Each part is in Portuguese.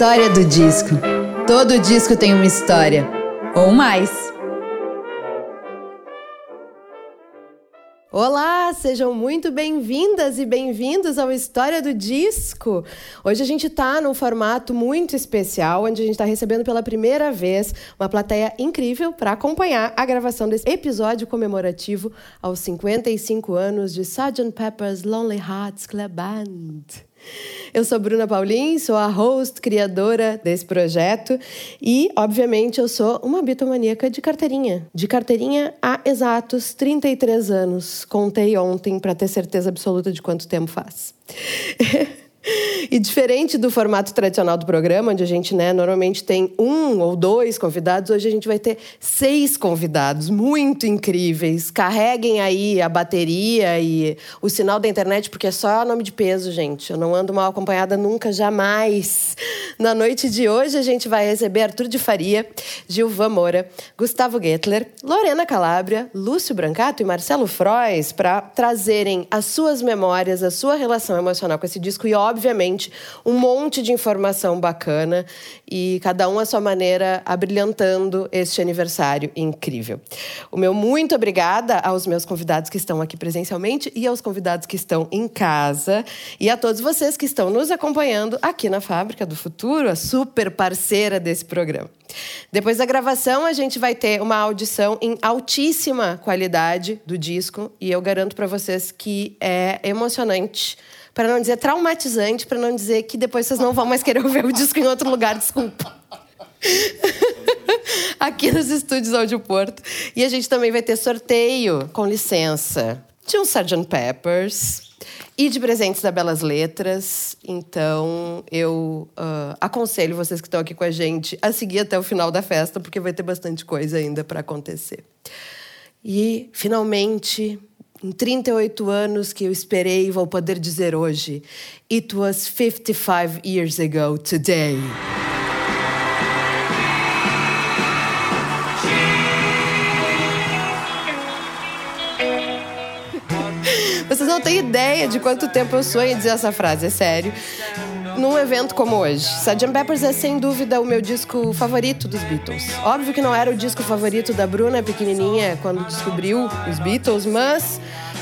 História do disco. Todo disco tem uma história. Ou mais. Olá, sejam muito bem-vindas e bem-vindos ao História do Disco. Hoje a gente está num formato muito especial, onde a gente está recebendo pela primeira vez uma plateia incrível para acompanhar a gravação desse episódio comemorativo aos 55 anos de Sgt. Pepper's Lonely Hearts Club Band. Eu sou Bruna Paulin, sou a host, criadora desse projeto e, obviamente, eu sou uma bitomaníaca de carteirinha. De carteirinha há exatos 33 anos. Contei ontem para ter certeza absoluta de quanto tempo faz. E diferente do formato tradicional do programa, onde a gente né, normalmente tem um ou dois convidados, hoje a gente vai ter seis convidados muito incríveis. Carreguem aí a bateria e o sinal da internet, porque é só nome de peso, gente. Eu não ando mal acompanhada nunca, jamais. Na noite de hoje, a gente vai receber Arthur de Faria, Gilvan Moura, Gustavo Gettler, Lorena Calabria, Lúcio Brancato e Marcelo Frois para trazerem as suas memórias, a sua relação emocional com esse disco e, obviamente, um monte de informação bacana e cada um à sua maneira abrilhantando este aniversário incrível. O meu muito obrigada aos meus convidados que estão aqui presencialmente e aos convidados que estão em casa e a todos vocês que estão nos acompanhando aqui na Fábrica do Futuro, a super parceira desse programa. Depois da gravação, a gente vai ter uma audição em altíssima qualidade do disco e eu garanto para vocês que é emocionante para não dizer traumatizante, para não dizer que depois vocês não vão mais querer ouvir o disco em outro lugar, desculpa. Aqui nos estúdios Áudio Porto. E a gente também vai ter sorteio, com licença, de um Sgt. Peppers e de presentes da Belas Letras. Então, eu uh, aconselho vocês que estão aqui com a gente a seguir até o final da festa, porque vai ter bastante coisa ainda para acontecer. E, finalmente, em 38 anos que eu esperei, vou poder dizer hoje: It was 55 years ago today. Vocês não têm ideia de quanto tempo eu sonho em dizer essa frase, é sério num evento como hoje. Sgt. Peppers é sem dúvida o meu disco favorito dos Beatles. Óbvio que não era o disco favorito da Bruna pequenininha quando descobriu os Beatles, mas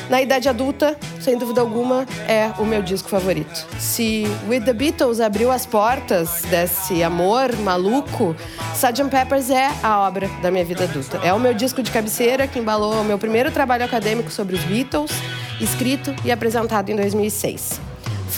na idade adulta, sem dúvida alguma, é o meu disco favorito. Se With the Beatles abriu as portas desse amor maluco, Sgt. Peppers é a obra da minha vida adulta. É o meu disco de cabeceira que embalou o meu primeiro trabalho acadêmico sobre os Beatles, escrito e apresentado em 2006.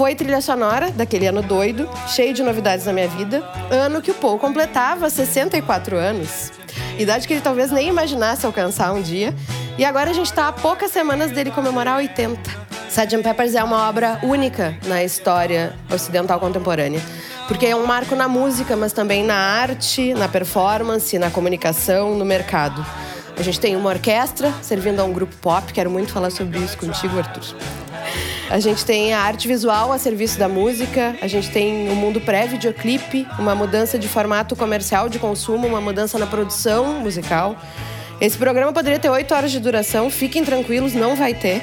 Foi trilha sonora daquele ano doido, cheio de novidades na minha vida, ano que o Paul completava 64 anos. Idade que ele talvez nem imaginasse alcançar um dia. E agora a gente está a poucas semanas dele comemorar 80. Sgt. Peppers é uma obra única na história ocidental contemporânea. Porque é um marco na música, mas também na arte, na performance, na comunicação, no mercado. A gente tem uma orquestra servindo a um grupo pop, quero muito falar sobre isso contigo, Arthur. A gente tem a arte visual a serviço da música, a gente tem o mundo pré-videoclipe, uma mudança de formato comercial de consumo, uma mudança na produção musical. Esse programa poderia ter oito horas de duração, fiquem tranquilos, não vai ter.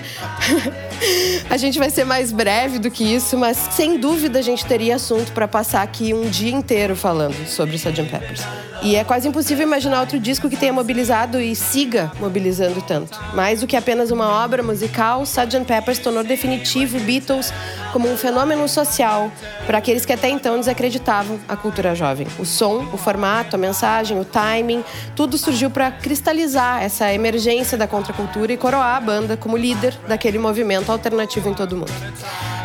a gente vai ser mais breve do que isso, mas sem dúvida a gente teria assunto para passar aqui um dia inteiro falando sobre Sgt. Peppers. E é quase impossível imaginar outro disco que tenha mobilizado e siga mobilizando tanto. Mais do que apenas uma obra musical, Sgt. Peppers tornou definitivo Beatles como um fenômeno social para aqueles que até então desacreditavam a cultura jovem. O som, o formato, a mensagem, o timing, tudo surgiu para cristalizar essa emergência da contracultura e coroar a banda como líder daquele movimento alternativo em todo o mundo.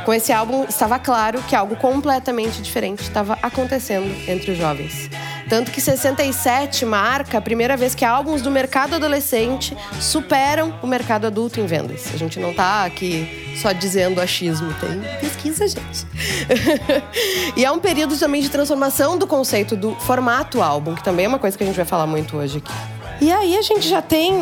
Com esse álbum, estava claro que algo completamente diferente estava acontecendo entre os jovens. Tanto que 67 marca a primeira vez que álbuns do mercado adolescente superam o mercado adulto em vendas. A gente não tá aqui só dizendo achismo, tem pesquisa, gente. e é um período também de transformação do conceito do formato álbum, que também é uma coisa que a gente vai falar muito hoje aqui. E aí a gente já tem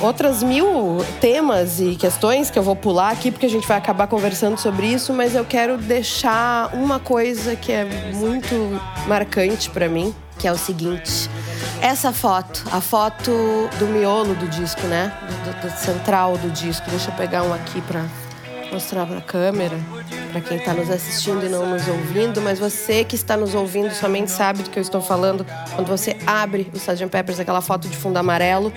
outras mil temas e questões que eu vou pular aqui porque a gente vai acabar conversando sobre isso, mas eu quero deixar uma coisa que é muito marcante para mim, que é o seguinte. Essa foto, a foto do miolo do disco, né? Do, do, do central do disco. Deixa eu pegar um aqui pra mostrar para a câmera, para quem está nos assistindo e não nos ouvindo, mas você que está nos ouvindo somente sabe do que eu estou falando quando você abre o Sgt. Peppers, aquela foto de fundo amarelo,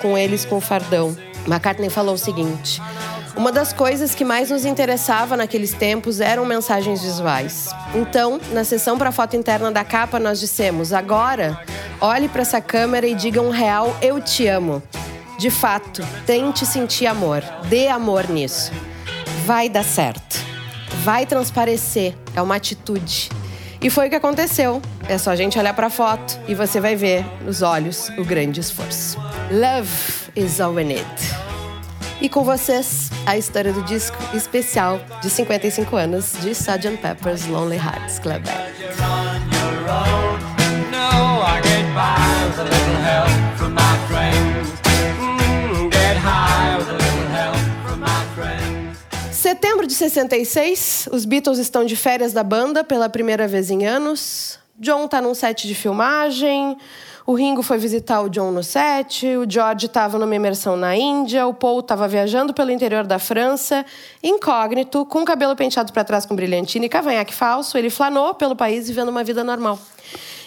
com eles com o fardão. McCartney falou o seguinte. Uma das coisas que mais nos interessava naqueles tempos eram mensagens visuais. Então, na sessão para a foto interna da capa, nós dissemos: agora, olhe para essa câmera e diga um real eu te amo. De fato, tente sentir amor, dê amor nisso. Vai dar certo. Vai transparecer, é uma atitude. E foi o que aconteceu. É só a gente olhar para a foto e você vai ver nos olhos o grande esforço. Love is all we need. E com vocês, a história do disco especial de 55 anos de Sgt. Pepper's Lonely Hearts Club Band. Setembro de 66, os Beatles estão de férias da banda pela primeira vez em anos. John está num set de filmagem. O Ringo foi visitar o John no set, o George estava numa imersão na Índia, o Paul estava viajando pelo interior da França, incógnito, com o cabelo penteado para trás com brilhantina e cavanhaque falso. Ele flanou pelo país vivendo uma vida normal.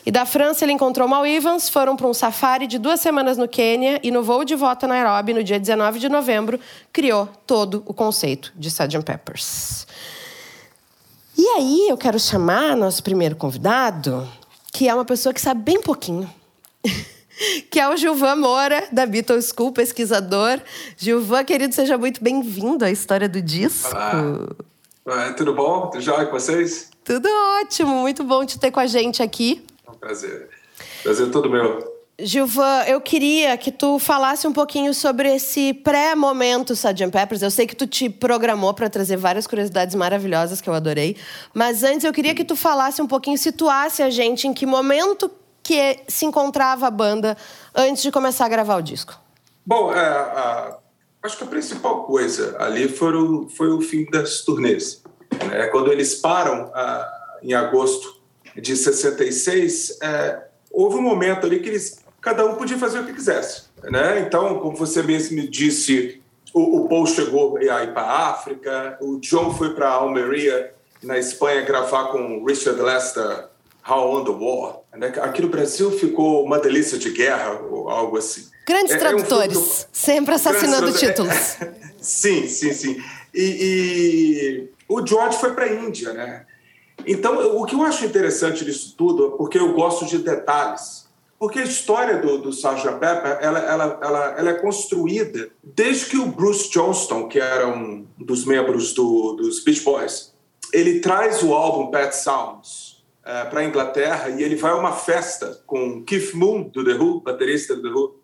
E da França ele encontrou Mal Evans, foram para um safari de duas semanas no Quênia e no voo de volta a Nairobi, no dia 19 de novembro, criou todo o conceito de Sgt. Peppers. E aí eu quero chamar nosso primeiro convidado, que é uma pessoa que sabe bem pouquinho que é o Gilvan Moura, da Beatles School, pesquisador. Gilvan, querido, seja muito bem-vindo à história do disco. Olá. tudo bom? Tudo jóia com vocês? Tudo ótimo, muito bom te ter com a gente aqui. É prazer. Prazer todo meu. Gilvan, eu queria que tu falasse um pouquinho sobre esse pré-momento Sgt. Peppers. Eu sei que tu te programou para trazer várias curiosidades maravilhosas que eu adorei, mas antes eu queria que tu falasse um pouquinho, situasse a gente em que momento que se encontrava a banda antes de começar a gravar o disco? Bom, é, a, acho que a principal coisa ali foi o, foi o fim das turnês. Né? Quando eles param a, em agosto de 66, é, houve um momento ali que eles, cada um podia fazer o que quisesse. Né? Então, como você mesmo me disse, o, o Paul chegou a ir para a África, o John foi para Almeria, na Espanha, gravar com Richard Lester How on the War. Né? Aqui no Brasil ficou uma delícia de guerra ou algo assim. Grandes é, tradutores, é um do... sempre assassinando Grandes... títulos. sim, sim, sim. E, e... o George foi para a Índia, né? Então, o que eu acho interessante disso tudo, porque eu gosto de detalhes, porque a história do, do Sgt. Pepper ela, ela, ela, ela é construída desde que o Bruce Johnston, que era um dos membros do, dos Beach Boys, ele traz o álbum Pet Sounds, uh, para a Inglaterra e ele vai a uma festa com Keith Moon, do The Who, baterista do The Who,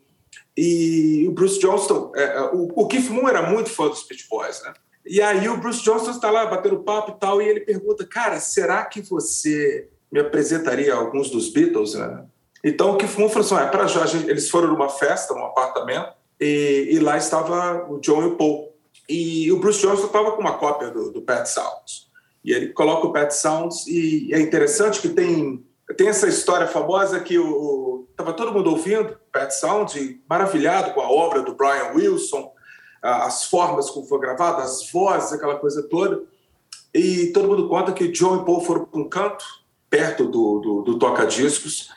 e o Bruce Johnston. Uh, o, o, Keith Moon era muito fã dos Beach Boys, né? E aí o Bruce Johnston está lá batendo papo e tal, e ele pergunta: Cara, será que você me apresentaria alguns dos Beatles, né? Então o Keith Moon falou assim: ah, para já, eles foram numa festa, num apartamento, e, e, lá estava o John e o Paul. E o Bruce Johnston estava com uma cópia do, do Pet Sounds. E ele coloca o Pet Sounds e é interessante que tem tem essa história famosa que o estava todo mundo ouvindo Pet Sounds e maravilhado com a obra do Brian Wilson, as formas como foi gravado, as vozes, aquela coisa toda. E todo mundo conta que John e Paul foram para um canto perto do, do, do toca-discos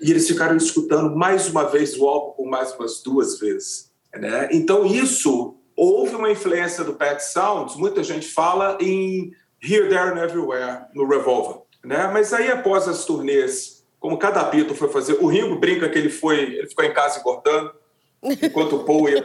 e eles ficaram escutando mais uma vez o álbum por mais umas duas vezes. Né? Então isso houve uma influência do Pet Sounds. Muita gente fala em Here, There and Everywhere, no Revolver. Né? Mas aí, após as turnês, como cada Beatle foi fazer, o Ringo brinca que ele foi, ele ficou em casa engordando, enquanto o Paul ia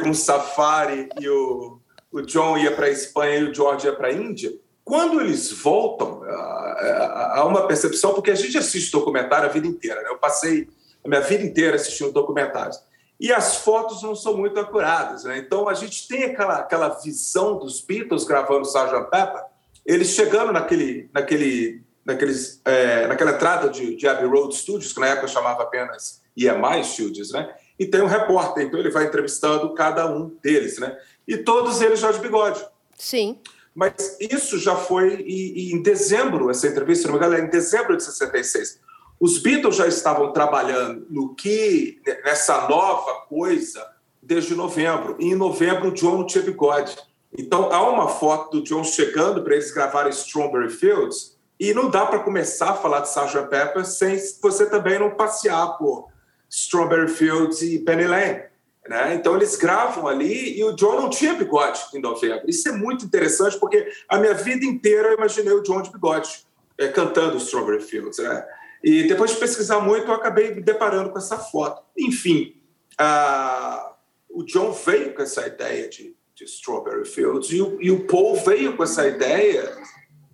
para um safari e o, o John ia para a Espanha e o George ia para a Índia. Quando eles voltam, há uma percepção, porque a gente assiste documentário a vida inteira. Né? Eu passei a minha vida inteira assistindo documentários e as fotos não são muito acuradas. Né? Então a gente tem aquela, aquela visão dos Beatles gravando Sgt. Pepper, eles chegando naquele, naquele, naqueles, é, naquela entrada de, de Abbey Road Studios, que na época chamava apenas EMI Studios, né? E tem um repórter, então ele vai entrevistando cada um deles, né? e todos eles já de bigode. Sim. Mas isso já foi e, e em dezembro, essa entrevista, não me engano, é em dezembro de 66. Os Beatles já estavam trabalhando no que nessa nova coisa desde novembro. E em novembro o John não tinha bigode. Então, há uma foto do John chegando para eles gravarem Strawberry Fields, e não dá para começar a falar de Sgt. Pepper sem você também não passear por Strawberry Fields e Penny Lane. Né? Então, eles gravam ali e o John não tinha bigode em novembro. Isso é muito interessante, porque a minha vida inteira eu imaginei o John de bigode, é, cantando Strawberry Fields. Né? E depois de pesquisar muito, eu acabei me deparando com essa foto. Enfim, uh, o John veio com essa ideia de, de Strawberry Fields e o, e o Paul veio com essa ideia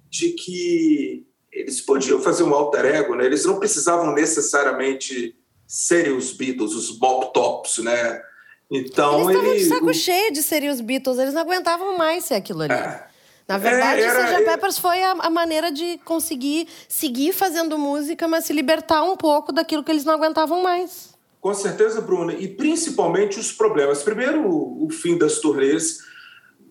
de que eles podiam fazer um alter ego, né? Eles não precisavam necessariamente serem os Beatles, os Bob Tops, né? Então eles estavam ele... de saco cheio de serem os Beatles, eles não aguentavam mais ser aquilo ali. É. Na verdade, é, era, Sgt. Peppers foi a, a, maneira de conseguir seguir fazendo música, mas se libertar um pouco daquilo que eles não aguentavam mais. Com certeza, Bruna. E principalmente os problemas. Primeiro, o, o fim das turnês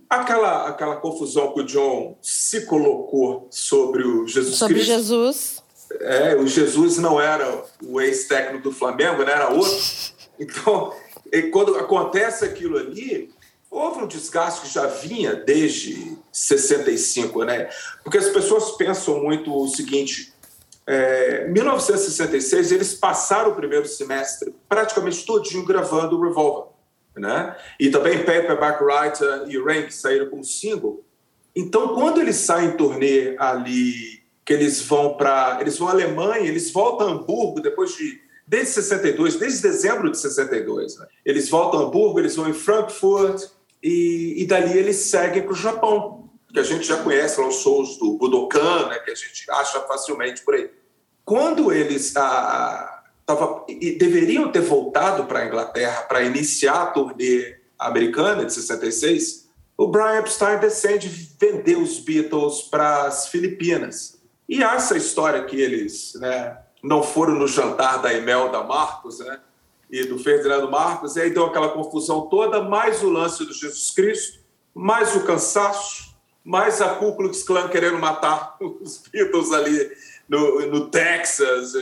Aquela, aquela confusão que o John se colocou sobre o Jesus sobre Cristo. Sobre Jesus. É, o Jesus não era o ex-técnico do Flamengo, né? era outro. Então, quando acontece aquilo ali, houve um desgaste que já vinha desde 65, né? Porque as pessoas pensam muito o seguinte: é, 1966 eles passaram o primeiro semestre praticamente todinho gravando o Revolver né? E também Paperback Writer e que saíram como single. Então, quando eles saem em turnê ali, que eles vão para. Eles vão à Alemanha, eles voltam a Hamburgo depois de. Desde 62, desde dezembro de 62. Né? Eles voltam a Hamburgo, eles vão em Frankfurt e, e dali eles seguem para o Japão, que a gente já conhece lá os shows do Budokan, né? que a gente acha facilmente por aí. Quando eles. A, tava, e deveriam ter voltado para a Inglaterra para iniciar a turnê americana de 66, o Brian Epstein decide vender os Beatles para as Filipinas. E essa história que eles né, não foram no jantar da Imelda Marcos né, e do Ferdinando Marcos, e aí deu aquela confusão toda, mais o lance do Jesus Cristo, mais o cansaço, mais a Ku Klux Klan querendo matar os Beatles ali no, no Texas,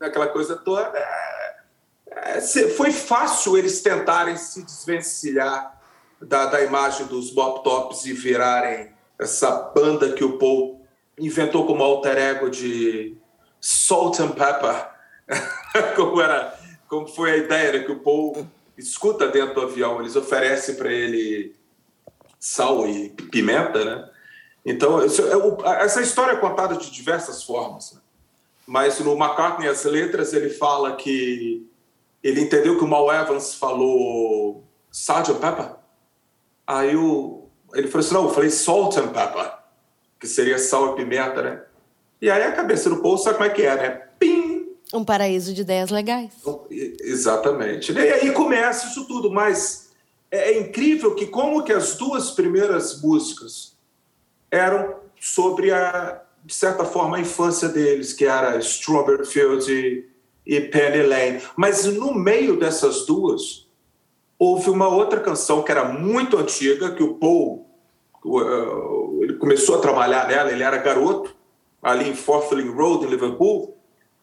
aquela coisa toda. É, é, foi fácil eles tentarem se desvencilhar da, da imagem dos Bob Tops e virarem essa banda que o Paul inventou como alter ego de Salt and Pepper, como era, como foi a ideia né, que o Paul escuta dentro do avião, eles oferecem para ele sal e pimenta, né? Então, é essa história é contada de diversas formas. Né? Mas no McCartney, as letras, ele fala que ele entendeu que o Mal Evans falou Sgt. Pepper. Aí o, ele falou assim: não, eu falei Salt and Pepper, que seria sal e pimenta, né? E aí a cabeça do Paul sabe como é que é, né? Pim! Um paraíso de ideias legais. Exatamente. E aí começa isso tudo, mas é, é incrível que como que as duas primeiras músicas eram sobre a, de certa forma, a infância deles, que era Strawberry Fields e, e Penny Lane. Mas no meio dessas duas, houve uma outra canção que era muito antiga, que o Paul uh, ele começou a trabalhar nela, ele era garoto, ali em Forthling Road, em Liverpool,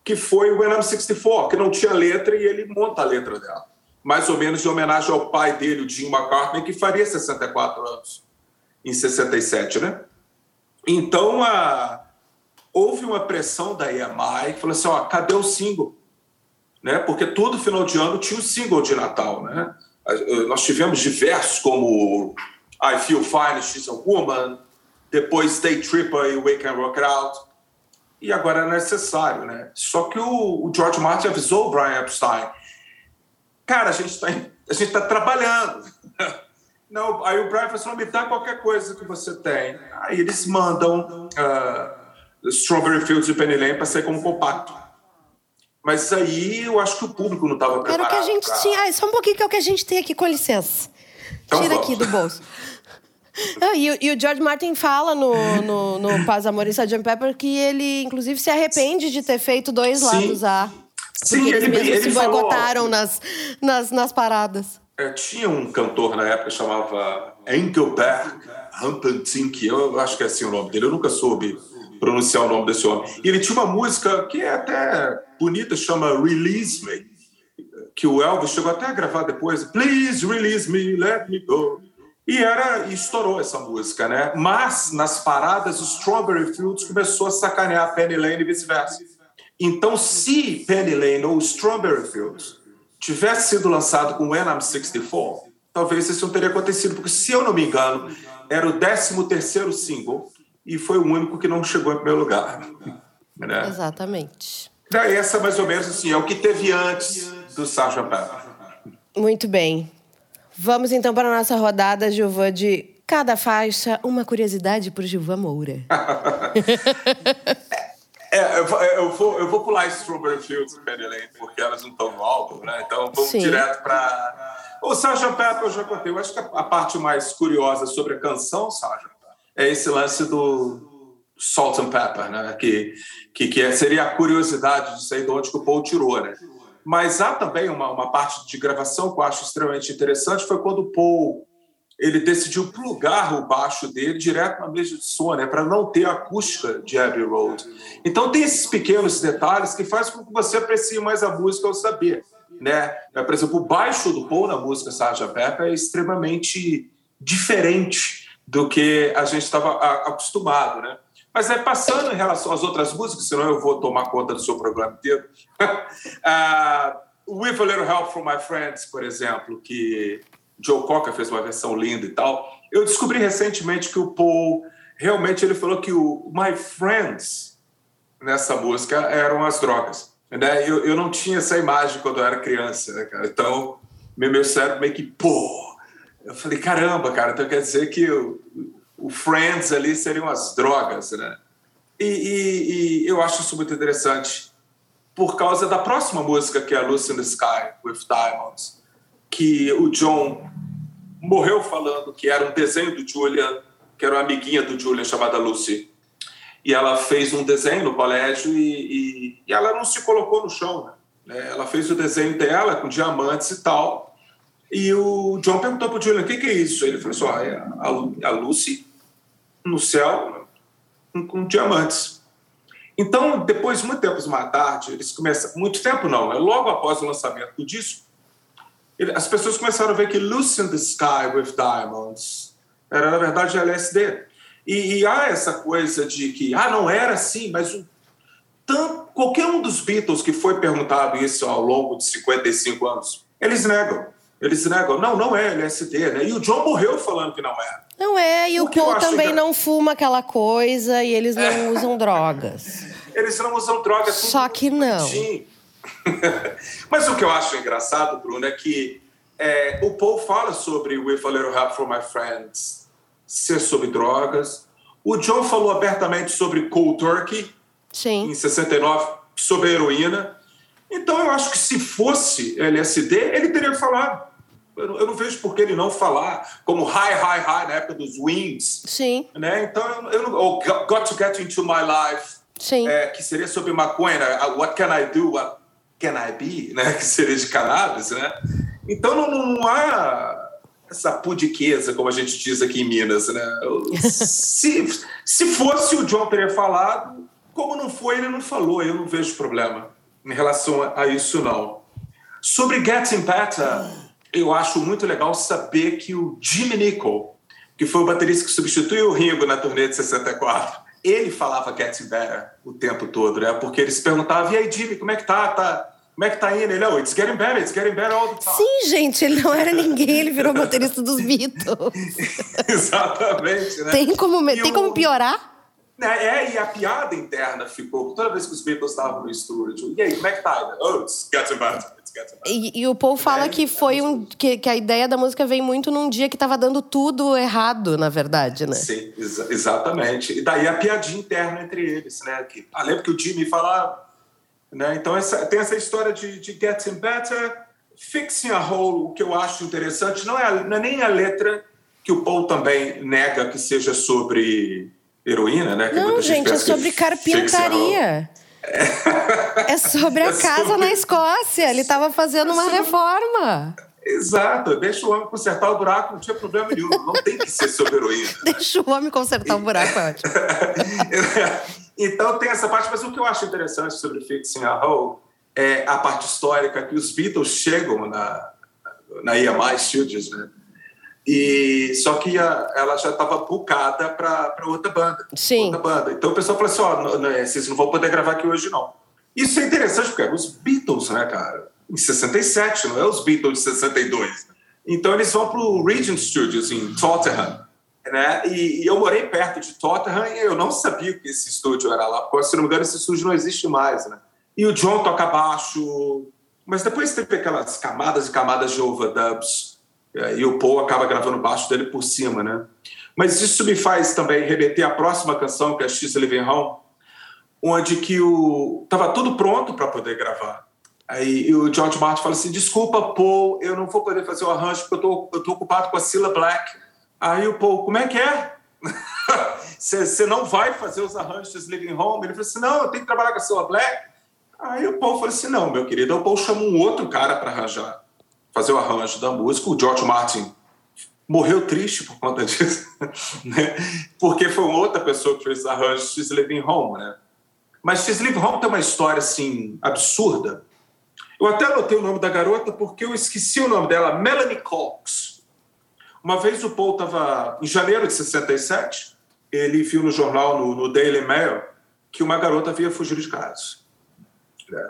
que foi When I'm 64, que não tinha letra e ele monta a letra dela. Mais ou menos em homenagem ao pai dele, o Jim McCartney, que faria 64 anos em 67, né? Então, a, houve uma pressão da EMI que falou assim: ó, cadê o single? Né? Porque todo final de ano tinha o um single de Natal. Né? Nós tivemos diversos, como I Feel Fine, She's a Woman, depois Day Tripper e We Can Rock It Out. E agora é necessário, né? Só que o, o George Martin avisou o Brian Epstein: cara, a gente está tá trabalhando. Não, aí o Brian falou assim, me dá qualquer coisa que você tem. Aí eles mandam uh, Strawberry Fields e Penny Lane para ser como compacto. Mas aí eu acho que o público não estava preparado. Era o que a gente pra... tinha. Ah, só um pouquinho que é o que a gente tem aqui, com licença. Então Tira vamos. aqui do bolso. Ah, e, e, o George Martin fala no, no, no Paz, Amor e Sgt. Pepper que ele, inclusive, se arrepende de ter feito dois Sim. lados A. Sim, porque ele, eles mesmos se boicotaram falou... nas, nas, nas paradas. É, tinha um cantor na época que chamava Engelberg Humperdinck, eu acho que é assim o nome dele, eu nunca soube pronunciar o nome desse homem. E ele tinha uma música que é até bonita, chama Release Me, que o Elvis chegou até a gravar depois. Please release me, let me go. E era e estourou essa música, né? Mas nas paradas, o Strawberry Fields começou a sacanear a Penny Lane e vice-versa. Então, se Penny Lane ou Strawberry Fields tivesse sido lançado com When I'm 64, talvez isso não teria acontecido, porque se eu não me engano, era o 13 terceiro single e foi o único que não chegou em primeiro lugar. Né? Exatamente. Daí essa mais ou menos assim, é o que teve antes do Sgt. Pepper. Muito bem. Vamos então para a nossa rodada, Gilvan, de cada faixa, uma curiosidade por Gilvan Moura. é, eu, vou, eu, vou, eu vou pular Strawberry Fields e Penny Lane, porque elas não estão no álbum, né? Então vamos Sim. direto para... O Sgt. Pepper eu já contei. Eu acho que a parte mais curiosa sobre a canção, Sgt. é esse lance do Salt and Pepper, né? Que, que, que é, seria a curiosidade de sair de onde que o Paul tirou, né? Mas há também uma, uma parte de gravação que eu acho extremamente interessante, foi quando o Paul ele decidiu plugar o baixo dele direto na mesa de som, né, para não ter a acústica de Abbey Road. Então tem esses pequenos detalhes que fazem com que você aprecie mais a música ao saber. Né? Por exemplo, o baixo do Paul na música Sgt. Pepper é extremamente diferente do que a gente estava acostumado. Né? Mas é passando em relação às outras músicas, senão eu vou tomar conta do seu programa inteiro. uh, With a Little Help from My Friends, por exemplo, que Joe Cocker fez uma versão linda e tal. Eu descobri recentemente que o Paul realmente ele falou que o My Friends nessa música eram as drogas. Né? Eu, eu não tinha essa imagem quando eu era criança, né, cara? Então, meu cérebro meio que, pô, eu falei, caramba, cara, então quer dizer que o Friends ali seriam as drogas, né? E, e, e, eu acho isso muito interessante por causa da próxima música, que é Lucy in the Sky, with Diamonds, que o John morreu falando que era um desenho do Julian, que era uma amiguinha do Julian chamada Lucy. E ela fez um desenho no colégio e, e ela não se colocou no chão, né? Ela fez o desenho dela com diamantes e tal. E o John perguntou para o Julian, o que, que, é isso? Ele falou assim, é a, a Lucy no céu com, com, diamantes. Então, depois, muito tempo mais tarde, eles começam... Muito tempo não, né? logo após o lançamento do disco, ele, as pessoas começaram a ver que Lucy in the Sky with Diamonds era, na verdade, LSD. E, e há essa coisa de que, ah, não era assim, mas o, tanto, qualquer um dos Beatles que foi perguntado isso ao longo de 55 anos, eles negam. Eles negam, não, não é LSD, né? E o John morreu falando que não é. Não é, e o, o Paul também que... não fuma aquela coisa e eles não é. usam drogas. Eles não usam drogas. Só que não. Mas o que eu acho engraçado, Bruno, é que é, o Paul fala sobre With a Little Help from My Friends ser sobre drogas. O John falou abertamente sobre Cold Turkey, Sim. em 69, sobre heroína. Então eu acho que se fosse LSD, ele teria falado. Eu não, vejo por que ele não falar, como High, High, High, na época dos Wings. Sim. Né? Então, eu, eu não, ou Got to Get Into My Life, Sim. É, que seria sobre maconha, né? What Can I Do, What Can I Be, né? que seria de cannabis. Né? Então, não, não há essa pudiqueza, como a gente diz aqui em Minas. Né? se, se fosse, o John teria falado, como não foi, ele não falou, eu não vejo problema em relação a isso, não. Sobre Getting Better, eu acho muito legal saber que o Jimmy Nicol, que foi o baterista que substituiu o Ringo na turnê de 64, ele falava Getting Better o tempo todo, né? Porque ele se perguntava, e aí, Jimmy, como é que tá? tá como é que tá indo? Ele, oh, it's getting better, it's getting better all the time. Sim, gente, ele não era ninguém, ele virou baterista dos Beatles. Exatamente, né? Tem como, tem o... como piorar? Né, é, e a piada interna ficou toda vez que os Beatles estavam no estúdio. E aí, como é que tá? Oh, it's getting better. E, e, o Paul fala é, que foi um que, que, a ideia da música veio muito num dia que estava dando tudo errado, na verdade, né? Sim, exa exatamente. E daí a piadinha interna entre eles, né? Que, ah, lembra que o Jimmy falava, né? Então essa, tem essa história de, de getting better, fixing a hole. O que eu acho interessante não é, não é nem a letra que o Paul também nega que seja sobre heroína, né? Que Não, gente, é sobre carpintaria. É sobre a é casa sobre... na Escócia. Ele estava fazendo é uma sobre... reforma. Exato, deixa o homem consertar o buraco, não tinha problema nenhum. Não tem que ser sobre heroína. deixa o homem consertar o buraco, é ótimo. então tem essa parte, mas o que eu acho interessante sobre Fixing a Hole é a parte histórica que os Beatles chegam na, na EMI Studios, né? E só que a, ela já estava bucada para outra banda. Sim. Outra banda. Então o pessoal falou assim: ó, oh, vocês não vão poder gravar aqui hoje, não. Isso é interessante, porque os Beatles, né, cara? Em 67, não é os Beatles de 62. Então eles vão para o Regent Studios em Tottenham. Né? E, e, eu morei perto de Tottenham e eu não sabia que esse estúdio era lá, porque se não me engano esse estúdio não existe mais, né? E o John toca baixo, mas depois teve aquelas camadas e camadas de overdubs e o Paul acaba gravando baixo dele por cima, né? Mas isso me faz também remeter à próxima canção, que é X Living Home, onde que o tava tudo pronto para poder gravar. Aí o George Martin fala assim: desculpa, Paul, eu não vou poder fazer o arranjo porque eu tô, eu tô ocupado com a Cilla Black. Aí o Paul, como é que é? Você não vai fazer os arranjos de Living Home? Ele falou assim: não, eu tenho que trabalhar com a Cilla Black. Aí o Paul falou assim: não, meu querido, o Paul chama um outro cara para arranjar fazer o arranjo da música. O George Martin morreu triste por conta disso, né? porque foi outra pessoa que fez o arranjo de She's Living Home. Né? Mas She's Living Home tem uma história assim absurda. Eu até anotei o nome da garota porque eu esqueci o nome dela, Melanie Cox. Uma vez o Paul estava em janeiro de 67, ele viu no jornal, no, no Daily Mail, que uma garota havia fugido de casa.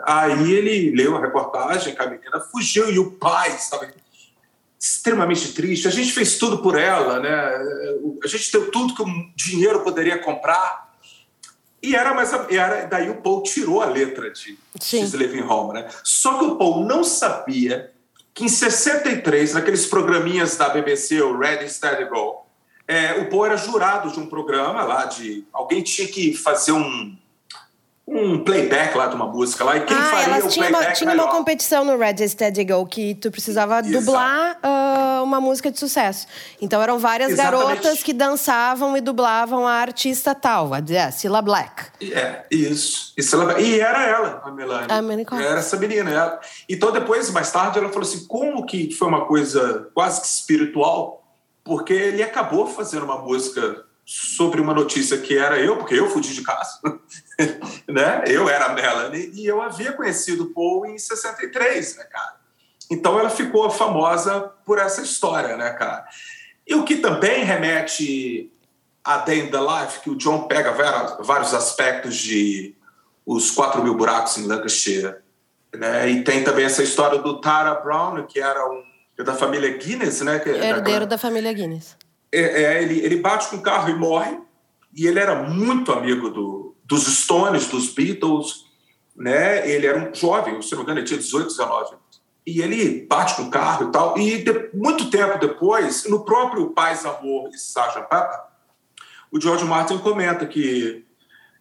Aí ele leu a reportagem que a menina fugiu e o pai estava extremamente triste. A gente fez tudo por ela, né? A gente deu tudo que o dinheiro poderia comprar. E era mais era daí o Paul tirou a letra de She's Living Home, né? Só que o Paul não sabia que em 63, naqueles programinhas da BBC, o Ready Steady Go, é, o Paul era jurado de um programa lá de alguém tinha que fazer um um playback lá de uma música lá e quem ah, faria elas o tinha playback uma, tinha melhor. uma competição no Red Steady Go que tu precisava Exato. dublar uh, uma música de sucesso. Então eram várias Exatamente. garotas que dançavam e dublavam a artista tal, a é, Cilla Black. É, isso. E, ela, e era ela, a Melanie. A Melanie. Era essa menina. Ela. Então depois, mais tarde, ela falou assim, como que foi uma coisa quase que espiritual, porque ele acabou fazendo uma música sobre uma notícia que era eu, porque eu fugi de casa, né? Eu era a Melanie e eu havia conhecido o Paul em 63, né, cara? Então ela ficou famosa por essa história, né, cara? E o que também remete a Day in the Life, que o John pega vários aspectos de Os Quatro Mil Buracos em Lancashire, né? E tem também essa história do Tara Brown, que era um da família Guinness, né? Que, Herdeiro da, da família Guinness é, é, ele, ele bate com o carro e morre. E ele era muito amigo do, dos Stones, dos Beatles. Né? Ele era um jovem, se não me engano, ele tinha 18, 19 anos. E ele bate com o carro e tal. E de, muito tempo depois, no próprio Paz, Amor e Sgt. Pepper, o George Martin comenta que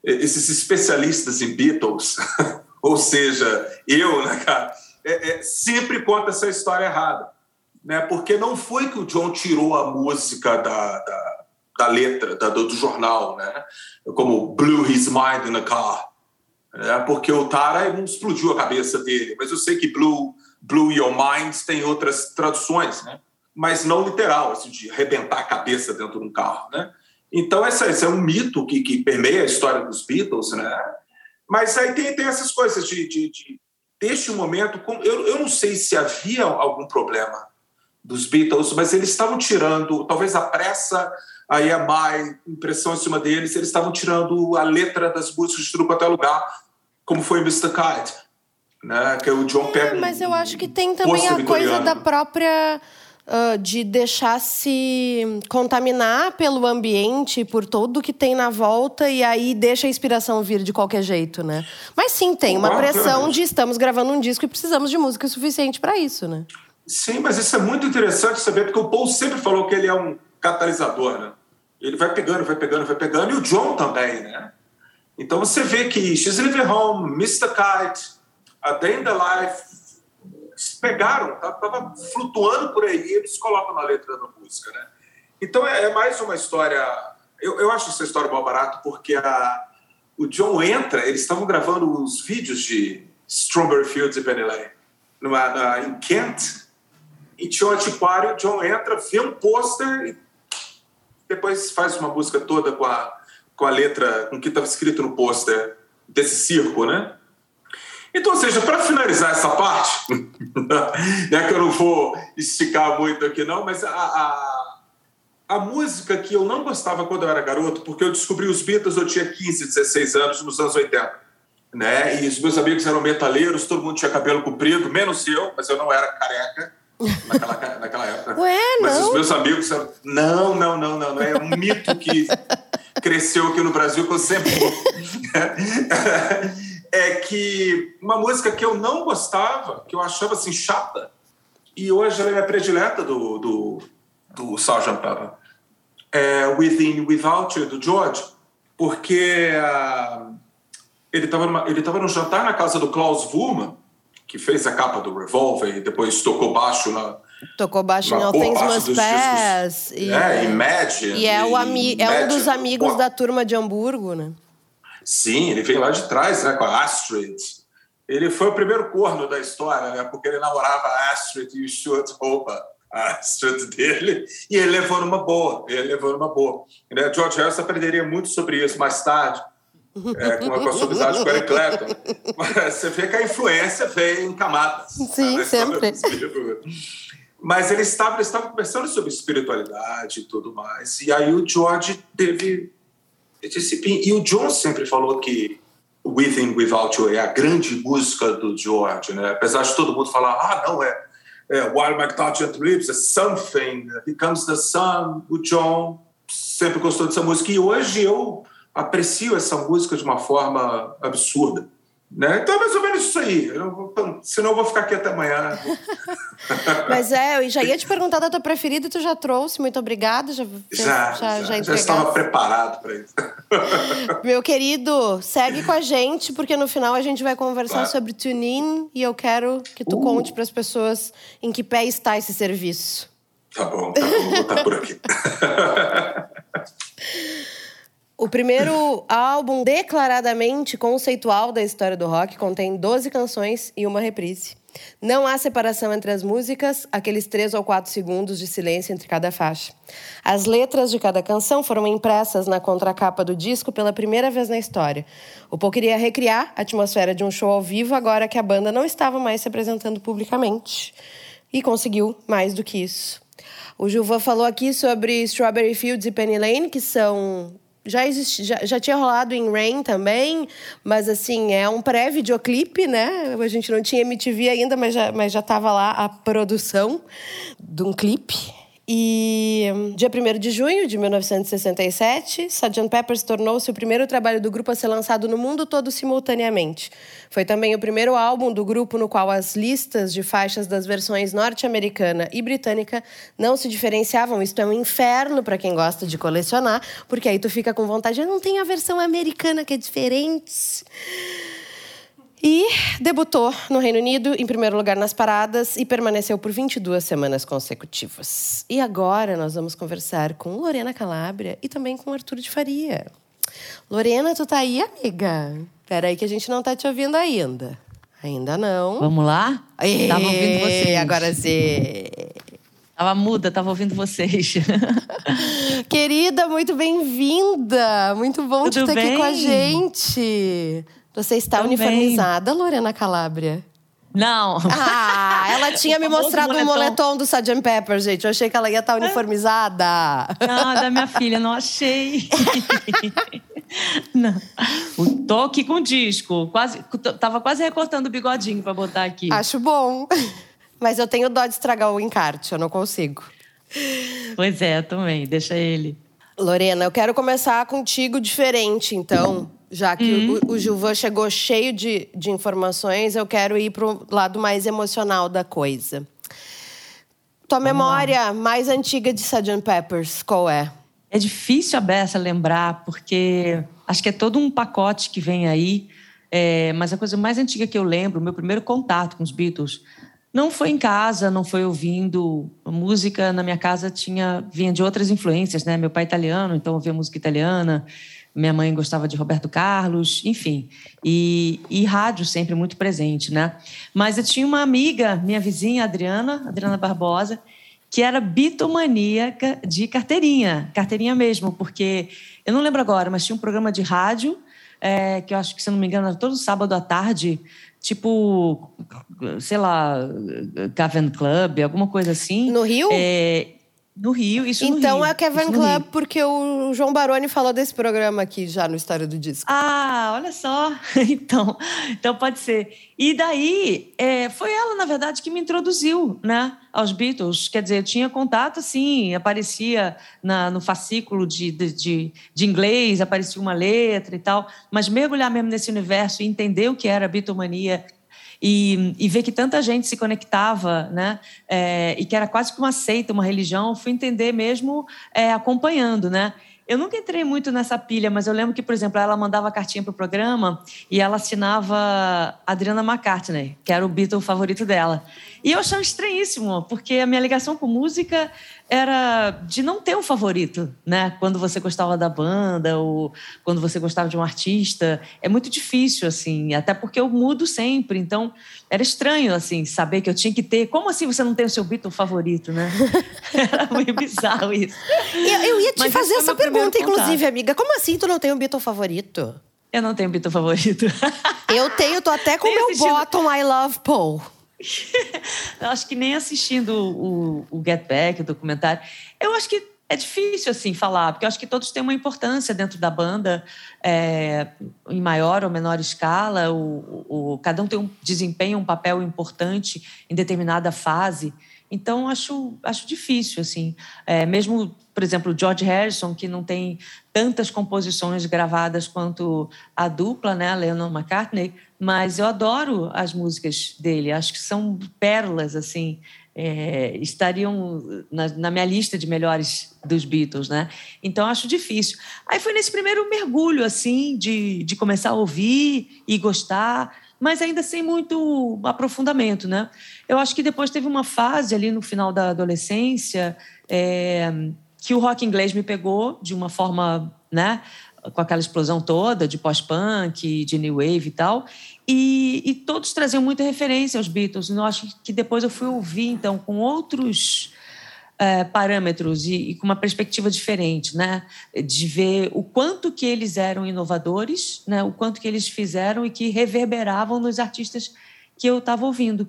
esses especialistas em Beatles, ou seja, eu, né, cara, é, é, sempre conta essa história errada né? Porque não foi que o John tirou a música da, da, da letra da, do, do, jornal, né? Como blew his mind in a car, né? Porque o Tara não explodiu a cabeça dele, mas eu sei que blew, blew your mind tem outras traduções, né? Mas não literal, assim, de arrebentar a cabeça dentro de um carro, né? Então, essa, esse é um mito que, que permeia a história dos Beatles, né? Mas aí tem, tem essas coisas de, de, de deste momento, eu, eu não sei se havia algum problema dos Beatles, mas eles estavam tirando, talvez a pressa, a EMI, impressão em cima deles, eles estavam tirando a letra das músicas de tudo quanto é lugar, como foi Mr. Kite, né? Que o John é, pega. Mas eu acho que tem também a coisa da própria. Uh, de deixar se contaminar pelo ambiente, por tudo que tem na volta, e aí deixa a inspiração vir de qualquer jeito, né? Mas sim, tem uma pressão de estamos gravando um disco e precisamos de música suficiente para isso, né? Sim, mas isso é muito interessante saber, porque o Paul sempre falou que ele é um catalisador, né? Ele vai pegando, vai pegando, vai pegando, e o John também, né? Então você vê que She's Living Home, Mr. Kite, A Day in the Life, pegaram, estava flutuando por aí, eles colocam na letra da música, né? Então é, é mais uma história. Eu, eu acho essa história mal barato porque a, o John entra, eles estavam gravando os vídeos de Strawberry Fields e Penny Lane em Kent, e tinha um antiquário, John entra, vê um pôster e depois faz uma música toda com a, com a letra, com o que estava escrito no pôster desse circo, né? Então, ou seja, para finalizar essa parte, né, que eu não vou esticar muito aqui não, mas a, a, a música que eu não gostava quando eu era garoto, porque eu descobri os Beatles, eu tinha 15, 16 anos, nos anos 80. Né? E os meus amigos eram metaleiros, todo mundo tinha cabelo comprido, menos eu, mas eu não era careca naquela, naquela época. Ué, mas não? os meus amigos eram. Não, não, não, não, não. É um mito que cresceu aqui no Brasil, que eu sempre. é que uma música que eu não gostava, que eu achava assim chata, e hoje ela é a predileta do, do, do Sgt. Pepper, é Within Without You, do George, porque uh, ele estava ele tava no jantar na casa do Klaus Wurman, que fez a capa do Revolver e depois tocou baixo na. Tocou baixo em na All boa Things Must Pass. discos. É, Imagine. E é, o ami é um Imagine. dos amigos Pô, da turma de Hamburgo, né? Sim, ele veio lá de trás, né, com a Astrid. Ele foi o primeiro corno da história, né, porque ele namorava a Astrid e o Stuart rouba a Astrid dele, e ele levou numa boa, ele levou numa boa. Né, George Harrison aprenderia muito sobre isso mais tarde, é, com, a, com a amizade com Eric Clapton. Você vê que a influência veio em camadas. Sim, né, na história sempre. Beatles. Mas ele estava, ele estava conversando sobre espiritualidade e tudo mais. E aí o George teve esse pin. E o John sempre falou que Within Without You é a grande música do George, né? Apesar de todo mundo falar, ah, não, é, é While My Touch Lips, é Something, Becomes the Sun. O John sempre gostou dessa música. E hoje eu aprecio essa música de uma forma absurda. Né? Então é mais ou menos isso aí. Eu vou- senão eu vou ficar aqui até amanhã. Mas é, eu já ia te perguntar da tua preferida e tu já trouxe. Muito obrigada. Já, Já, já, já, entregaste. estava preparado para isso. Meu querido, segue com a gente, porque no final a gente vai conversar Claro. sobre TuneIn e eu quero que tu Uh. conte para as pessoas em que pé está esse serviço. Tá bom, tá bom, vou botar por aqui. O primeiro álbum declaradamente conceitual da história do rock contém 12 canções e uma reprise. Não há separação entre as músicas, aqueles três ou quatro segundos de silêncio entre cada faixa. As letras de cada canção foram impressas na contracapa do disco pela primeira vez na história. O Paul queria recriar a atmosfera de um show ao vivo agora que a banda não estava mais se apresentando publicamente. E conseguiu mais do que isso. O Gilvan falou aqui sobre Strawberry Fields e Penny Lane, que são. Já, existi, já, já tinha rolado em Rain também, mas assim, é um pré-videoclipe, né? A gente não tinha MTV ainda, mas já, mas já lá a produção de um clipe. E hum, dia 1 de junho de 1967, Sgt. Pepper tornou-se o primeiro trabalho do grupo a ser lançado no mundo todo simultaneamente. Foi também o primeiro álbum do grupo no qual as listas de faixas das versões norte-americana e britânica não se diferenciavam. Isto é um inferno para quem gosta de colecionar, porque aí tu fica com vontade, "Ah, não tem a versão americana que é diferente. E debutou no Reino Unido, em primeiro lugar nas paradas, e permaneceu por 22 semanas consecutivas. E agora nós vamos conversar com Lorena Calabria e também com Arthur de Faria. Lorena, tu tá aí, amiga? Peraí que a gente não tá te ouvindo ainda. Ainda não. Vamos lá? Ê, Tava ouvindo vocês. Agora sim. Tava muda, tava ouvindo vocês. Querida, muito bem-vinda. Muito bom te Tudo ter aqui bem? com a gente. Você está Também. uniformizada, Lorena Calabria? Não. Ah, ela tinha me mostrado o moletom. moletom do Sgt. Pepper, gente. Eu achei que ela ia estar uniformizada. Não, é da minha filha, não achei. Não. O- Tô aqui com o disco. Quase, tava quase recortando o bigodinho pra botar aqui. Acho bom. Mas eu tenho dó de estragar o encarte, eu não consigo. Pois é, também. Deixa ele. Lorena, eu quero começar contigo diferente, então. Já que o, o Gilvan chegou cheio de, de informações, eu quero ir pro lado mais emocional da coisa. Tua memória mais antiga de Sgt. Peppers, qual é? É difícil a Bessa lembrar, porque acho que é todo um pacote que vem aí. É, mas a coisa mais antiga que eu lembro, o meu primeiro contato com os Beatles, não foi em casa, não foi ouvindo música. Na minha casa tinha vinha de outras influências, né? Meu pai é italiano, então ouvia música italiana. Minha mãe gostava de Roberto Carlos, enfim. E, e rádio sempre muito presente, né? Mas eu tinha uma amiga, minha vizinha, Adriana, Adriana Barbosa, que era bitomaníaca de carteirinha, carteirinha mesmo, porque eu não lembro agora, mas tinha um programa de rádio, é, que eu acho que, se não me engano, era todo sábado à tarde, tipo, sei lá, Cavern Club, alguma coisa assim. No Rio? É, No Rio, isso então no Rio. Então é Cavern Club, porque o João Baroni falou desse programa aqui já no História do Disco. Ah, olha só. Então, então pode ser. E daí, é, foi ela, na verdade, que me introduziu né, aos Beatles. Quer dizer, eu tinha contato, sim, aparecia na, no fascículo de, de, de, de inglês, aparecia uma letra e tal, mas mergulhar mesmo nesse universo e entender o que era a Beatlemania e, e ver que tanta gente se conectava, né? É, e que era quase que uma seita, uma religião, fui entender mesmo é, acompanhando, né? Eu nunca entrei muito nessa pilha, mas eu lembro que, por exemplo, ela mandava cartinha para o programa e ela assinava Adriana McCartney, que era o Beatle favorito dela. E eu achava estranhíssimo, porque a minha ligação com música era de não ter um favorito, né? Quando você gostava da banda ou quando você gostava de um artista, é muito difícil assim, até porque eu mudo sempre, então era estranho assim saber que eu tinha que ter. Como assim você não tem o seu Beatle favorito, né? era meio bizarro isso. Eu, eu ia te Mas fazer essa pergunta, inclusive, amiga. Como assim tu não tem um Beatle favorito? Eu não tenho Beatle favorito. eu tenho, tô até com o meu assistindo... bottom I Love Paul. acho que nem assistindo o, o Get Back, o documentário, eu acho que é difícil assim falar, porque eu acho que todos têm uma importância dentro da banda, é, em maior ou menor escala. O, o, cada um tem um desempenho, um papel importante em determinada fase. Então acho acho difícil assim, é, mesmo por exemplo, George Harrison, que não tem tantas composições gravadas quanto a dupla, né, Lennon McCartney, mas eu adoro as músicas dele, acho que são pérolas, assim, é, estariam na, na, minha lista de melhores dos Beatles, né? Então acho difícil. Aí foi nesse primeiro mergulho, assim, de, de começar a ouvir e gostar, mas ainda sem muito aprofundamento, né? Eu acho que depois teve uma fase ali no final da adolescência. É, que o rock inglês me pegou de uma forma, né, com aquela explosão toda de pós-punk, de new wave e tal, e, e, todos traziam muita referência aos Beatles. Eu acho que depois eu fui ouvir, então, com outros é, parâmetros e, e, com uma perspectiva diferente, né, de ver o quanto que eles eram inovadores, né, o quanto que eles fizeram e que reverberavam nos artistas que eu estava ouvindo.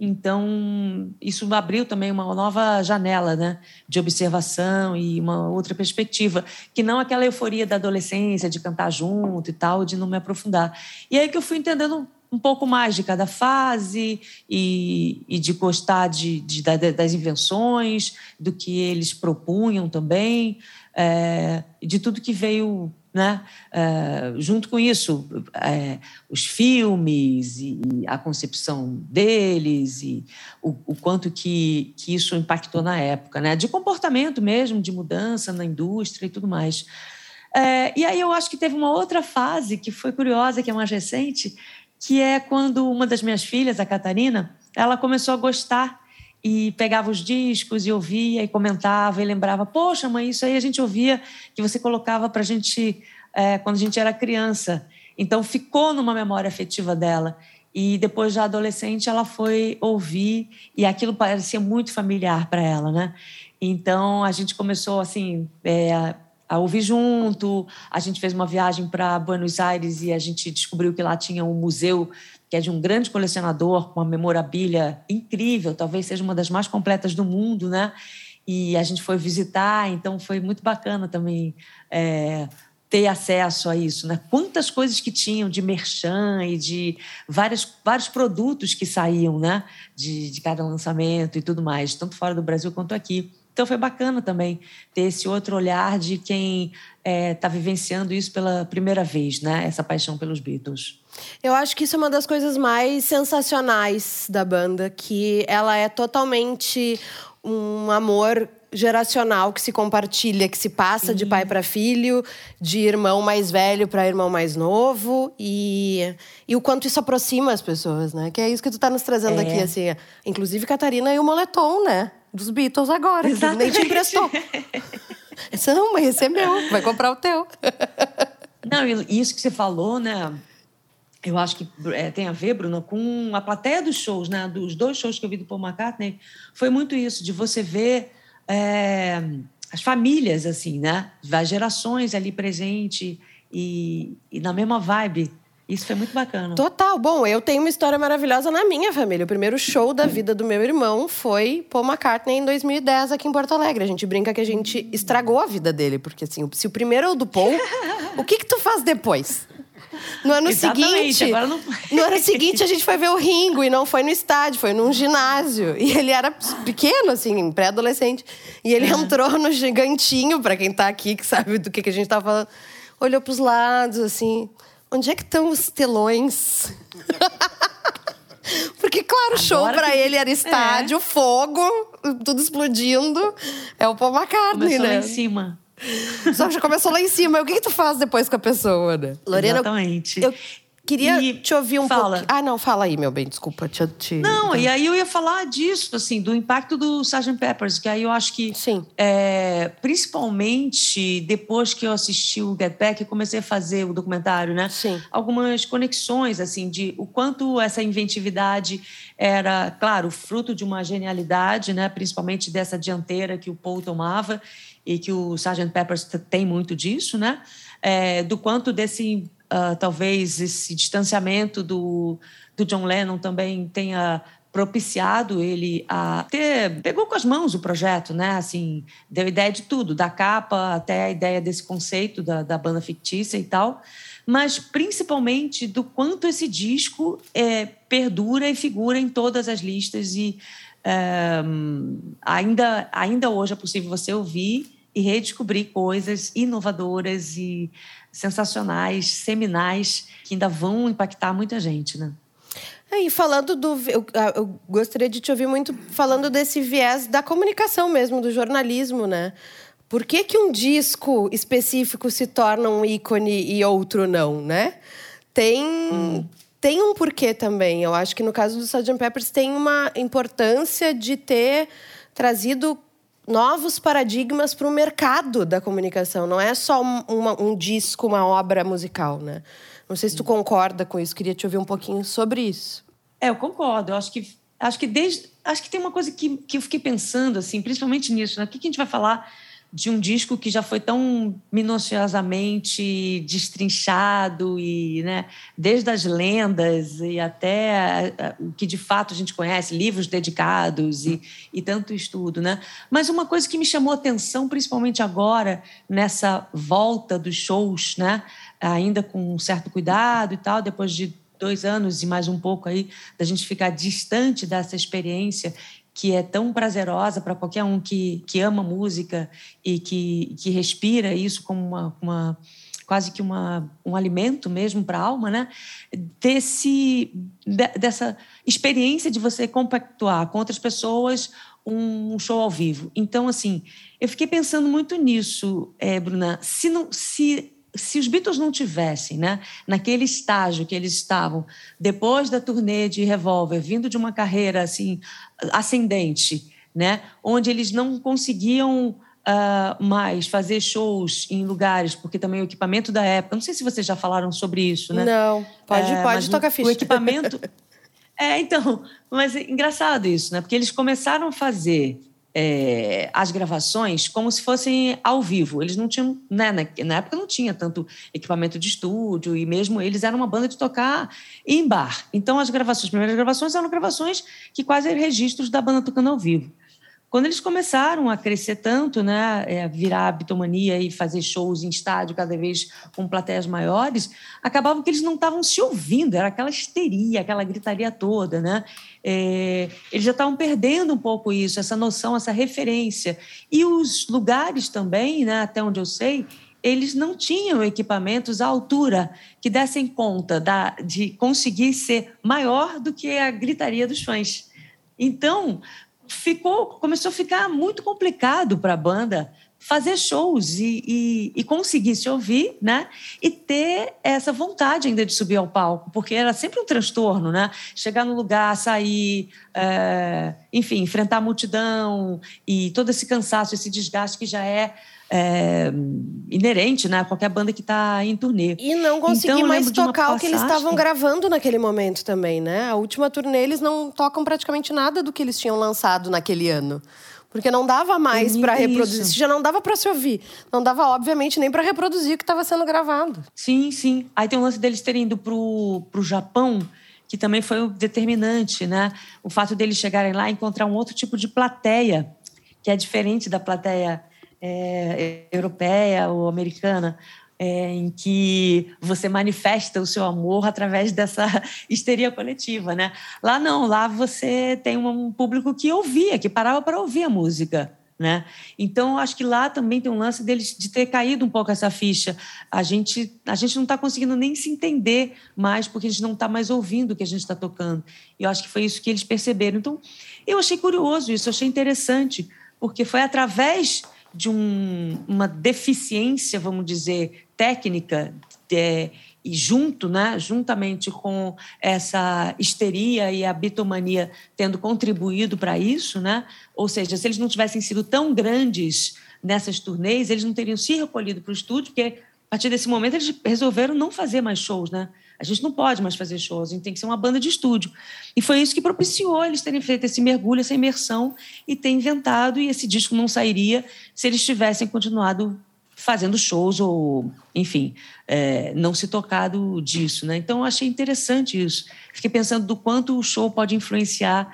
Então, isso abriu também uma nova janela né, de observação e uma outra perspectiva, que não aquela euforia da adolescência, de cantar junto e tal, de não me aprofundar. E aí que eu fui entendendo um pouco mais de cada fase e, e de gostar de, de, das invenções, do que eles propunham também, é, de tudo que veio né? Uh, junto com isso, é, os filmes e, a concepção deles e o, o, quanto que, que isso impactou na época, né? de comportamento mesmo, de mudança na indústria e tudo mais. É, e aí eu acho que teve uma outra fase que foi curiosa, que é mais recente, que é quando uma das minhas filhas, a Catarina, ela começou a gostar e pegava os discos e ouvia e comentava e lembrava: Poxa, mãe, isso aí a gente ouvia que você colocava para a gente é, quando a gente era criança. Então ficou numa memória afetiva dela. E depois, já adolescente, ela foi ouvir e aquilo parecia muito familiar para ela, né? Então a gente começou assim é, a ouvir junto. A gente fez uma viagem para Buenos Aires e a gente descobriu que lá tinha um museu que é de um grande colecionador com uma memorabilia incrível, talvez seja uma das mais completas do mundo, né? E a gente foi visitar, então foi muito bacana também é, ter acesso a isso, né? Quantas coisas que tinham de merchan e de vários, vários produtos que saíam, né? De, de cada lançamento e tudo mais, tanto fora do Brasil quanto aqui. Então foi bacana também ter esse outro olhar de quem está é, tá vivenciando isso pela primeira vez, né? Essa paixão pelos Beatles. Eu acho que isso é uma das coisas mais sensacionais da banda, que ela é totalmente um amor geracional que se compartilha, que se passa de pai para filho, de irmão mais velho para irmão mais novo e, e o quanto isso aproxima as pessoas, né? Que é isso que tu tá nos trazendo é. aqui, assim. Inclusive, Catarina e o moletom, né? Dos Beatles agora, Exatamente. que nem te emprestou. Não, mas esse é meu, vai comprar o teu. Não, isso que você falou, né? eu acho que é, tem a ver, Bruno, com a plateia dos shows, né? Dos dois shows que eu vi do Paul McCartney, foi muito isso, de você ver é, as famílias, assim, né? As gerações ali presente e, e, na mesma vibe Isso foi muito bacana. Total. Bom, eu tenho uma história maravilhosa na minha família. O primeiro show da vida do meu irmão foi Paul McCartney em 2010 aqui em Porto Alegre. A gente brinca que a gente estragou a vida dele, porque assim, se o primeiro é o do Paul, o que que tu faz depois? No ano Exatamente, seguinte, agora não- no ano seguinte a gente foi ver o Ringo e não foi no estádio, foi num ginásio. E ele era pequeno assim, pré-adolescente, e ele entrou no gigantinho, pra quem tá aqui que sabe do que que a gente tá falando. Olhou pros lados assim, onde é que estão os telões? Porque, claro, o show pra que- ele era estádio, fogo, tudo explodindo. É o Paul McCartney, Começou lá né? em cima. Só que já começou lá em cima. O que, que tu faz depois com a pessoa, né? Lorena, Exatamente. eu queria E te ouvir um pouco. Ah, não, fala aí, meu bem, desculpa. Te, te... Não, e aí eu ia falar disso, assim, do impacto do Sgt. Peppers, que aí eu acho que, Sim. é, principalmente depois que eu assisti o Get Back e comecei a fazer o documentário, né? Sim. Algumas conexões, assim, de o quanto essa inventividade era, claro, fruto de uma genialidade, né? Principalmente dessa dianteira que o Paul tomava e que o Sgt. Peppers tem muito disso, né? É, do quanto desse, ah, talvez, esse distanciamento do, do John Lennon também tenha propiciado ele a ter pegou com as mãos o projeto, né? Assim, deu ideia de tudo, da capa até a ideia desse conceito da, da banda fictícia e tal, mas principalmente do quanto esse disco é, perdura e figura em todas as listas e é, ainda ainda hoje é possível você ouvir e redescobrir coisas inovadoras e sensacionais, seminais que ainda vão impactar muita gente, né? Aí, falando do. Eu, ah, eu gostaria de te ouvir muito falando desse viés da comunicação mesmo, do jornalismo, né? Por que, que um disco específico se torna um ícone e outro não, né? Tem, tem um porquê também. Eu acho que no caso do Sgt. Peppers tem uma importância de ter trazido novos paradigmas para o mercado da comunicação. Não é só um, uma- um disco, uma obra musical, né? Não sei se tu concorda com isso. Queria te ouvir um pouquinho sobre isso. É, eu concordo. Eu acho que acho que desde acho que tem uma coisa que, que eu fiquei pensando assim, principalmente nisso, né? O que, que a gente vai falar de um disco que já foi tão minuciosamente destrinchado e, né, desde as lendas e até o que de fato a gente conhece, livros dedicados e, e tanto estudo, né? Mas uma coisa que me chamou atenção, principalmente agora nessa volta dos shows, né? Ainda com um certo cuidado e tal, depois de dois anos e mais um pouco aí da gente ficar distante dessa experiência que é tão prazerosa para qualquer um que, que ama música e que, que respira isso como uma, uma quase que uma, um alimento mesmo para a alma, né? Desse, de- dessa experiência de você compactuar com outras pessoas um show ao vivo. Então, assim, eu fiquei pensando muito nisso, eh, Bruna. Se, não, se, se os Beatles não tivessem, né, naquele estágio que eles estavam, depois da turnê de Revolver, vindo de uma carreira assim ascendente, né, onde eles não conseguiam ah, mais fazer shows em lugares, porque também o equipamento da época, não sei se vocês já falaram sobre isso, né? Não, pode, É, pode o, ficha. O equipamento. é, então, mas é engraçado isso, né? Porque eles começaram a fazer é, as gravações como se fossem ao vivo. Eles não tinham, né? Na, na época não tinha tanto equipamento de estúdio e mesmo eles eram uma banda de tocar em bar. Então as gravações, as primeiras gravações eram gravações que quase eram registros da banda tocando ao vivo. Quando eles começaram a crescer tanto, né, é, virar bitomania e fazer shows em estádio cada vez com plateias maiores, acabava que eles não estavam se ouvindo, era aquela histeria, aquela gritaria toda, né? É, eles já estavam perdendo um pouco isso, essa noção, essa referência. E os lugares também, né, até onde eu sei, eles não tinham equipamentos à altura que dessem conta da, de conseguir ser maior do que a gritaria dos fãs. Então, ficou, começou a ficar muito complicado para a banda fazer shows e, e, e, conseguir se ouvir, né? E ter essa vontade ainda de subir ao palco, porque era sempre um transtorno, né? Chegar no lugar, sair, é, enfim, enfrentar a multidão e todo esse cansaço, esse desgaste que já é, é inerente, né? Qualquer banda que está em turnê. E não conseguir Então, mais tocar o que eles estavam gravando naquele momento também, né? A última turnê eles não tocam praticamente nada do que eles tinham lançado naquele ano. Porque não dava mais para reproduzir, isso. já não dava para se ouvir. Não dava, obviamente, nem para reproduzir o que estava sendo gravado. Sim, sim. Aí tem o lance deles terem ido pro, pro Japão, que também foi o determinante, né? O fato deles chegarem lá e encontrar um outro tipo de plateia, que é diferente da plateia é, europeia ou americana, é, em que você manifesta o seu amor através dessa histeria coletiva, né? Lá não, lá você tem um público que ouvia, que parava para ouvir a música. Né? Então, acho que lá também tem um lance deles de ter caído um pouco essa ficha. A gente, a gente não está conseguindo nem se entender mais, porque a gente não está mais ouvindo o que a gente está tocando. E eu acho que foi isso que eles perceberam. Então, eu achei curioso isso, eu achei interessante, porque foi através de um, uma deficiência, vamos dizer, técnica, é, e junto, né, juntamente com essa histeria e a bitomania tendo contribuído para isso, né? Ou seja, se eles não tivessem sido tão grandes nessas turnês, eles não teriam se recolhido para o estúdio, porque a partir desse momento eles resolveram não fazer mais shows, né? A gente não pode mais fazer shows, a gente tem que ser uma banda de estúdio. E foi isso que propiciou eles terem feito esse mergulho, essa imersão e ter inventado, e esse disco não sairia se eles tivessem continuado fazendo shows ou, enfim, é, não se tocado disso, né? Então, eu achei interessante isso. Fiquei pensando do quanto o show pode influenciar,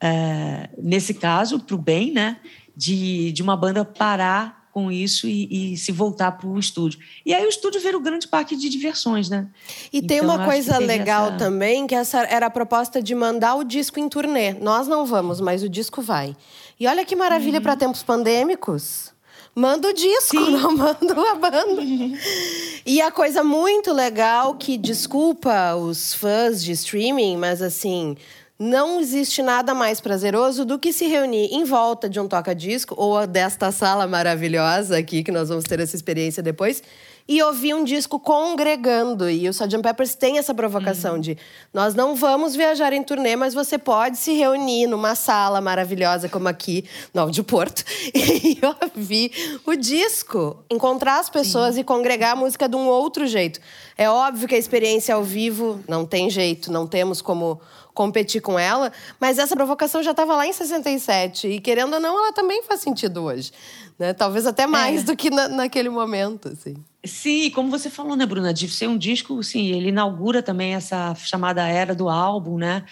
é, nesse caso, para o bem, né? De, de uma banda parar com isso e, e se voltar para o estúdio. E aí o estúdio vira o grande parque de diversões, né? E tem Então, uma eu acho coisa legal essa- também, que essa era a proposta de mandar o disco em turnê. Nós não vamos, mas o disco vai. E olha que maravilha para tempos pandêmicos. Manda o disco, Uhum. Sim. não manda a banda. E a coisa muito legal que, desculpa os fãs de streaming, mas assim, não existe nada mais prazeroso do que se reunir em volta de um toca-disco ou desta sala maravilhosa aqui, que nós vamos ter essa experiência depois, e ouvir um disco congregando. E o Sgt. Peppers tem essa provocação de nós não vamos viajar em turnê, mas você pode se reunir numa sala maravilhosa como aqui, no Áudio Porto, e ouvir o disco, encontrar as pessoas e congregar a música de um outro jeito. É óbvio que a experiência ao vivo não tem jeito, não temos como competir com ela, mas essa provocação já estava lá em 67 e querendo ou não, ela também faz sentido hoje, né? Talvez até mais É. do que na- naquele momento, assim. Sim, como você falou, né, Bruna? De ser um disco, sim, ele inaugura também essa chamada era do álbum, né?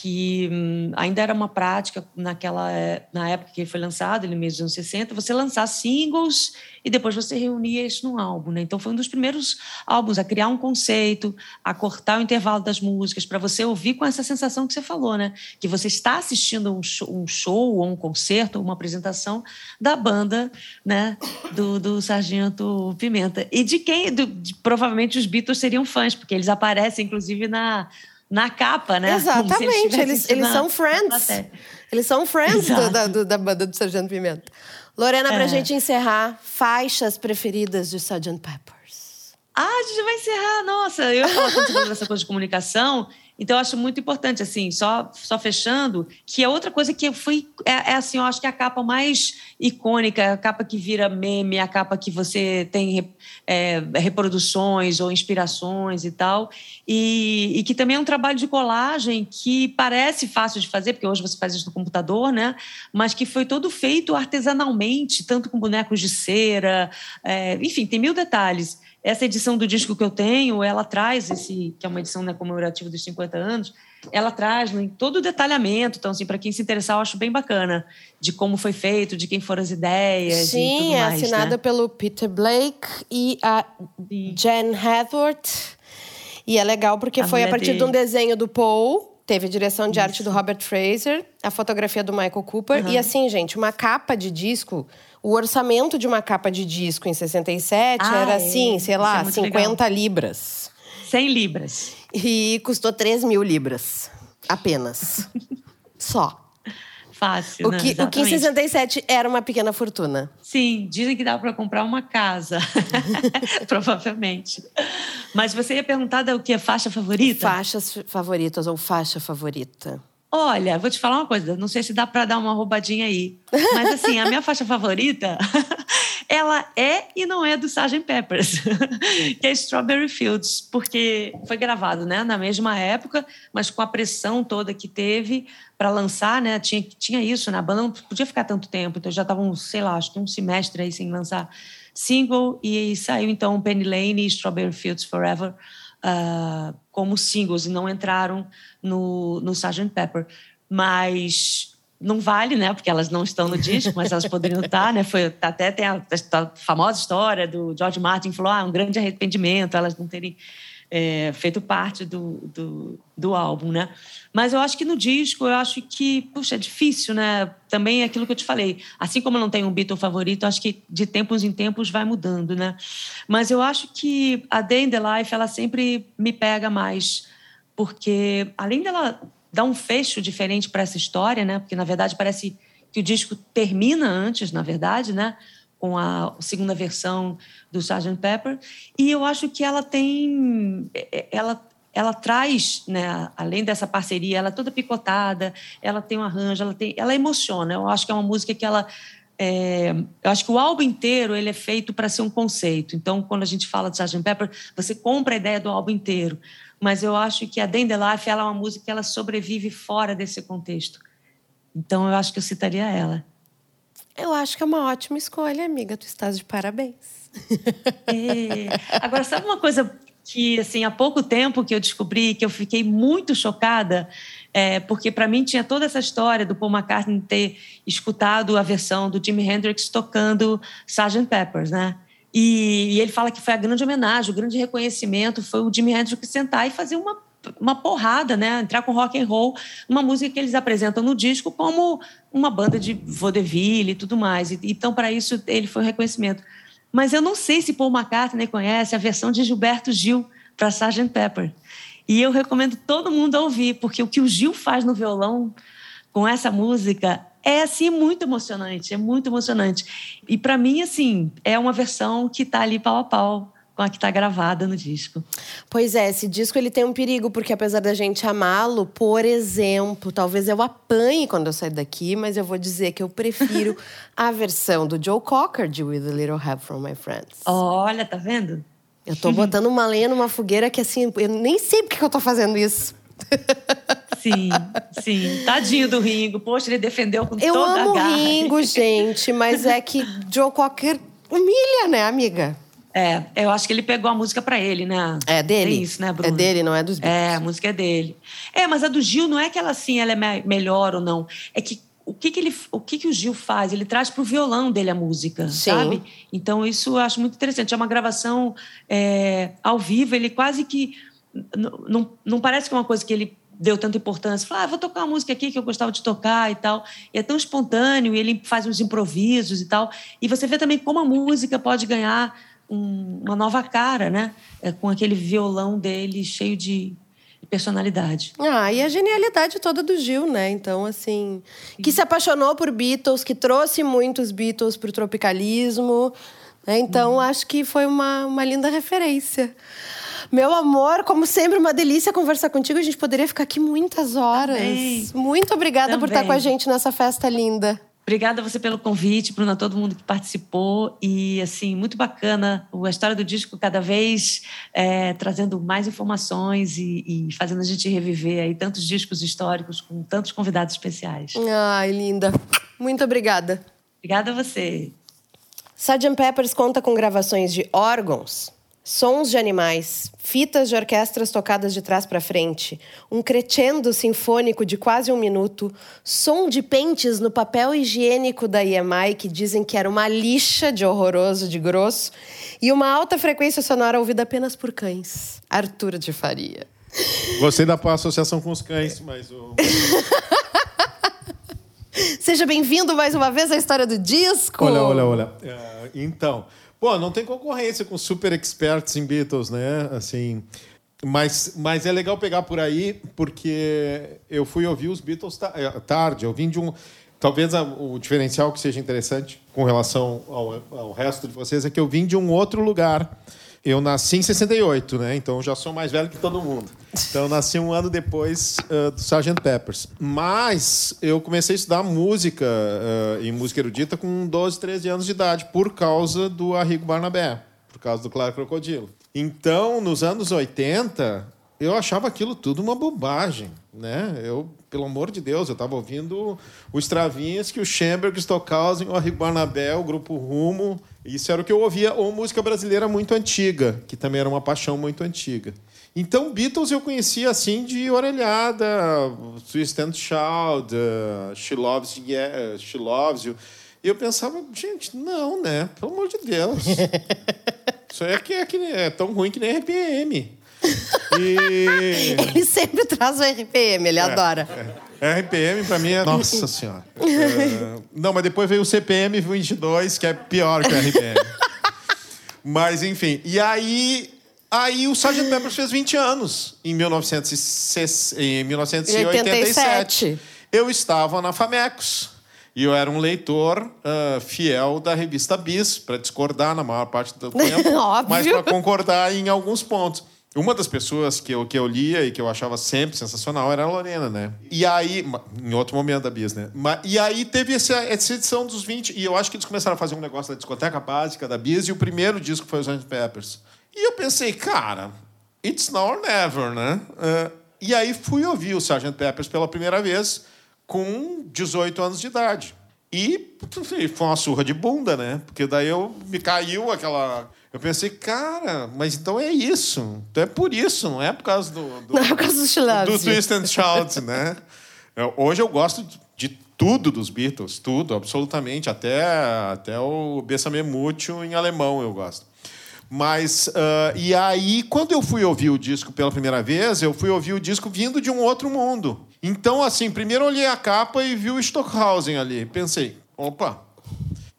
Que hum, ainda era uma prática naquela na época que ele foi lançado, ele mesmo nos anos 60, você lançar singles e depois você reunia isso num álbum, né? Então foi um dos primeiros álbuns a criar um conceito, a cortar o intervalo das músicas para você ouvir com essa sensação que você falou, né? Que você está assistindo um show, um show ou um concerto, ou uma apresentação da banda, né? Do, do Sargento Pimenta e de quem, do- de- provavelmente os Beatles seriam fãs, porque eles aparecem inclusive na na capa, né? Exatamente, eles, eles na- são friends. Eles são friends do- da, do- da banda do Sargento Pimenta. Lorena, pra É. gente encerrar, faixas preferidas de Sgt. Peppers. Ah, a gente vai encerrar. Nossa, eu ia falar tanto sobre essa coisa de comunicação. Então, eu acho muito importante, assim, só, só fechando, que é outra coisa que foi. É, é assim, eu acho que é a capa mais icônica, a capa que vira meme, a capa que você tem é, reproduções ou inspirações e tal. E, e que também é um trabalho de colagem que parece fácil de fazer, porque hoje você faz isso no computador, né? Mas que foi todo feito artesanalmente, tanto com bonecos de cera, é, enfim, tem mil detalhes. Essa edição do disco que eu tenho, ela traz esse, que é uma edição né, comemorativa dos 50 anos, ela traz né, todo o detalhamento. Então, assim, para quem se interessar, eu acho bem bacana de como foi feito, de quem foram as ideias e Sim, é mais. assinada né? pelo Peter Blake e a Sim. Jen Hathaway. E é legal porque A foi a partir de um dele. desenho do Paul, teve a direção de arte do Robert Fraser, a fotografia do Michael Cooper. E assim, gente, uma capa de disco, o orçamento de uma capa de disco em 67 Ah, era é. assim, sei lá, é muito 50 libras. 100 libras. E custou 3 mil libras. Apenas. Só. Fácil, O né? que, o que em Exatamente. 67 era uma pequena fortuna. Sim, dizem que dá para comprar uma casa. Provavelmente. Mas você ia perguntar o que é faixa favorita? Faixas favoritas ou faixa favorita? Olha, vou te falar uma coisa, não sei se dá para dar uma roubadinha aí. Mas assim, a minha faixa favorita ela é e não é do Sgt. Peppers, que é Strawberry Fields, porque foi gravado né, na mesma época, mas com a pressão toda que teve para lançar, né? Tinha, tinha isso, né? A banda não podia ficar tanto tempo, então já estavam, sei lá, acho que um semestre aí sem lançar single, e saiu então Penny Lane e Strawberry Fields Forever uh, como singles, e não entraram no, no Sgt. Pepper. Mas não vale, né? Porque elas não estão no disco, mas elas poderiam estar, né? Foi, até tem a, a famosa história do George Martin falou, ah, um grande arrependimento elas não terem é, feito parte do, do, do, álbum, né? Mas eu acho que no disco, eu acho que, puxa, é difícil, né? Também é aquilo que eu te falei. Assim como eu não tenho um Beatle favorito, acho que de tempos em tempos vai mudando, né? Mas eu acho que a Day in the Life, ela sempre me pega mais, porque além dela dá um fecho diferente para essa história, né? Porque na verdade parece que o disco termina antes, na verdade, né? Com a segunda versão do Sgt. Pepper. E eu acho que ela tem, ela ela traz, né, além dessa parceria, ela é toda picotada, ela tem um arranjo, ela tem, ela emociona. Eu acho que é uma música que ela é, eu acho que o álbum inteiro ele é feito para ser um conceito. Então, quando a gente fala de Sgt. Pepper, você compra a ideia do álbum inteiro mas eu acho que a Life ela é uma música que ela sobrevive fora desse contexto. Então eu acho que eu citaria ela. Eu acho que é uma ótima escolha, amiga. Tu estás de parabéns. É. Agora, sabe uma coisa que, assim, há pouco tempo que eu descobri que eu fiquei muito chocada? É, porque para mim tinha toda essa história do Paul McCartney ter escutado a versão do Jimi Hendrix tocando Sgt. Peppers, né? E, e, ele fala que foi a grande homenagem, o grande reconhecimento foi o Jimi Hendrix sentar e fazer uma, uma porrada, né? Entrar com rock and roll, uma música que eles apresentam no disco como uma banda de vaudeville e tudo mais. Então, para isso, ele foi o reconhecimento. Mas eu não sei se Paul McCartney conhece a versão de Gilberto Gil para Sgt. Pepper. E eu recomendo todo mundo ouvir, porque o que o Gil faz no violão com essa música é assim muito emocionante, é muito emocionante. E para mim assim, é uma versão que está ali pau a pau com a que está gravada no disco. Pois é, esse disco ele tem um perigo, porque apesar da gente amá-lo, por exemplo, talvez eu apanhe quando eu sair daqui, mas eu vou dizer que eu prefiro a versão do Joe Cocker de With a Little Help from My Friends. Olha, tá vendo? Eu tô botando uma lenha numa fogueira que assim, eu nem sei porque eu tô fazendo isso. Sim, sim. Tadinho do Ringo. Poxa, ele defendeu com eu toda a garra. Eu amo o Ringo, gente, mas é que Joe Cocker humilha, né, amiga? É, eu acho que ele pegou a música para ele, né? É dele. É isso, né, Bruno? É dele, não é dos Beatles. É, a música é dele. É, mas a do Gil não é que ela assim, ela é me melhor ou não. É que o que, que ele, o que, que o Gil faz? Ele traz para o violão dele a música, Sim. sabe? Então isso eu acho muito interessante. É uma gravação é, ao vivo. Ele quase que não, não parece que é uma coisa que ele deu tanta importância. Falou, ah, vou tocar uma música aqui que eu gostava de tocar e tal. E é tão espontâneo, e ele faz uns improvisos e tal. E você vê também como a música pode ganhar um, uma nova cara, né? É, com aquele violão dele cheio de personalidade. Ah, e a genialidade toda do Gil, né? Então, assim, que se apaixonou por Beatles, que trouxe muitos Beatles para o tropicalismo. Né? Então, hum. acho que foi uma, uma linda referência. Meu amor, como sempre, uma delícia conversar contigo. A gente poderia ficar aqui muitas horas. Também. Muito obrigada Também. por estar com a gente nessa festa linda. Obrigada a você pelo convite, Bruna, a todo mundo que participou. E, assim, muito bacana a história do disco cada vez é, trazendo mais informações e, e, fazendo a gente reviver aí tantos discos históricos com tantos convidados especiais. Ai, linda. Muito obrigada. Obrigada a você. Sgt. Peppers conta com gravações de órgãos, Sons de animais, fitas de orquestras tocadas de trás para frente, um crescendo sinfônico de quase um minuto, som de pentes no papel higiênico da EMI que dizem que era uma lixa de horroroso de grosso e uma alta frequência sonora ouvida apenas por cães. Arthur de Faria. Gostei da associação com os cães, mas o... Seja bem-vindo mais uma vez à história do disco. Olha, olha, olha. Uh, então, Pô, não tem concorrência com super experts em Beatles, né? Assim, mas, mas é legal pegar por aí, porque eu fui ouvir os Beatles eh, tarde. Eu vim de um. Talvez o diferencial que seja interessante com relação ao, ao resto de vocês é que eu vim de um outro lugar. Eu nasci em 68, né? Então já sou mais velho que todo mundo. Então eu nasci um ano depois uh, do Sgt. Peppers. Mas eu comecei a estudar música uh, e música erudita com 12, 13 anos de idade, por causa do Arrigo Barnabé, por causa do Claro Crocodilo. Então, nos anos 80, eu achava aquilo tudo uma bobagem, né? Eu, pelo amor de Deus, eu estava ouvindo o Stravinsky, o Schoenberg, o Stockhausen, o Arrigo Barnabé, o Grupo Rumo. Isso era o que eu ouvia, ou música brasileira muito antiga, que também era uma paixão muito antiga. Então, Beatles eu conhecia assim de orelhada, Twist and Shout, uh, She Loves, yeah, She Loves You. E eu pensava, gente, não, né? Pelo amor de Deus. Isso é, que, é, que é tão ruim que nem RPM. E... Ele sempre traz o RPM, ele é, adora. É. RPM pra mim é. Nossa Senhora. É... Não, mas depois veio o CPM 22, que é pior que o RPM. mas, enfim. E aí. Aí o Sgt. Peppers fez 20 anos, em, 1900, em 1987. Eu estava na Famecos. E eu era um leitor uh, fiel da revista Bis, para discordar na maior parte do tempo, mas para concordar em alguns pontos. Uma das pessoas que eu, que eu lia e que eu achava sempre sensacional era a Lorena, né? E aí, em outro momento da Bis, né? E aí teve essa, essa edição dos 20, e eu acho que eles começaram a fazer um negócio da discoteca básica da Bis, e o primeiro disco foi os Sgt. Peppers. E eu pensei, cara, it's now or never, né? Uh, e aí fui ouvir o Sgt. Peppers pela primeira vez com 18 anos de idade. E foi uma surra de bunda, né? Porque daí eu me caiu aquela eu pensei, cara, mas então é isso. Então é por isso, não é por causa do. do não é por causa do Twist and Shout, né? Hoje eu gosto de tudo dos Beatles, tudo, absolutamente. Até, até o Bessame Mútil em alemão eu gosto. Mas, uh, e aí, quando eu fui ouvir o disco pela primeira vez, eu fui ouvir o disco vindo de um outro mundo. Então, assim, primeiro olhei a capa e vi o Stockhausen ali. Pensei, opa,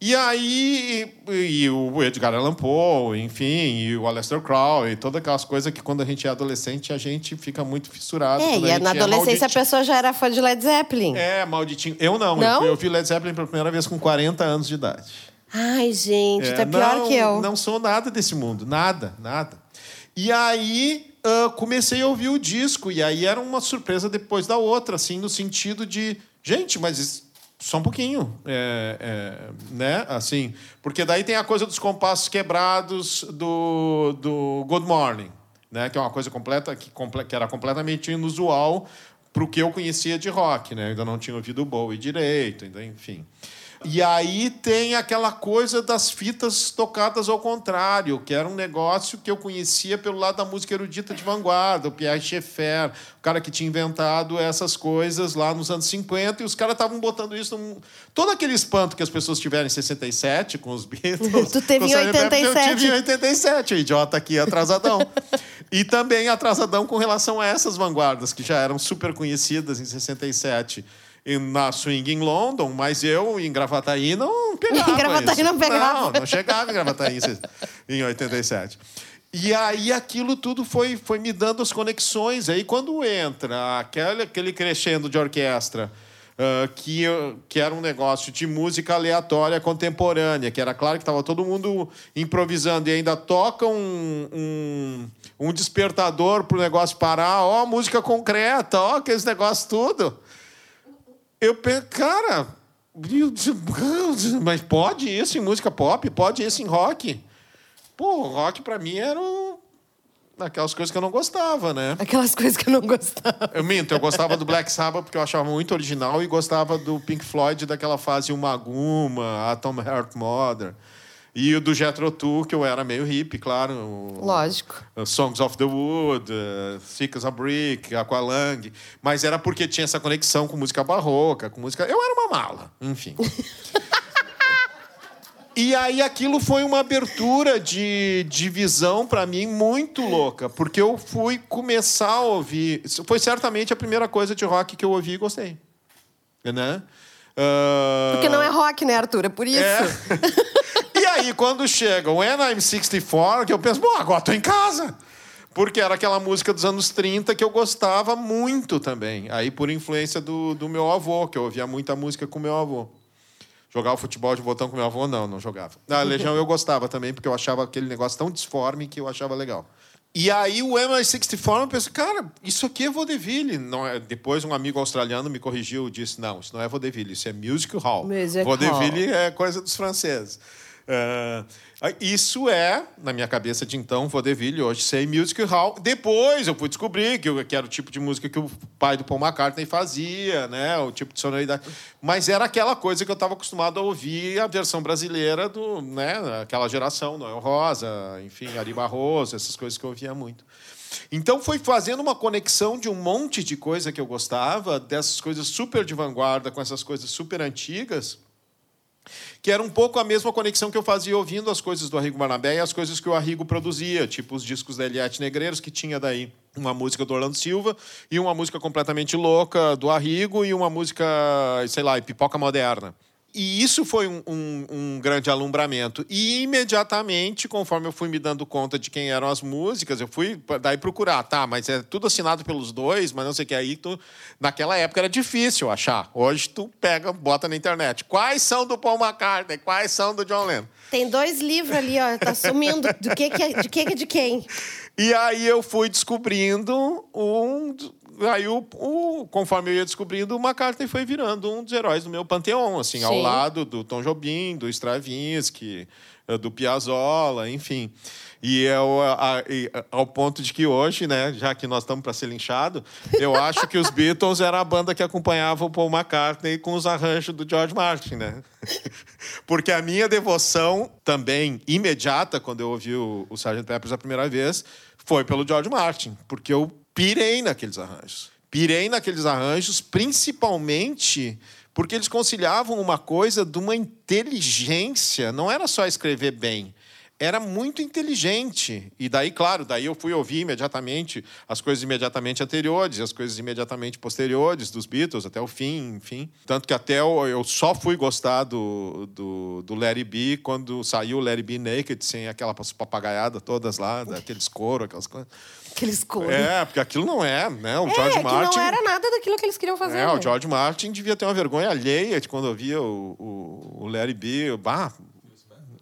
e aí, e o Edgar Allan Poe, enfim, e o Aleister Crowley, e todas aquelas coisas que quando a gente é adolescente a gente fica muito fissurado. É, e na é adolescência é a pessoa já era fã de Led Zeppelin. É, malditinho. Eu não, não? Eu, eu vi Led Zeppelin pela primeira vez com 40 anos de idade. Ai, gente, é, tá pior não, que eu. Não sou nada desse mundo, nada, nada. E aí uh, comecei a ouvir o disco, e aí era uma surpresa depois da outra, assim, no sentido de, gente, mas só um pouquinho, é, é, né? Assim, porque daí tem a coisa dos compassos quebrados do, do Good Morning, né? Que é uma coisa completa que, que era completamente inusual para o que eu conhecia de rock, né? Eu ainda não tinha ouvido o Bowie direito, ainda, enfim. E aí tem aquela coisa das fitas tocadas ao contrário, que era um negócio que eu conhecia pelo lado da música erudita de vanguarda, o Pierre Schaeffer, o cara que tinha inventado essas coisas lá nos anos 50, e os caras estavam botando isso num... Todo aquele espanto que as pessoas tiveram em 67 com os Beatles... tu teve em 87. Eu tive em 87, o idiota aqui atrasadão. e também atrasadão com relação a essas vanguardas, que já eram super conhecidas em 67 na Swing em London, mas eu em Gravataí não pegava. Em Gravataí isso. não pegava. Não, não chegava em Gravataí em 87. E aí aquilo tudo foi, foi me dando as conexões. Aí quando entra aquele, aquele crescendo de orquestra, uh, que, que era um negócio de música aleatória contemporânea, que era claro que estava todo mundo improvisando e ainda toca um, um, um despertador para o negócio parar, ó, música concreta, ó, aqueles negócios tudo eu penso, cara, mas pode isso em música pop? Pode isso em rock? Pô, rock para mim era um... aquelas coisas que eu não gostava, né? Aquelas coisas que eu não gostava. Eu minto, eu gostava do Black Sabbath porque eu achava muito original e gostava do Pink Floyd daquela fase Uma Guma, Atom Heart Mother. E o do Jethro Tull, que eu era meio hippie, claro. Lógico. Songs of the Wood, uh, Thick as a Brick, Aqualung. Mas era porque tinha essa conexão com música barroca, com música... Eu era uma mala, enfim. e aí aquilo foi uma abertura de, de visão para mim muito louca, porque eu fui começar a ouvir... Foi certamente a primeira coisa de rock que eu ouvi e gostei. Né? Uh... Porque não é rock, né, Arthur? É por isso. É. E aí, quando chega o When I'm 64, que eu penso, bom, agora tô em casa. Porque era aquela música dos anos 30 que eu gostava muito também. Aí, por influência do, do meu avô, que eu ouvia muita música com meu avô. Jogava futebol de botão com meu avô? Não, não jogava. A Legião eu gostava também, porque eu achava aquele negócio tão disforme que eu achava legal. E aí o MI64, eu pensei, cara, isso aqui é vaudeville. Não é... Depois um amigo australiano me corrigiu e disse, não, isso não é vaudeville, isso é music hall. Music vaudeville hall. é coisa dos franceses. Uh, isso é, na minha cabeça de então, vaudeville, hoje sei music hall. Depois eu fui descobrir que, eu, que era o tipo de música que o pai do Paul McCartney fazia, né? o tipo de sonoridade. Mas era aquela coisa que eu estava acostumado a ouvir a versão brasileira do, né? aquela geração, Noel Rosa, enfim, Ari Barroso, essas coisas que eu ouvia muito. Então foi fazendo uma conexão de um monte de coisa que eu gostava, dessas coisas super de vanguarda com essas coisas super antigas que era um pouco a mesma conexão que eu fazia ouvindo as coisas do Arrigo Barnabé e as coisas que o Arrigo produzia, tipo os discos da Eliette Negreiros, que tinha daí uma música do Orlando Silva e uma música completamente louca do Arrigo e uma música, sei lá, pipoca moderna. E isso foi um, um, um, grande alumbramento. E imediatamente, conforme eu fui me dando conta de quem eram as músicas, eu fui daí procurar. Tá, mas é tudo assinado pelos dois, mas não sei o que. Aí, tu, naquela época era difícil achar. Hoje tu pega, bota na internet. Quais são do Paul McCartney? Quais são do John Lennon? Tem dois livros ali, ó. Tá sumindo. Do que que é, de que que é de quem? E aí eu fui descobrindo um aí, o, o, conforme eu ia descobrindo, o McCartney foi virando um dos heróis do meu panteão, assim, Sim. ao lado do Tom Jobim, do Stravinsky, eh, do Piazzolla, enfim. E, eu, é a, a, ao ponto de que hoje, né, já que nós estamos para ser linchado, eu acho que os Beatles era a banda que acompanhava o Paul McCartney com os arranjos do George Martin, né? Porque a minha devoção também imediata quando eu ouvi o, o Sgt. Peppers a primeira vez foi pelo George Martin, porque eu pirei naqueles arranjos. Pirei naqueles arranjos, principalmente porque eles conciliavam uma coisa de uma inteligência, não era só escrever bem, era muito inteligente. E daí, claro, daí eu fui ouvir imediatamente as coisas imediatamente anteriores, as coisas imediatamente posteriores dos Beatles, até o fim, enfim. Tanto que até eu, só fui gostar do, do, do Larry B quando saiu o Larry B Naked, sem aquela papagaiada todas lá, daqueles coros, aquelas coisas. Aqueles coros. É, porque aquilo não é, né? O é, George Martin. não era nada daquilo que eles queriam fazer. É, né? o George Martin devia ter uma vergonha alheia de quando eu via o, o, o Larry B. Bah,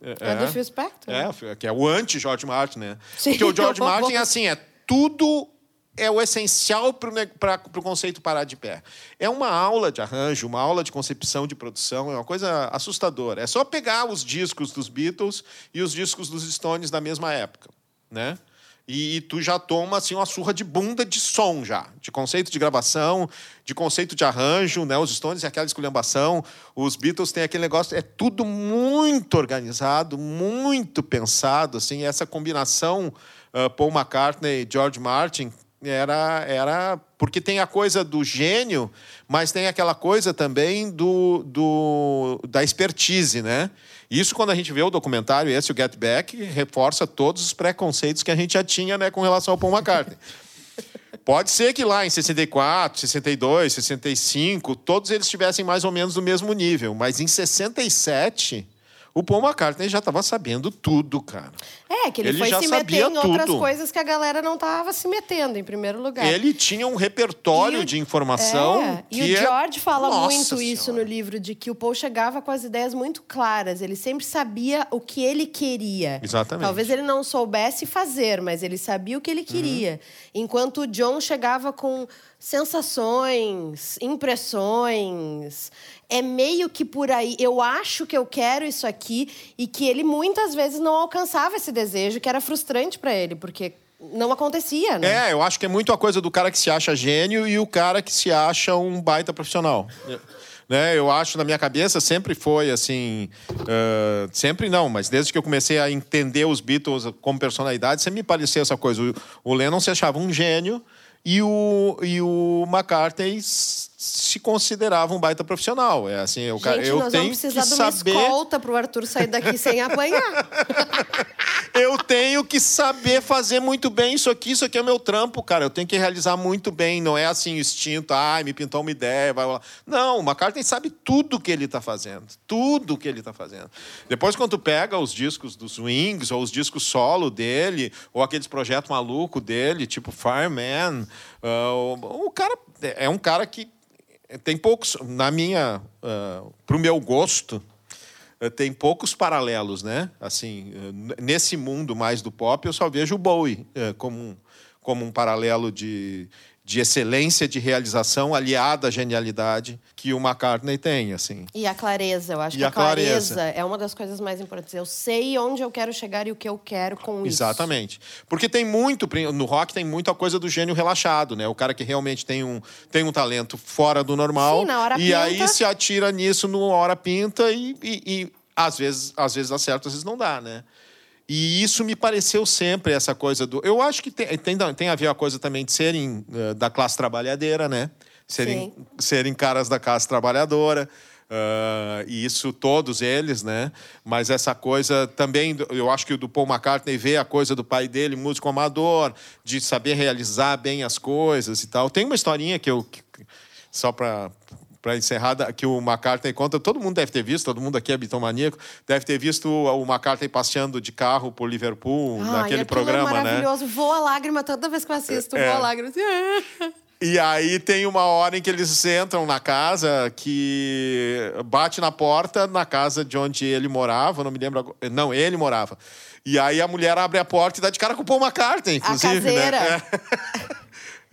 é, é do Phil Spector. É, que é o anti-George Martin, né? Sim. Porque o George Martin é assim, é tudo é o essencial para o conceito parar de pé. É uma aula de arranjo, uma aula de concepção de produção, é uma coisa assustadora. É só pegar os discos dos Beatles e os discos dos Stones da mesma época, né? E, tu já toma assim uma surra de bunda de som já, de conceito de gravação, de conceito de arranjo, né? Os Stones é aquela esculhambação, os Beatles têm aquele negócio, é tudo muito organizado, muito pensado, assim, essa combinação uh, Paul McCartney, George Martin era era porque tem a coisa do gênio, mas tem aquela coisa também do, do da expertise, né? Isso, quando a gente vê o documentário, esse, o Get Back, reforça todos os preconceitos que a gente já tinha né, com relação ao Paul McCartney. Pode ser que lá em 64, 62, 65, todos eles estivessem mais ou menos no mesmo nível, mas em 67 o Paul McCartney já estava sabendo tudo, cara. É, que ele, Ele foi já se meter sabia em outras tudo. coisas que a galera não estava se metendo, em primeiro lugar. Ele tinha um repertório o- de informação É, que E o é- George fala Nossa muito isso Senhora. no livro, de que o Paul chegava com as ideias muito claras. Ele sempre sabia o que ele queria. Exatamente. Talvez ele não soubesse fazer, mas ele sabia o que ele queria. Uhum. Enquanto o John chegava com sensações, impressões. É meio que por aí. Eu acho que eu quero isso aqui e que ele muitas vezes não alcançava esse desejo, que era frustrante para ele, porque não acontecia, né? É, eu acho que é muito a coisa do cara que se acha gênio e o cara que se acha um baita profissional. Né? Eu acho, na minha cabeça, sempre foi assim. ah, sempre não, mas desde que eu comecei a entender os Beatles como personalidade, sempre me parecia essa coisa. O, o Lennon se achava um gênio e o, e o McCartney se considerava um baita profissional. É assim, eu, Gente, eu nós tenho vamos que precisar de uma saber. escolta pro Arthur sair daqui sem apanhar. Eu tenho que saber fazer muito bem isso aqui. Isso aqui é meu trampo, cara. Eu tenho que realizar muito bem. Não é assim, instinto. Ai, me pintou uma ideia, vai lá. Não, o McCartney sabe tudo que ele está fazendo. Tudo que ele está fazendo. Depois, quando tu pega os discos dos Wings, ou os discos solo dele, ou aqueles projetos malucos dele, tipo Fireman, ah, o, o cara é um cara que tem poucos, na minha, uh, pro meu gosto, eh, tem poucos paralelos, né? Assim, eh, nesse mundo mais do pop, eu só vejo o Bowie eh, como um, como um paralelo de, de excelência de realização aliada à genialidade que o McCartney tem, assim. E a clareza, eu acho E que a, clareza. clareza é uma das coisas mais importantes. Eu sei onde eu quero chegar e o que eu quero com isso. Exatamente. Porque tem muito, no rock tem muito a coisa do gênio relaxado, né? O cara que realmente tem um, tem um talento fora do normal. Sim, na hora e pinta. aí se atira nisso no hora pinta e, e, e às vezes às vezes dá certo, às vezes não dá, né? E isso me pareceu sempre essa coisa do. Eu acho que tem, tem, tem a ver a coisa também de serem eh, da classe trabalhadeira, né? Serem, serem caras da classe trabalhadora. ah, e isso todos eles, né? Mas essa coisa também, eu acho que o do Paul McCartney vê a coisa do pai dele, músico amador, de saber realizar bem as coisas e tal. Tem uma historinha que eu. que- só para para encerrar, que o McCartney conta, todo mundo deve ter visto, todo mundo aqui é bitomaníaco, deve ter visto o McCartney passeando de carro por Liverpool, Ai, naquele aquilo programa, é né? maravilhoso. Voa lágrima toda vez que eu assisto. É. Voa lágrima. E aí tem uma hora em que eles entram na casa que bate na porta na casa de onde ele morava, não me lembro agora. Não, ele morava. E aí a mulher abre a porta e dá de cara com o Paul McCartney, inclusive. caseira. Né? É.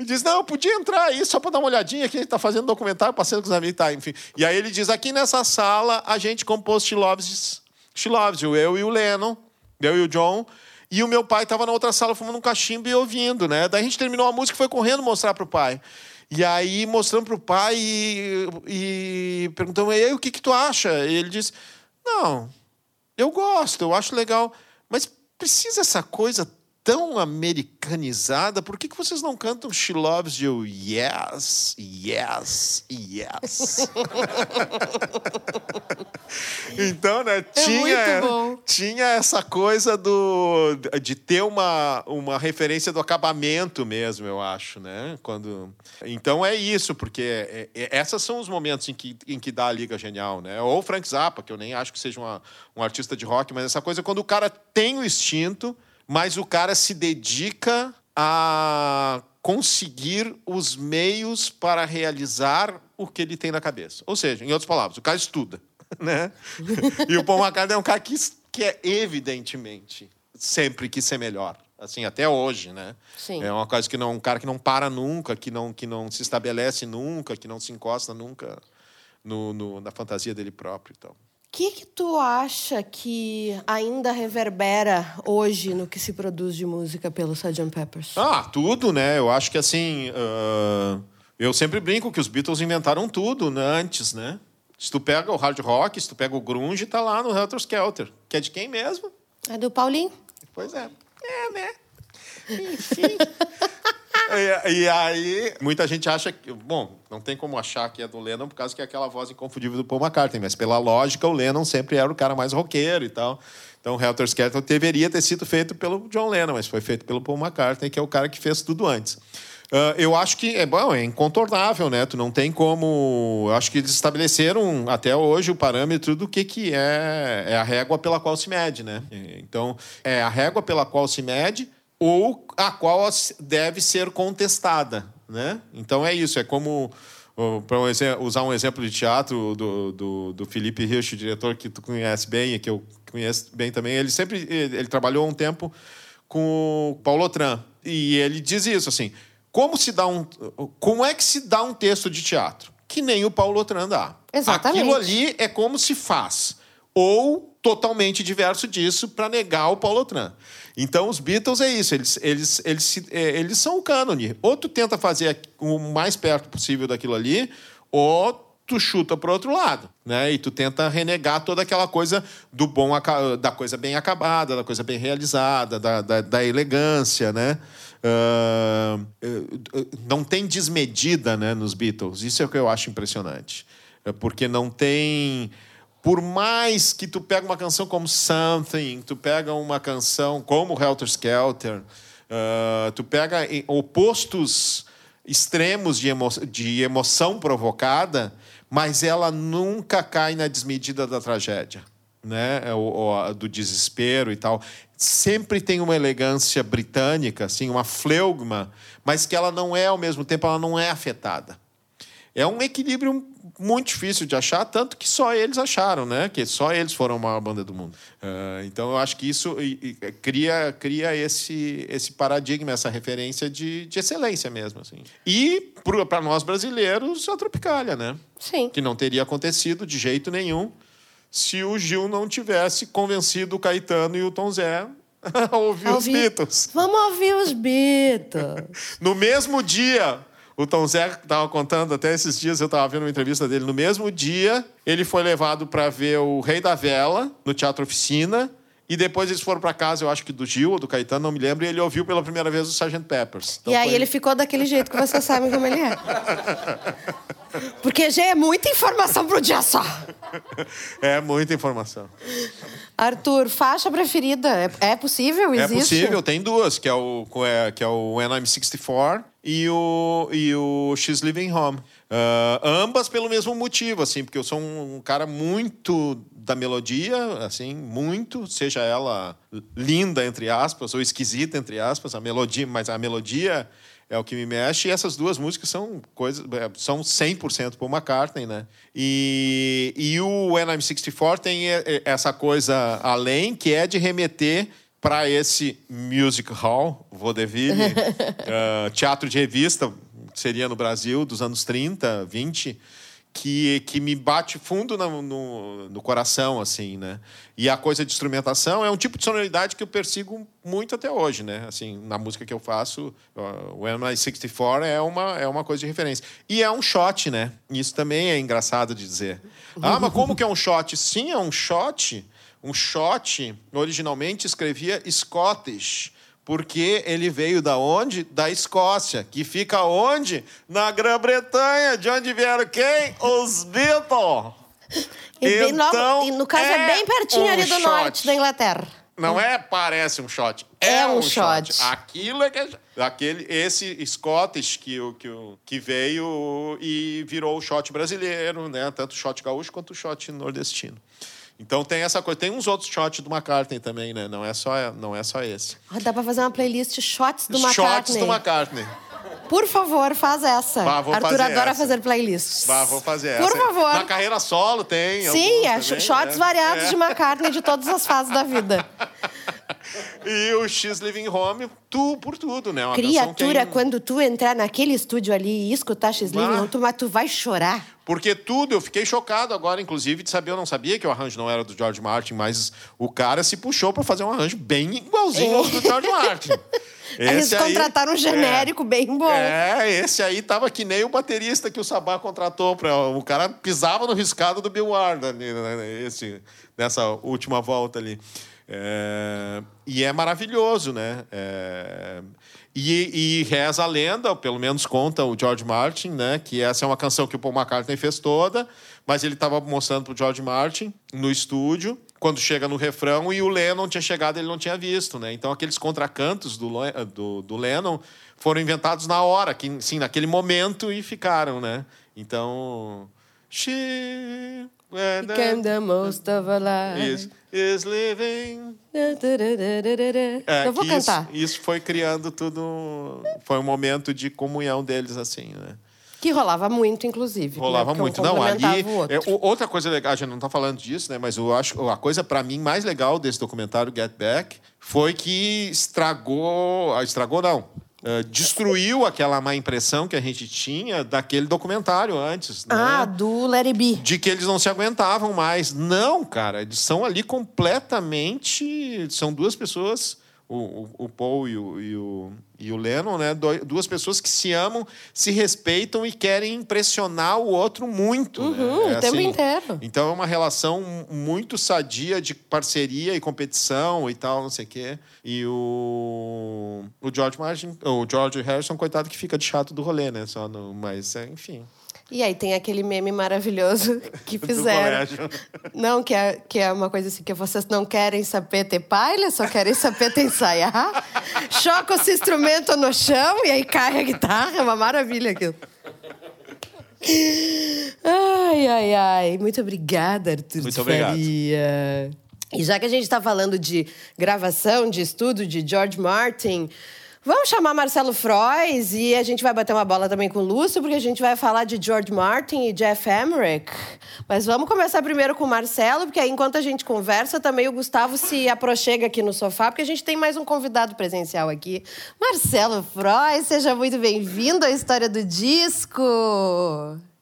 E diz: Não, podia entrar aí só para dar uma olhadinha aqui, a gente tá fazendo documentário, passeando com os amigos, tá, enfim. E aí ele diz: Aqui nessa sala a gente compôs Loves You, eu e o Lennon, eu e o John. E o meu pai estava na outra sala fumando um cachimbo e ouvindo, né? Daí a gente terminou a música e foi correndo mostrar pro pai. E aí mostrando pro pai e, e perguntamos: E aí, o que que tu acha? E ele disse: Não, eu gosto, eu acho legal, mas precisa essa coisa tão americanizada, por que, que vocês não cantam She Loves You? Yes, yes, yes. então, né, tinha, muito bom. tinha essa coisa do, de ter uma, uma referência do acabamento mesmo, eu acho, né? Quando... Então é isso, porque é- é- essas são os momentos em que, em que dá a Liga Genial, né? Ou Frank Zappa, que eu nem acho que seja uma- um artista de rock, mas essa coisa quando o cara tem o instinto, mas o cara se dedica a conseguir os meios para realizar o que ele tem na cabeça. Ou seja, em outras palavras, o cara estuda, né? E o Paul McCartney é um cara que, que é evidentemente sempre quis ser melhor. Assim, até hoje, né? Sim. É uma coisa que não, um cara que não para nunca, que não, que não se estabelece nunca, que não se encosta nunca no, no- na fantasia dele próprio. Então. O que que tu acha que ainda reverbera hoje no que se produz de música pelo Sgt. Peppers? Ah, tudo, né? Eu acho que assim. ah, eu sempre brinco que os Beatles inventaram tudo né, antes, né? Se tu pega o hard rock, se tu pega o grunge, tá lá no Helter Skelter. Que é de quem mesmo? É do Paulinho? Pois é. É, né? Enfim. e, e aí, muita gente acha que. Bom, não tem como achar que é do Lennon por causa que é aquela voz inconfundível do Paul McCartney, mas pela lógica, o Lennon sempre era o cara mais roqueiro e tal. Então, o Helter Skelter deveria ter sido feito pelo John Lennon, mas foi feito pelo Paul McCartney, que é o cara que fez tudo antes. Ah, eu acho que é bom, é incontornável, né? Tu não tem como. eu Acho que eles estabeleceram até hoje o parâmetro do que, que é, é a régua pela qual se mede, né? Então, é a régua pela qual se mede ou a qual deve ser contestada, né? Então é isso, é como para usar um exemplo de teatro do, do, do Felipe Hirsch, diretor que tu conhece bem e que eu conheço bem também, ele sempre ele, ele trabalhou um tempo com o Paulo Otran e ele diz isso assim, como se dá um como é que se dá um texto de teatro? Que nem o Paulo Otran dá. Exatamente. Aquilo ali é como se faz ou totalmente diverso disso para negar o Paulo Otran. Então, os Beatles é isso, eles, eles, eles, é, eles são o cânone. Ou tu tenta fazer o mais perto possível daquilo ali, ou tu chuta para outro lado, né? E tu tenta renegar toda aquela coisa do bom, da coisa bem acabada, da coisa bem realizada, da, da, da elegância, né? Eh, não tem desmedida né, nos Beatles. Isso é o que eu acho impressionante. É porque não tem por mais que tu pega uma canção como Something, tu pega uma canção como Helter Skelter, ah, tu pega opostos extremos de, emo de emoção provocada, mas ela nunca cai na desmedida da tragédia, né? Do desespero e tal. Sempre tem uma elegância britânica, assim, uma fleugma, mas que ela não é ao mesmo tempo, ela não é afetada. É um equilíbrio muito difícil de achar, tanto que só eles acharam, né? Que só eles foram a maior banda do mundo. Uh, então eu acho que isso e, e, cria, cria esse, esse paradigma, essa referência de, de excelência mesmo. Assim. E para nós brasileiros, a Tropicália, né? Sim. Que não teria acontecido de jeito nenhum se o Gil não tivesse convencido o Caetano e o Tom Zé a ouvir, ouvir os Beatles. Vamos ouvir os Beatles. no mesmo dia, o Tom Zé estava contando, até esses dias eu estava vendo uma entrevista dele. No mesmo dia, ele foi levado para ver o Rei da Vela no Teatro Oficina. E depois eles foram para casa, eu acho que do Gil ou do Caetano, não me lembro, e ele ouviu pela primeira vez o Sgt. Peppers. Então e aí foi... ele ficou daquele jeito que vocês sabem como ele é. Porque já é muita informação para o dia só. É muita informação. Arthur, faixa preferida, é, é possível? Existe? É possível, tem duas, que é o, é, que é o When I'm 64 e o, e o She's Living Home. Uh, ambas pelo mesmo motivo, assim, porque eu sou um cara muito da melodia, assim, muito, seja ela linda, entre aspas, ou esquisita, entre aspas, a melodia, mas a melodia é o que me mexe. E essas duas músicas são coisas, é, são 100% Paul McCartney, né? E, e o When I'm 64 tem essa coisa além, que é de remeter para esse music hall, vaudeville, uh, teatro de revista, seria no Brasil, dos anos 30, 20, que, que me bate fundo no, no, no, coração, assim, né? E a coisa de instrumentação é um tipo de sonoridade que eu persigo muito até hoje, né? Assim, na música que eu faço, o uh, I 64 é uma, é uma coisa de referência. E é um shot, né? Isso também é engraçado de dizer. Ah, mas como que é um shot? Sim, é um shot um shot originalmente escrevia Scottish, porque ele veio da onde? Da Escócia, que fica onde? Na Grã-Bretanha, de onde vieram quem? Os Beatles. E, então, no caso é, é bem pertinho um ali do shot. norte da Inglaterra. Não é parece um shot, é, é um, um shot. shot. Aquilo é que é, aquele esse Scottish que que, que veio e virou o shot brasileiro, né? Tanto o shot gaúcho quanto o shot nordestino. Então tem essa coisa. Tem uns outros shots do McCartney também, né? Não é só, não é só esse. Ah, dá pra fazer uma playlist shots do McCartney. Shots do McCartney. Por favor, faz essa. Bah, vou Arthur fazer adora essa. fazer playlists. Bah, vou fazer Por essa. Por favor. Na carreira solo tem. Sim, é também, shots é. variados é. de McCartney de todas as fases da vida. E o X Living Home, tu por tudo, né? Uma Criatura, tem... quando tu entrar naquele estúdio ali e escutar X Living Home, tu, mas tu vai chorar. Porque tudo, eu fiquei chocado agora, inclusive, de saber, eu não sabia que o arranjo não era do George Martin, mas o cara se puxou para fazer um arranjo bem igualzinho é. ao do George Martin. Esse Eles contrataram aí, um genérico é, bem bom. É, esse aí tava que nem o baterista que o Sabá contratou. Pra, o cara pisava no riscado do Bill Ward ali, né, esse, nessa última volta ali. É, e é maravilhoso, né? É, e, e, reza a lenda, pelo menos conta o George Martin, né? Que essa é uma canção que o Paul McCartney fez toda, mas ele estava mostrando para o George Martin no estúdio, quando chega no refrão, e o Lennon tinha chegado ele não tinha visto, né? Então aqueles contracantos do, do, do Lennon foram inventados na hora, que, sim, naquele momento, e ficaram, né? Então. She Became the most of a life. Is, is living. É, Eu vou cantar. Isso, isso, foi criando tudo. Foi um momento de comunhão deles, assim, né? Que rolava muito, inclusive. Né? Rolava né? muito. Um não, ali. É, outra coisa legal, a gente não está falando disso, né? Mas eu acho a coisa, para mim, mais legal desse documentário Get Back foi que estragou. Ah, estragou, não Uh, destruiu aquela má impressão que a gente tinha daquele documentário antes. Né? Ah, do It Be. De que eles não se aguentavam mais. Não, cara, eles são ali completamente. São duas pessoas o, o, Paul e o, e o, e o Lennon, né? duas pessoas que se amam, se respeitam e querem impressionar o outro muito. Né? Uhum, né? é o tempo assim, inteiro. Então é uma relação muito sadia de parceria e competição e tal, não sei o quê. E o, o George Martin, o George Harrison, coitado que fica de chato do rolê, né? Só no, mas, enfim. E aí tem aquele meme maravilhoso que fizeram. Não, que é, que é uma coisa assim, que vocês não querem saber ter palha, só querem saber ter ensaiar. Choca esse instrumento no chão e aí cai a guitarra. É uma maravilha aquilo. Ai, ai, ai. Muito obrigada, Arthur Muito obrigado. Faria. E já que a gente está falando de gravação, de estudo de George Martin, Vamos chamar Marcelo Frois e a gente vai bater uma bola também com o Lúcio, porque a gente vai falar de George Martin e Jeff Emmerich. Mas vamos começar primeiro com o Marcelo, porque aí enquanto a gente conversa, também o Gustavo se aproxega aqui no sofá, porque a gente tem mais um convidado presencial aqui. Marcelo Frois, seja muito bem-vindo à História do Disco.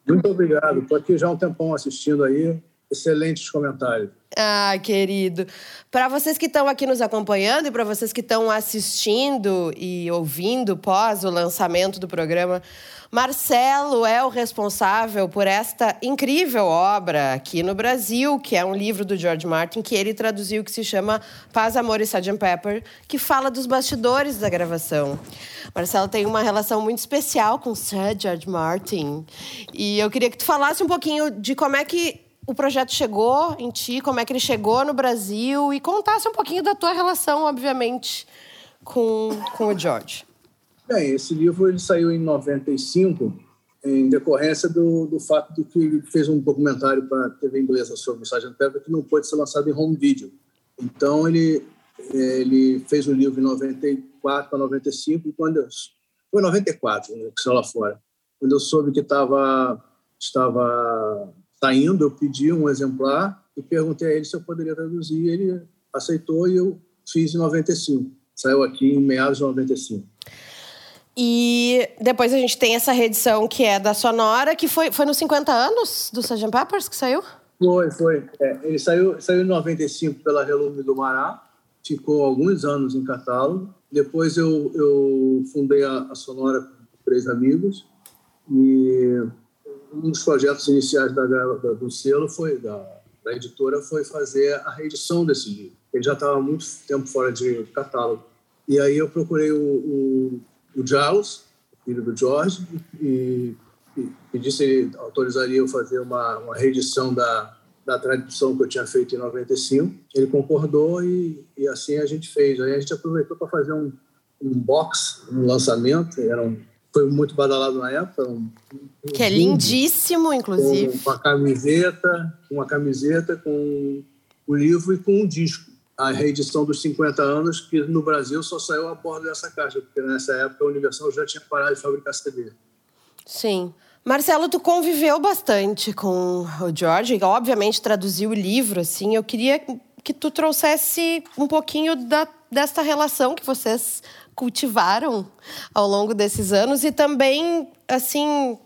Muito obrigado. Estou aqui já há um tempão assistindo aí. Excelentes comentários. Ah, querido. Para vocês que estão aqui nos acompanhando e para vocês que estão assistindo e ouvindo pós o lançamento do programa, Marcelo é o responsável por esta incrível obra aqui no Brasil, que é um livro do George Martin que ele traduziu que se chama Paz, Amor e Sgt. Pepper, que fala dos bastidores da gravação. Marcelo tem uma relação muito especial com Sir George Martin. E eu queria que tu falasse um pouquinho de como é que o projeto chegou em ti, como é que ele chegou no Brasil e contasse um pouquinho da tua relação, obviamente, com, com o George. Bem, esse livro ele saiu em 95 em decorrência do, do fato de que ele fez um documentário para a TV inglesa sobre o Sgt. Pepper que não pôde ser lançado em home video. Então ele ele fez o livro em 94 para 95 e quando eu, foi 94 né, que saiu lá fora. Quando eu soube que estava saindo, eu pedi um exemplar e perguntei a ele se eu poderia traduzir. Ele aceitou e eu fiz em 95. Saiu aqui em meados de 95. E depois a gente tem essa reedição que é da Sonora, que foi, foi nos 50 anos do Sgt. Peppers que saiu? Foi, foi. É, ele saiu, saiu em 95 pela Relume do Mará, ficou alguns anos em catálogo. Depois eu, eu fundei a, a Sonora com três amigos e um dos projetos iniciais da, da, do selo foi da, da, editora foi fazer a reedição desse livro. Ele já estava há muito tempo fora de catálogo. E aí eu procurei o, o, o Giles, filho do George, e, e pedi se ele autorizaria eu fazer uma, uma reedição da, da tradução que eu tinha feito em 95. Ele concordou e, e assim a gente fez. Aí a gente aproveitou para fazer um, um box, um lançamento. Era um foi muito badalado na época. Um, um que é lindíssimo, inclusive. Com uma camiseta, uma camiseta com o livro e com um disco. A reedição dos 50 anos, que no Brasil só saiu a bordo dessa caixa, porque nessa época a Universal já tinha parado de fabricar CD. Sim. Marcelo, tu conviveu bastante com o George, obviamente traduziu o livro, assim. Eu queria que tu trouxesse um pouquinho da, desta relação que vocês cultivaram ao longo desses anos e também, assim,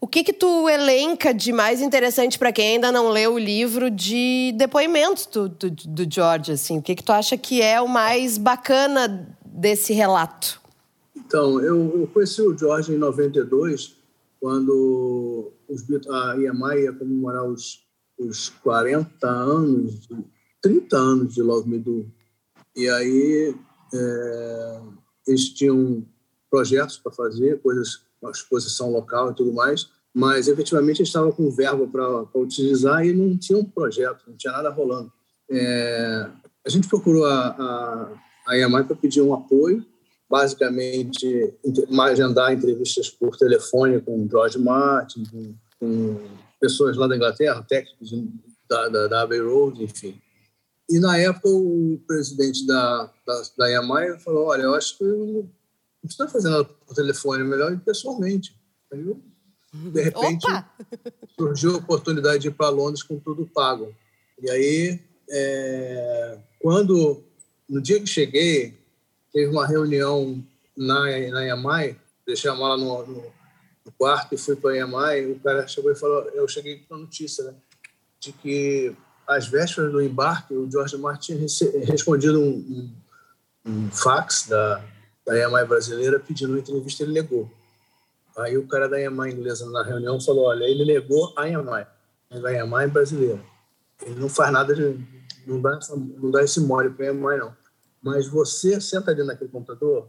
o que que tu elenca de mais interessante para quem ainda não leu o livro de depoimentos do, do, do George, assim? O que que tu acha que é o mais bacana desse relato? Então, eu, eu conheci o George em 92, quando os, a EMI ia comemorar os, os 40 anos, 30 anos de Love Me Do. E aí é, eles tinham projetos para fazer, coisas, uma exposição local e tudo mais, mas efetivamente eles estavam com verba para utilizar e não tinha um projeto, não tinha nada rolando. É, a gente procurou a, a, a EMI para pedir um apoio, basicamente agendar entrevistas por telefone com George Martin, com, com pessoas lá da Inglaterra, técnicos da, da, da Abbey Road, enfim. E na época o presidente da, da, da EMI falou: Olha, eu acho que não precisa fazer nada por telefone, é melhor ir pessoalmente. Aí, de repente, Opa! surgiu a oportunidade de ir para Londres com tudo pago. E aí, é, quando, no dia que cheguei, teve uma reunião na, na EMI, deixei a mala no, no, no quarto e fui para a EMI, o cara chegou e falou: Eu cheguei com a notícia, né? De que às vésperas do embarque, o George Martin tinha respondido um, um, um fax da, da EMI brasileira pedindo uma entrevista, ele negou. Aí o cara da EMI inglesa na reunião falou, olha, ele negou a EMI, a EMI brasileira. Ele não faz nada de... não dá, não dá esse mole para a EMI, não. Mas você senta ali naquele computador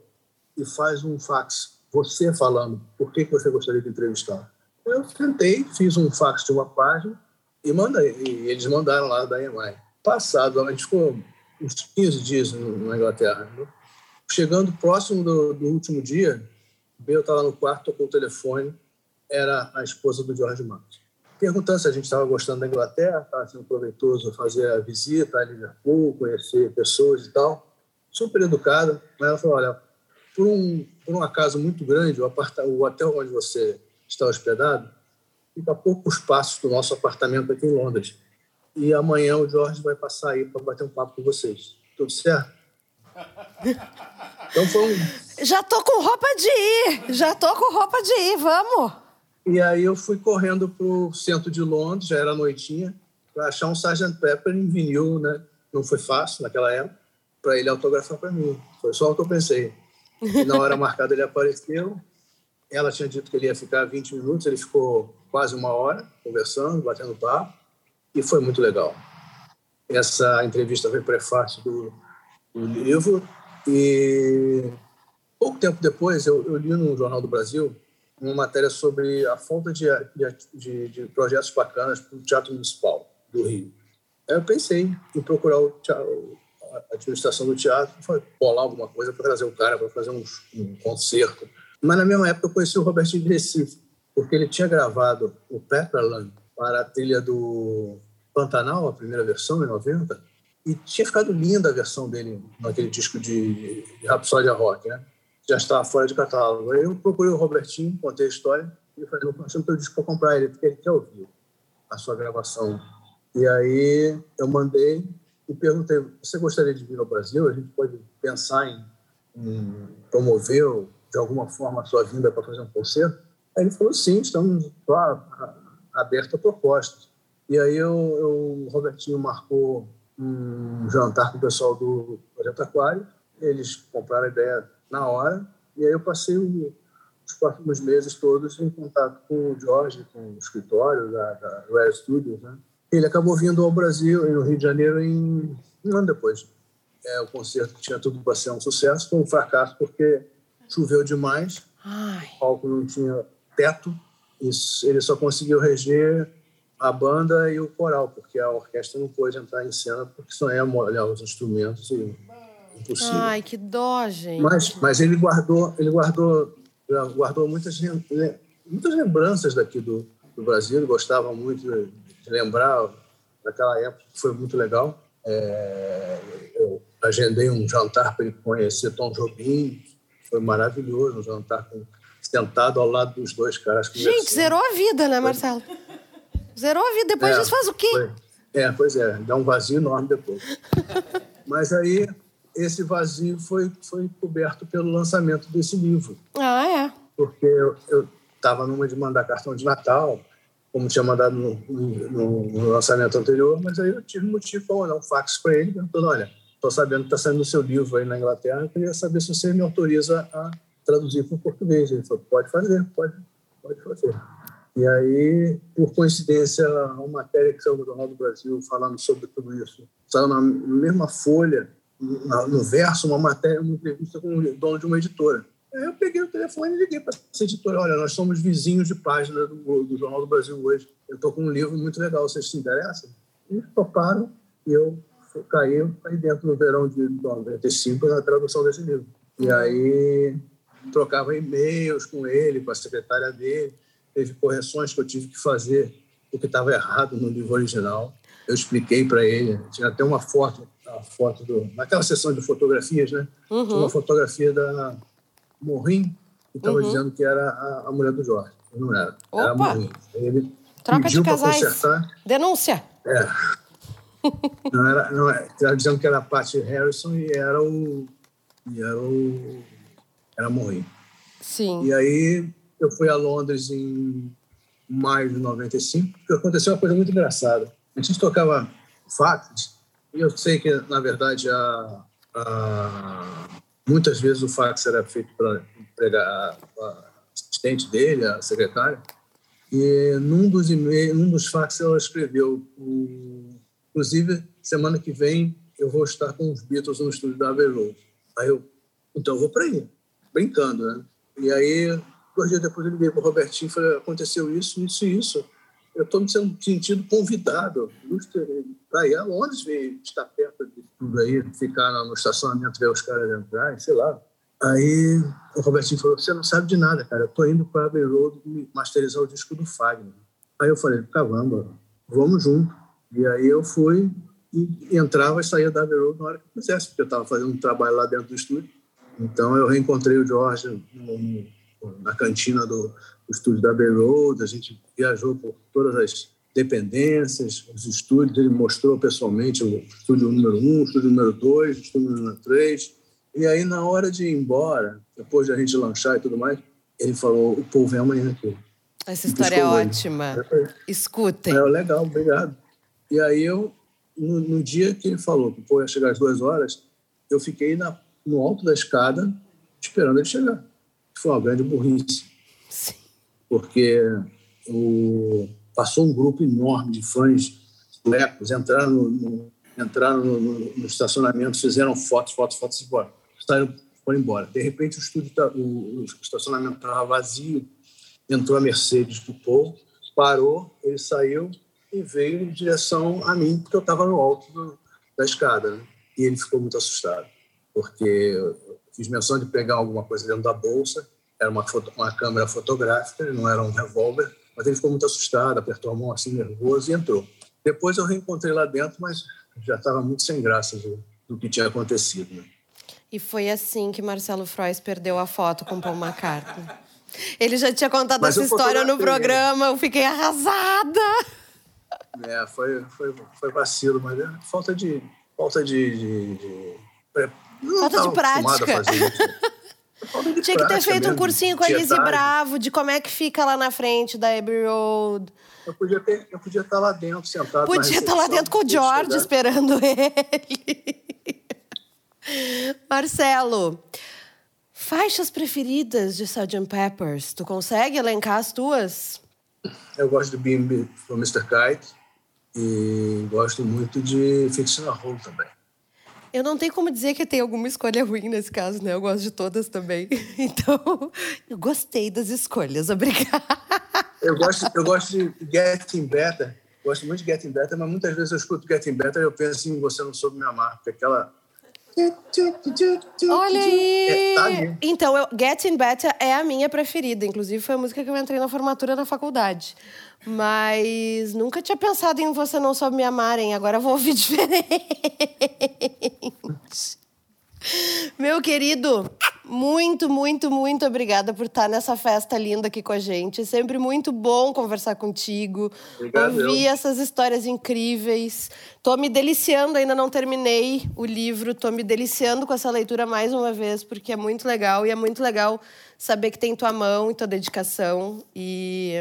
e faz um fax, você falando por que, que você gostaria de entrevistar. Eu tentei, fiz um fax de uma página, e, manda, e eles mandaram lá da EMI. Passado, a gente ficou uns 15 dias na Inglaterra. Né? Chegando próximo do, do último dia, eu estava no quarto, tocou o telefone, era a esposa do George Martin. Perguntando se a gente estava gostando da Inglaterra, estava sendo proveitoso fazer a visita a Liverpool, conhecer pessoas e tal. Super educada, mas ela falou: olha, por um, por um acaso muito grande, o, o hotel onde você está hospedado fica a poucos passos do nosso apartamento aqui em Londres. E amanhã o Jorge vai passar aí para bater um papo com vocês. Tudo certo? Então foi um... Já tô com roupa de ir! Já tô com roupa de ir, vamos! E aí eu fui correndo para o centro de Londres, já era noitinha, para achar um Sgt. Pepper em vinil, né? Não foi fácil naquela época, para ele autografar para mim. Foi só o que eu pensei. E na hora marcada ele apareceu. Ela tinha dito que ele ia ficar 20 minutos, ele ficou quase uma hora conversando, batendo papo, e foi muito legal. Essa entrevista foi prefácio do, do livro, e pouco tempo depois eu, eu, li no Jornal do Brasil uma matéria sobre a falta de, de, de projetos bacanas para o Teatro Municipal do Rio. Eu pensei em procurar o teatro, a administração do teatro, bolar alguma coisa para trazer o cara para fazer um, um, concerto. Mas na mesma época eu conheci o Robertinho de Recife, porque ele tinha gravado o Pepperland para a trilha do Pantanal, a primeira versão, em 90, e tinha ficado linda a versão dele naquele disco de, Rhapsody Rock, né? Já estava fora de catálogo. Aí eu procurei o Robertinho, contei a história, e falei, não passei o teu disco para comprar ele, porque ele quer ouvir a sua gravação. E aí eu mandei e perguntei, você gostaria de vir ao Brasil? A gente pode pensar em, em promover de alguma forma a sua vinda para fazer um concerto? Aí ele falou, sim, estamos abertos a propostas. E aí eu, eu, o Robertinho marcou um jantar com o pessoal do Projeto Aquário, eles compraram a ideia na hora, e aí eu passei os próximos meses todos em contato com o Jorge, com o escritório da, da Rare Studios, né? Ele acabou vindo ao Brasil, no Rio de Janeiro, em um ano depois. É, o concerto tinha tudo para ser um sucesso, foi um fracasso porque choveu demais, Ai. o palco não tinha teto, isso, ele só conseguiu reger a banda e o coral, porque a orquestra não pôde entrar em cena porque só ia molhar os instrumentos e impossível. Ai, que dó, gente. Mas, mas ele guardou, ele guardou, guardou muitas, muitas lembranças daqui do, do Brasil, ele gostava muito de lembrar daquela época, que foi muito legal. É, eu agendei um jantar para ele conhecer Tom Jobim, foi maravilhoso, um jantar com, sentado ao lado dos dois caras. Gente, zerou a vida, né, Marcelo? Zerou a vida, depois é, disso faz o quê? Foi. É, pois é, dá um vazio enorme depois. Mas aí, esse vazio foi, foi coberto pelo lançamento desse livro. Ah, é? Porque eu estava numa de mandar cartão de Natal, como tinha mandado no, no, no, lançamento anterior, mas aí eu tive motivo para mandar um fax para ele, perguntando, olha, estou sabendo que está saindo o seu livro aí na Inglaterra, eu queria saber se você me autoriza a traduzir para o português. Ele falou, pode fazer, pode, pode fazer. E aí, por coincidência, uma matéria que saiu do Jornal do Brasil falando sobre tudo isso, saiu na mesma folha, no verso, uma matéria, uma entrevista com o dono de uma editora. Aí eu peguei o telefone e liguei para essa editora. Olha, nós somos vizinhos de página do, do Jornal do Brasil hoje. Eu estou com um livro muito legal, vocês se interessam? E toparam e eu caí aí dentro no verão de 95 na tradução desse livro. E aí trocava e-mails com ele, com a secretária dele. Teve correções que eu tive que fazer porque estava errado no livro original. Eu expliquei para ele. Tinha até uma foto, a foto do, naquela sessão de fotografias, né? Uhum. Tinha uma fotografia da Morrim, que estava uhum. dizendo que era a, a, mulher do Jorge. Não era. Opa. Era a Morrim. Ele Troca de casais. Consertar. Denúncia. É. não era, não era, estava dizendo que era a Patty Harrison e era o. E era o. Era a Morrim. Sim. E aí eu fui a Londres em maio de 95, porque aconteceu uma coisa muito engraçada. A gente tocava fax, e eu sei que, na verdade, a, a Muitas vezes o fax era feito para empregar a assistente dele, a secretária, e num dos e-mails, num dos fax ela escreveu, o, inclusive, semana que vem eu vou estar com os Beatles no estúdio da Abbey Road. Aí eu, então eu vou para aí, brincando, né? E aí, dois dias depois eu liguei para o Robertinho e falei, aconteceu isso, isso e isso eu estou me sentindo convidado para ir a Londres, ver, estar perto de tudo aí, ficar no estacionamento, ver os caras entrar, sei lá. Aí o Robertinho falou: Você não sabe de nada, cara. Eu estou indo para a Abbey Road masterizar o disco do Fagner. Aí eu falei: Caramba, vamos junto. E aí eu fui e entrava e saía da Abbey Road na hora que quisesse, porque eu estava fazendo um trabalho lá dentro do estúdio. Então eu reencontrei o George no, na cantina do, do estúdio da Bay Road, a gente viajou por todas as dependências, os estúdios, ele mostrou pessoalmente o estúdio número um, o estúdio número dois, o estúdio número três. E aí, na hora de ir embora, depois de a gente lanchar e tudo mais, ele falou: o povo vem amanhã aqui. Essa história é ótima. Escutem. É, legal, obrigado. E aí, eu, no, no, dia que ele falou que o povo ia chegar às duas horas, eu fiquei na, no alto da escada esperando ele chegar. Foi uma grande burrice. Sim. Porque o passou um grupo enorme de fãs suecos, entraram no, no entraram no, no, estacionamento, fizeram fotos, fotos, fotos e embora. Saíram, foram embora. De repente, o, estúdio tá, o, o estacionamento estava vazio, entrou a Mercedes do Paul, parou, ele saiu e veio em direção a mim, porque eu estava no alto do, da escada. Né? E ele ficou muito assustado, porque eu fiz menção de pegar alguma coisa dentro da bolsa, era uma, foto, uma câmera fotográfica, não era um revólver, mas ele ficou muito assustado, apertou a mão assim, nervoso, e entrou. Depois eu reencontrei lá dentro, mas já estava muito sem graça do, do que tinha acontecido. Né? E foi assim que Marcelo Frois perdeu a foto com Paul McCartney. Ele já tinha contado mas essa história no programa, eu fiquei arrasada. É, foi, foi, foi vacilo, mas é falta de. Falta de. de, de falta de prática. Tinha que ter feito um cursinho com a Elise Bravo de como é que fica lá na frente da Abbey Road. Eu podia, ter, eu podia estar lá dentro, sentado. Podia estar lá dentro com o George esperando ele. Marcelo, faixas preferidas de Sgt. Peppers. Tu consegue elencar as tuas? Eu gosto de Beam from Mr. Kite e gosto muito de Fictional Hole também. Eu não tenho como dizer que tem alguma escolha ruim nesse caso, né? Eu gosto de todas também. Então, eu gostei das escolhas. Obrigada. Eu gosto, eu gosto de Getting Better. Gosto muito de Getting Better, mas muitas vezes eu escuto Getting Better e eu penso em Você Não Soube Me Amar, porque aquela... Olha aí! É, tá então, eu, Getting Better é a minha preferida. Inclusive, foi a música que eu entrei na formatura na faculdade. Mas nunca tinha pensado em Você Não Soube Me Amarem. Agora eu vou ouvir diferente. Meu querido, muito, muito, muito obrigada por estar nessa festa linda aqui com a gente. É sempre muito bom conversar contigo, Obrigado. ouvir essas histórias incríveis. Tô me deliciando, ainda não terminei o livro, tô me deliciando com essa leitura mais uma vez, porque é muito legal e é muito legal saber que tem tua mão e tua dedicação e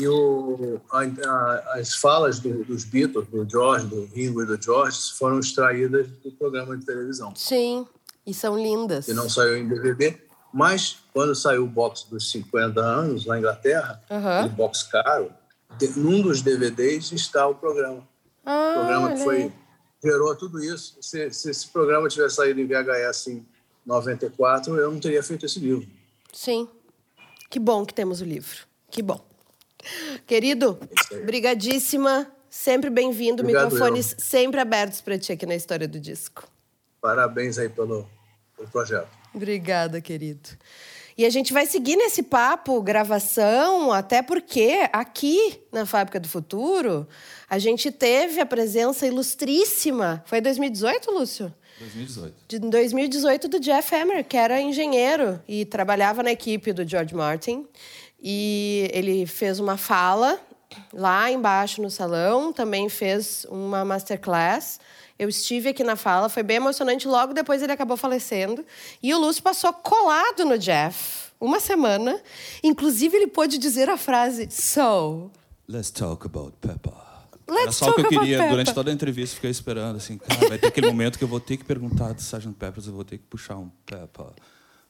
e o, a, a, as falas do, dos Beatles, do George, do Ringo e do George, foram extraídas do programa de televisão. Sim, e são lindas. Que não saiu em DVD, mas quando saiu o box dos 50 anos, na Inglaterra, uhum. o box caro, de, num dos DVDs está o programa. Ah, o programa que foi, gerou tudo isso. Se, se esse programa tivesse saído em VHS em 94, eu não teria feito esse livro. Sim. Que bom que temos o livro. Que bom. Querido, brigadíssima. Sempre bem-vindo. Microfones eu. sempre abertos para ti aqui na História do Disco. Parabéns aí pelo, pelo projeto. Obrigada, querido. E a gente vai seguir nesse papo, gravação, até porque aqui na Fábrica do Futuro a gente teve a presença ilustríssima. Foi 2018, Lúcio? 2018. De 2018 do Jeff Hammer, que era engenheiro e trabalhava na equipe do George Martin. E ele fez uma fala lá embaixo no salão, também fez uma masterclass. Eu estive aqui na fala, foi bem emocionante. Logo depois ele acabou falecendo. E o Lúcio passou colado no Jeff uma semana. Inclusive, ele pôde dizer a frase: So. Let's talk about Peppa. Let's Era só o que eu queria. Durante toda a entrevista, fiquei esperando, assim, cara, vai ter aquele momento que eu vou ter que perguntar do Sgt. Peppers, eu vou ter que puxar um Peppa.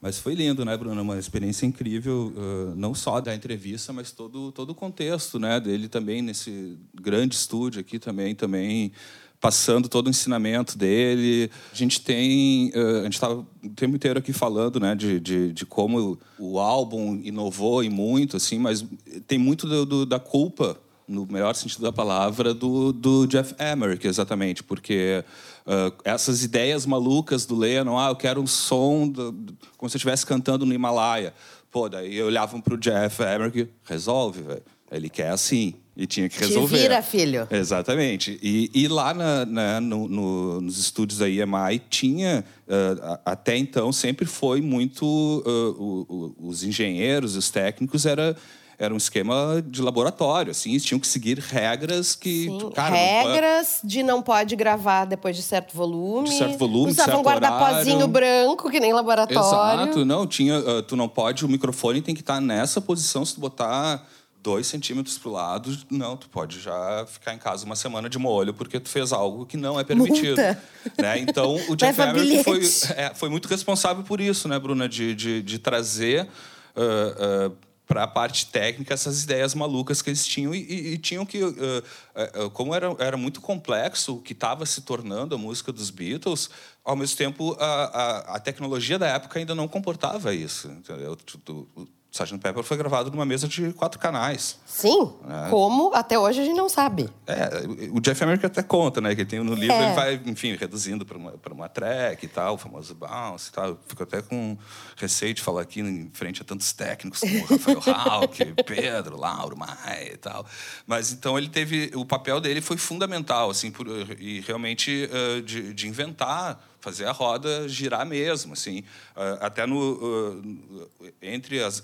Mas foi lindo, né, Bruno? Uma experiência incrível, não só da entrevista, mas todo, todo o contexto, né, dele também nesse grande estúdio aqui também, também passando todo o ensinamento dele. A gente tem, a gente estava o tempo inteiro aqui falando, né, de, de, de, como o álbum inovou e muito, assim, mas tem muito do, do, da culpa no melhor sentido da palavra, do, do Jeff Emmerich, exatamente, porque uh, essas ideias malucas do Lennon, ah, eu quero um som do, como se eu estivesse cantando no Himalaia. Pô, daí olhavam para o Jeff Emmerich, resolve, velho. Ele quer assim. E tinha que resolver. Te vira, filho. Exatamente. E, e lá na, na, no, no, nos estúdios da EMI tinha, uh, até então, sempre foi muito. Uh, o, o, os engenheiros, os técnicos, era era um esquema de laboratório, assim, eles tinham que seguir regras que. Sim, cara, regras não... de não pode gravar depois de certo volume. De certo volume, Usavam certo guarda-pozinho branco, que nem laboratório. Exato, não, tinha. Uh, tu não pode, o microfone tem que estar nessa posição, se tu botar dois centímetros para o lado, não, tu pode já ficar em casa uma semana de molho porque tu fez algo que não é permitido. Né? Então, o Jeff Emerick foi, é, foi muito responsável por isso, né, Bruna, de, de, de trazer uh, uh, para a parte técnica essas ideias malucas que eles tinham e, e, e tinham que, uh, como era, era muito complexo o que estava se tornando a música dos Beatles, ao mesmo tempo a, a, a tecnologia da época ainda não comportava isso. Entendeu? Tu, tu, Sgt. Pepper foi gravado numa mesa de quatro canais. Sim. É. Como até hoje a gente não sabe. É, o Jeff Emerick até conta, né? Que tem no livro, é. ele vai, enfim, reduzindo para uma, uma track e tal, o famoso bounce e tal. Fico até com receio de falar aqui em frente a tantos técnicos como Rafael Hauck, Pedro, Lauro, Maia e tal. Mas então ele teve. O papel dele foi fundamental, assim, por, e realmente uh, de, de inventar fazer a roda girar mesmo, assim, uh, até no uh, entre as,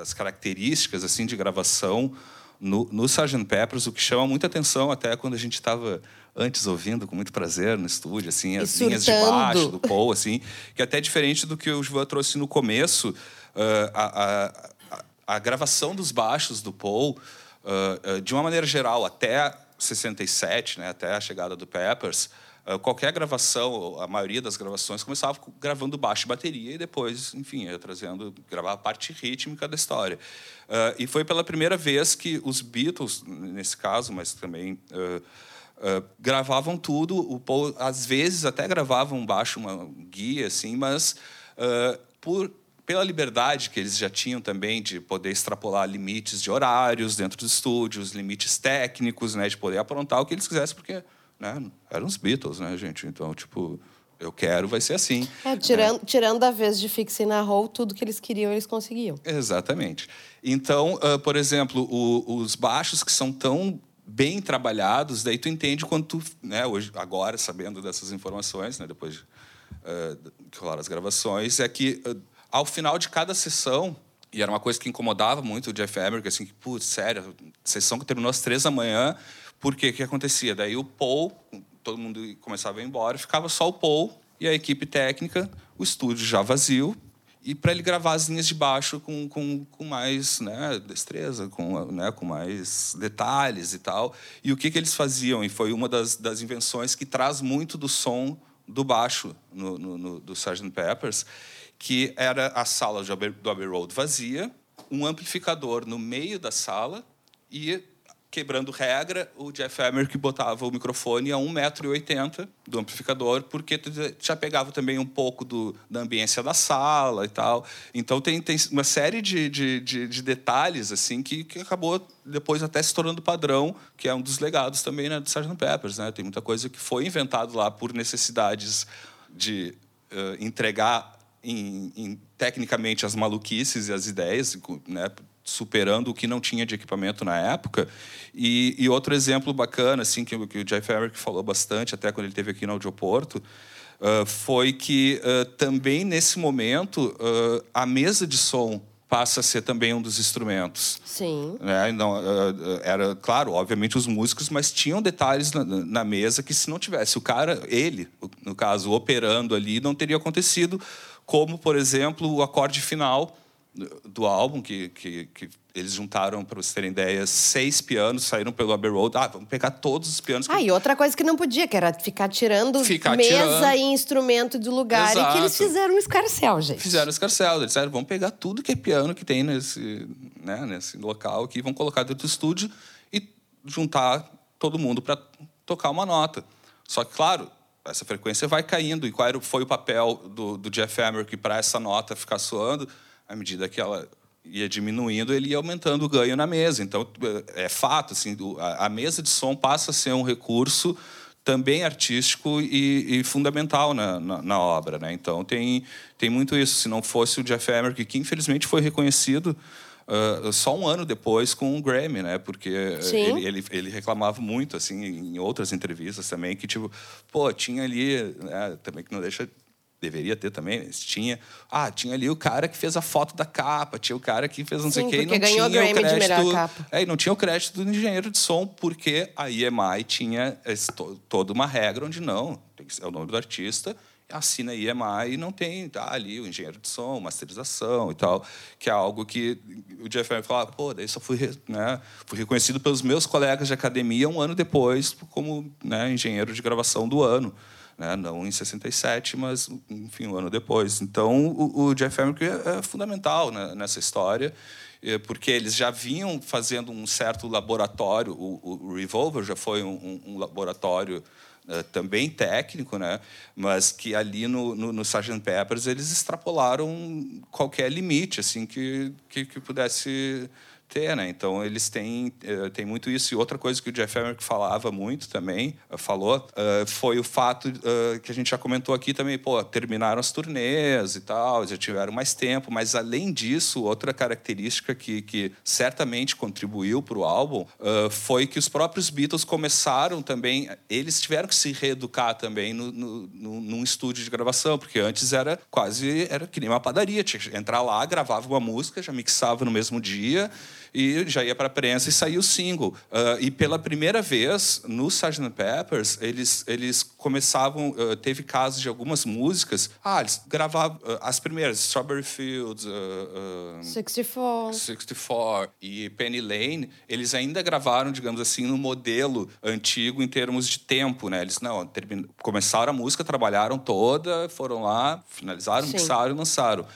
as, características assim de gravação no, no Sgt. Peppers, o que chama muita atenção até quando a gente estava antes ouvindo com muito prazer no estúdio, assim, as linhas de baixo do Paul, assim, que é até diferente do que o João trouxe no começo, a, a, a, gravação dos baixos do Paul, de uma maneira geral, até 67, né, até a chegada do Peppers, ah, qualquer gravação, a maioria das gravações, começava gravando baixo e bateria e depois, enfim, ia trazendo, gravar a parte rítmica da história. Uh, e foi pela primeira vez que os Beatles, nesse caso, mas também uh, uh, gravavam tudo. O Paul, às vezes, até gravavam baixo, uma guia, assim, mas por pela liberdade que eles já tinham também de poder extrapolar limites de horários dentro dos estúdios, limites técnicos, né, de poder aprontar o que eles quisessem, porque né? Eram os Beatles, né, gente? Então, tipo, eu quero, vai ser assim. É, tirando, né? tirando a vez de Fixie na Roll, tudo que eles queriam, eles conseguiam. Exatamente. Então, uh, por exemplo, o, os baixos que são tão bem trabalhados, daí tu entende quando tu, né, hoje, agora, sabendo dessas informações, né, depois de, uh, que rolaram as gravações, é que uh, ao final de cada sessão, e era uma coisa que incomodava muito o Jeff Emerick, assim, que, putz, sério, sessão que terminou às três da manhã, porque o que acontecia? Daí o Paul, todo mundo começava a ir embora, ficava só o Paul e a equipe técnica, o estúdio já vazio, e para ele gravar as linhas de baixo com, com, com mais né, destreza, com, né, com mais detalhes e tal. E o que, que eles faziam? E foi uma das, das invenções que traz muito do som do baixo no, no, no do Sgt. Peppers, que era a sala do Abbey Road vazia, um amplificador no meio da sala e quebrando regra, o Jeff Emerick botava o microfone a 1,80m do amplificador, porque já pegava também um pouco do, da ambiência da sala e tal. Então tem, tem uma série de, de, de, de detalhes assim que, que acabou depois até se tornando padrão, que é um dos legados também né, do Sgt. Peppers. Né? Tem muita coisa que foi inventado lá por necessidades de uh, entregar em, em, tecnicamente as maluquices e as ideias, né, superando o que não tinha de equipamento na época. E, e outro exemplo bacana, assim, que, que o Jeff Eric falou bastante, até quando ele esteve aqui no Audioporto, uh, foi que uh, também nesse momento uh, a mesa de som passa a ser também um dos instrumentos. Sim. Né? Não, era, claro, obviamente os músicos, mas tinham detalhes na, na, mesa que se não tivesse o cara, ele, no caso, operando ali, não teria acontecido, como, por exemplo, o acorde final do álbum, que, que, que eles juntaram, para vocês terem ideia, seis pianos, saíram pelo Abbey Road. Ah, vamos pegar todos os pianos. Que... Ah, e outra coisa que não podia, que era ficar tirando ficar mesa tirando. e instrumento do lugar. Exato. E que eles fizeram um escarcel, gente. Fizeram um escarcel. Eles disseram, vamos pegar tudo que é piano que tem nesse, né, nesse local aqui, vamos colocar dentro do estúdio e juntar todo mundo para tocar uma nota. Só que, claro, essa frequência vai caindo. E qual foi o papel do, do Jeff Emerick para essa nota ficar soando? À medida que ela ia diminuindo, ele ia aumentando o ganho na mesa. Então, é fato, assim, a mesa de som passa a ser um recurso também artístico e, e fundamental na, na, na, obra. Né? Então, tem, tem muito isso. Se não fosse o Jeff Emerick, que infelizmente foi reconhecido uh, só um ano depois com o Grammy, né? Porque ele, ele, ele, reclamava muito, assim, em outras entrevistas também, que, tipo, pô, tinha ali, né, também que não deixa deveria ter também, tinha. Ah, tinha ali o cara que fez a foto da capa, tinha o cara que fez não Sim, sei o quê, e não tinha o, crédito. É, e não tinha o crédito do engenheiro de som, porque a EMI tinha esse, toda uma regra onde não, tem que ser o nome do artista, assina EMI e não tem tá, ali o engenheiro de som, masterização e tal, que é algo que o Jeff Emmett falava, pô, daí só fui, né, fui reconhecido pelos meus colegas de academia um ano depois como né, engenheiro de gravação do ano né? não em 67, mas enfim um ano depois. Então o, o Jeff Emmerich é, é fundamental né, nessa história, é, porque eles já vinham fazendo um certo laboratório. O, o Revolver já foi um, um laboratório uh, também técnico, né? mas que ali no, no, no Sgt. Peppers eles extrapolaram qualquer limite assim que, que, que pudesse ter, né? Então eles têm, uh, têm muito isso. E outra coisa que o Jeff Emmerich falava muito também, uh, falou, uh, foi o fato que a gente já comentou aqui também, pô, terminaram as turnês e tal, já tiveram mais tempo, mas além disso, outra característica que, que certamente contribuiu para o álbum foi que os próprios Beatles começaram também, eles tiveram que se reeducar também no, no, no, num estúdio de gravação, porque antes era quase, era que nem uma padaria, tinha que entrar lá, gravava uma música, já mixava no mesmo dia, e já ia para a prensa e saiu o single. Uh, e pela primeira vez, no Sgt. Peppers, eles, eles começavam... Uh, teve casos de algumas músicas... Ah, eles gravavam uh, as primeiras, Strawberry Fields... 64. 64 e Penny Lane, eles ainda gravaram, digamos assim, no modelo antigo em termos de tempo, né? Eles, não, termin... começaram a música, trabalharam toda, foram lá, finalizaram, Sim. mixaram lançaram.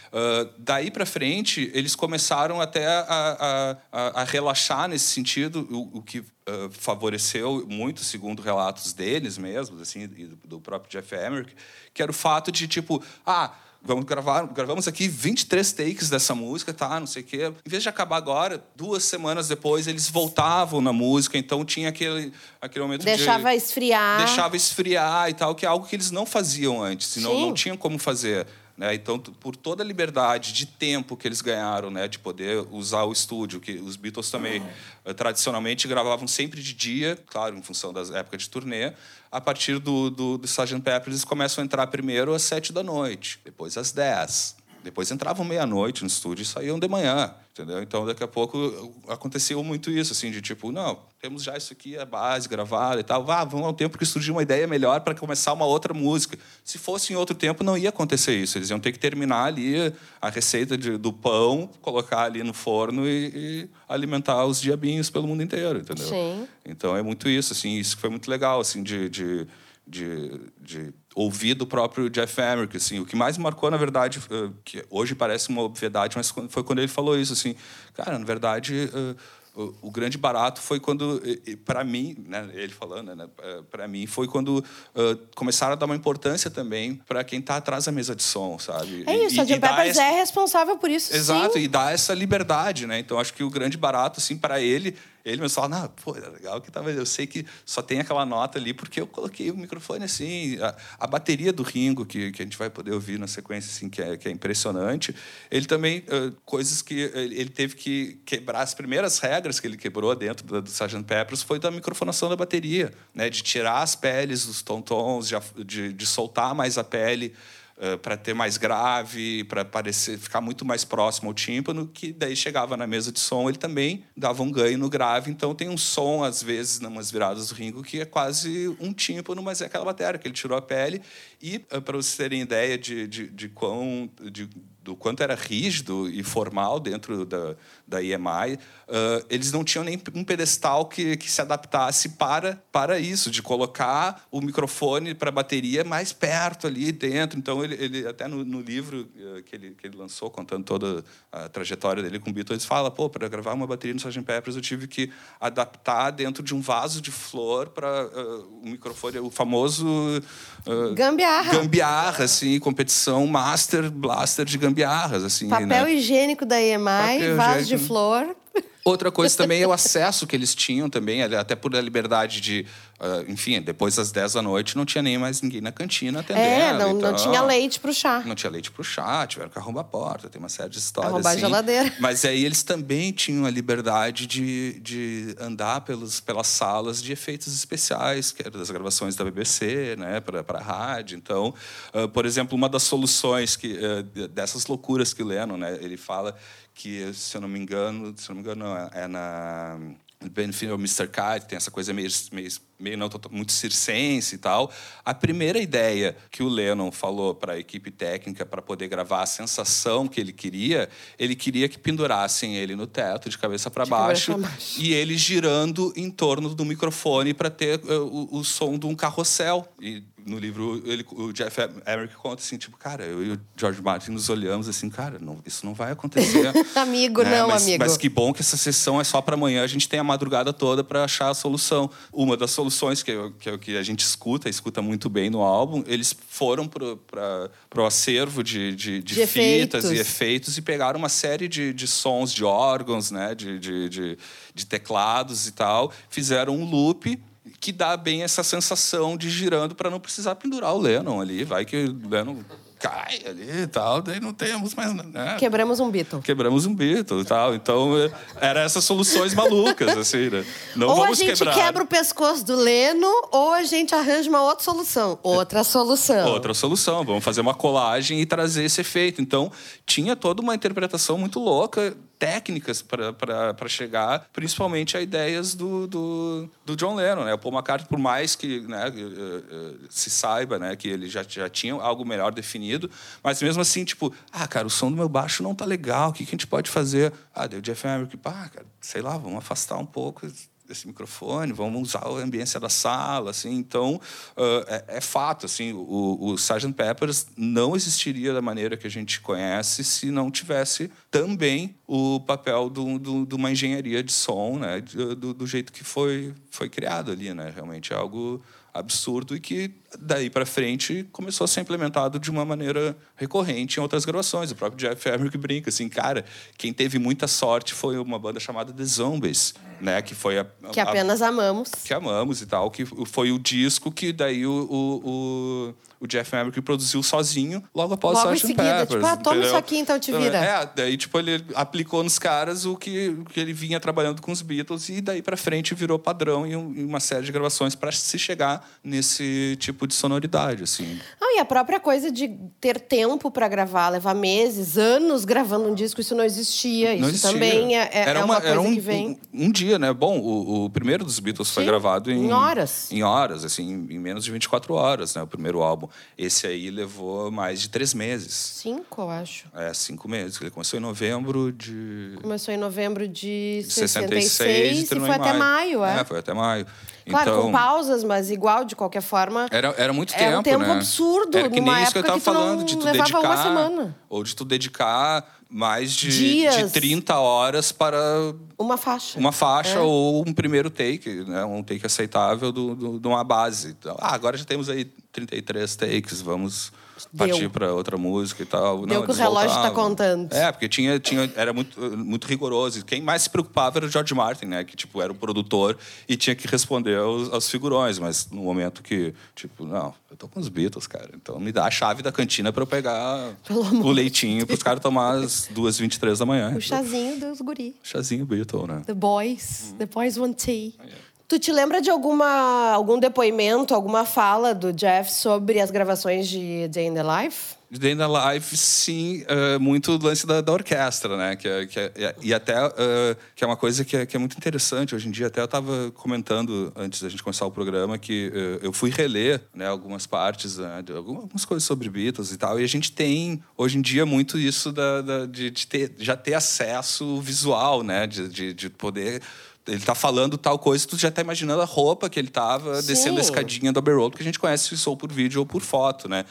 daí para frente, eles começaram até a, a a, a relaxar nesse sentido, o, o que uh, favoreceu muito, segundo relatos deles mesmos, assim, e do, próprio Jeff Emmerich, que era o fato de, tipo, ah, vamos gravar, gravamos aqui 23 takes dessa música, tá, não sei o quê. Em vez de acabar agora, duas semanas depois eles voltavam na música, então tinha aquele, aquele momento deixava de... esfriar. Deixava esfriar e tal, que é algo que eles não faziam antes, senão não tinham como fazer. Né? Então, por toda a liberdade de tempo que eles ganharam, né, de poder usar o estúdio, que os Beatles também uhum. tradicionalmente gravavam sempre de dia, claro, em função das épocas de turnê. A partir do, do, do Sgt. Pepper, eles começam a entrar primeiro às sete da noite, depois às dez. Depois entravam meia-noite no estúdio e saíam de manhã, entendeu? Então, daqui a pouco, aconteceu muito isso, assim, de tipo, não, temos já isso aqui, a base gravada e tal. Vá, vamos ao tempo que surgiu uma ideia melhor para começar uma outra música. Se fosse em outro tempo, não ia acontecer isso. Eles iam ter que terminar ali a receita de, do pão, colocar ali no forno e, e, alimentar os diabinhos pelo mundo inteiro, entendeu? Sim. Então, é muito isso, assim, isso foi muito legal, assim, de, de de, de ouvir do próprio Jeff Emmerich, assim, o que mais marcou, na verdade, uh, que hoje parece uma obviedade, mas foi quando ele falou isso, assim, cara, na verdade, uh, o, grande barato foi quando, para mim, né, ele falando, né, eh, para mim foi quando uh, começaram a dar uma importância também para quem está atrás da mesa de som, sabe? É isso, e, a Jim Peppers essa... é responsável por isso, Exato, sim. e dá essa liberdade, né? Então acho que o grande barato, assim, para ele ele me fala, não, pô, é legal que tava, eu sei que só tem aquela nota ali porque eu coloquei o microfone assim, a, a bateria do Ringo que, que a gente vai poder ouvir na sequência assim que é, que é impressionante. Ele também uh, coisas que ele, ele, teve que quebrar as primeiras regras que ele quebrou dentro do, do Sgt. Peppers foi da microfonação da bateria, né, de tirar as peles dos tom-tons, de, de, de soltar mais a pele uh, para ter mais grave, para parecer ficar muito mais próximo ao tímpano, que daí chegava na mesa de som, ele também dava um ganho no grave, então tem um som às vezes nas viradas do Ringo que é quase um tímpano, mas é aquela bateria que ele tirou a pele. E uh, para vocês terem ideia de, de, de quão de, do quanto era rígido e formal dentro da, da EMI, uh, eles não tinham nem um pedestal que, que se adaptasse para, para isso, de colocar o microfone para a bateria mais perto ali dentro. Então, ele, ele até no, no livro uh, que, ele, que ele lançou, contando toda a trajetória dele com o Beatles, fala, pô, para gravar uma bateria no Sgt. Peppers eu tive que adaptar dentro de um vaso de flor para uh, o microfone, o famoso... gambiarra. Gambiarra, assim, competição master blaster de gambiarras, assim. Papel né? higiênico da EMI, Papel vaso higiênico. de flor. Outra coisa também é o acesso que eles tinham também, até por a liberdade de. Uh, enfim, depois das 10 da noite não tinha nem mais ninguém na cantina atendendo. É, não, então, não tinha leite pro chá. Não tinha leite pro chá, tiveram que arrombar a porta, tem uma série de histórias. Arrombar assim. a geladeira. Mas aí eles também tinham a liberdade de, de andar pelos, pelas salas de efeitos especiais, que eram das gravações da BBC, né, para a rádio. Então, uh, por exemplo, uma das soluções que, uh, dessas loucuras que o Lennon, né, ele fala que, se eu não me engano, se eu não me engano, é na Benefit of Mr. Kite, tem essa coisa meio, meio, meio não muito circense e tal. A primeira ideia que o Lennon falou para a equipe técnica para poder gravar a sensação que ele queria, ele queria que pendurassem ele no teto, de cabeça para baixo, baixo, e ele girando em torno do microfone para ter uh, o, o som de um carrossel. E no livro ele, o Jeff Emerick conta assim tipo cara eu e o George Martin nos olhamos assim cara não, isso não vai acontecer amigo né? não mas, amigo mas que bom que essa sessão é só para amanhã a gente tem a madrugada toda para achar a solução uma das soluções que é, que, é, que a gente escuta escuta muito bem no álbum eles foram para o acervo de, de, de, de fitas efeitos. e efeitos e pegaram uma série de, de sons de órgãos né de, de, de, de teclados e tal fizeram um loop que dá bem essa sensação de girando para não precisar pendurar o Lennon ali. Vai que o Lennon cai ali e tal, daí não temos mais. Né? Quebramos um Beatle. Quebramos um Beatle e tal. Então, eram essas soluções malucas, assim, né? Não ou a gente quebrar. quebra o pescoço do Leno, ou a gente arranja uma outra solução. Outra solução. Outra solução. Vamos fazer uma colagem e trazer esse efeito. Então, tinha toda uma interpretação muito louca técnicas para chegar, principalmente a ideias do, do, do, John Lennon. Né? O Paul McCartney, por mais que né, se saiba né, que ele já, já tinha algo melhor definido, mas mesmo assim, tipo, ah, cara, o som do meu baixo não tá legal, o que, que a gente pode fazer? Ah, deu Jeff Emerick, ah, cara, sei lá, vamos afastar um pouco esse microfone, vamos usar a ambiência da sala, assim. Então, uh, é, é, fato, assim, o, o Sgt. Peppers não existiria da maneira que a gente conhece se não tivesse também o papel de uma engenharia de som, né, do, do jeito que foi foi criado ali, né? Realmente é algo absurdo e que daí para frente começou a ser implementado de uma maneira recorrente em outras gravações. O próprio Jeff Emerick brinca assim, cara, quem teve muita sorte foi uma banda chamada The Zombies, né, que foi a, que apenas a, amamos, que amamos e tal, que foi o disco que daí o, o, o, o Jeff Emerick produziu sozinho logo após logo o em seguida, Peppers, tipo, ah, toma entendeu? isso aqui então te vira. É, daí tipo ele aplicou nos caras o que, que ele vinha trabalhando com os Beatles e daí para frente virou padrão em, um, uma série de gravações para se chegar nesse tipo de sonoridade, assim. Ah, e a própria coisa de ter tempo para gravar, levar meses, anos gravando um disco, isso não existia. Não isso existia. também é, é era uma, uma, coisa um, que vem. Um, um, dia, né? Bom, o, o primeiro dos Beatles foi Sim, gravado em, em horas. Em horas, assim, em menos de 24 horas, né? O primeiro álbum. Esse aí levou mais de três meses. Cinco, eu acho. É, cinco meses. Ele começou em novembro de. Começou em novembro de, de 66, 66 e foi até maio, é. É, foi até maio. Claro, então, com pausas, mas igual, de qualquer forma. Era, era muito Era tempo, um tempo né? absurdo, Era que nem isso que eu tava falando, de tu levava dedicar. uma semana. Ou de tu dedicar mais de, Dias. de 30 horas para Uma faixa. uma faixa É. ou um primeiro take, né? um take aceitável do, do- de uma base. Então, ah, agora já temos aí 33 takes, vamos. Partir para outra música e tal. Deu Não, que o relógio tá voltavam. contando. É, porque tinha, tinha, era muito, muito rigoroso. E Quem mais se preocupava era o George Martin, né? Que tipo, era o produtor e tinha que responder aos, aos figurões. Mas no momento que, tipo, não, eu tô com os Beatles, cara. Então me dá a chave da cantina para eu pegar o leitinho para os caras tomar às 2h23 da manhã. O chazinho dos guri. Chazinho Beatle, né? The Boys. Uhum. The Boys Want Tea. Tu te lembra de alguma, algum depoimento, alguma fala do Jeff sobre as gravações de Day in the Life? Day na Live, sim, eh, muito o lance da, da orquestra, né? Que, é- que é- e até eh, que é uma coisa que é, que é muito interessante hoje em dia. Até eu estava comentando antes da gente começar o programa que eh, eu fui reler né, algumas partes, né, de algumas coisas sobre Beatles e tal. E a gente tem hoje em dia muito isso da, da- de, de ter, já ter acesso visual, né? De, de, de poder ele tá falando tal coisa, tu já tá imaginando a roupa que ele tava Sim. descendo a escadinha do Abbey Road, que a gente conhece isso ou por vídeo ou por foto, né?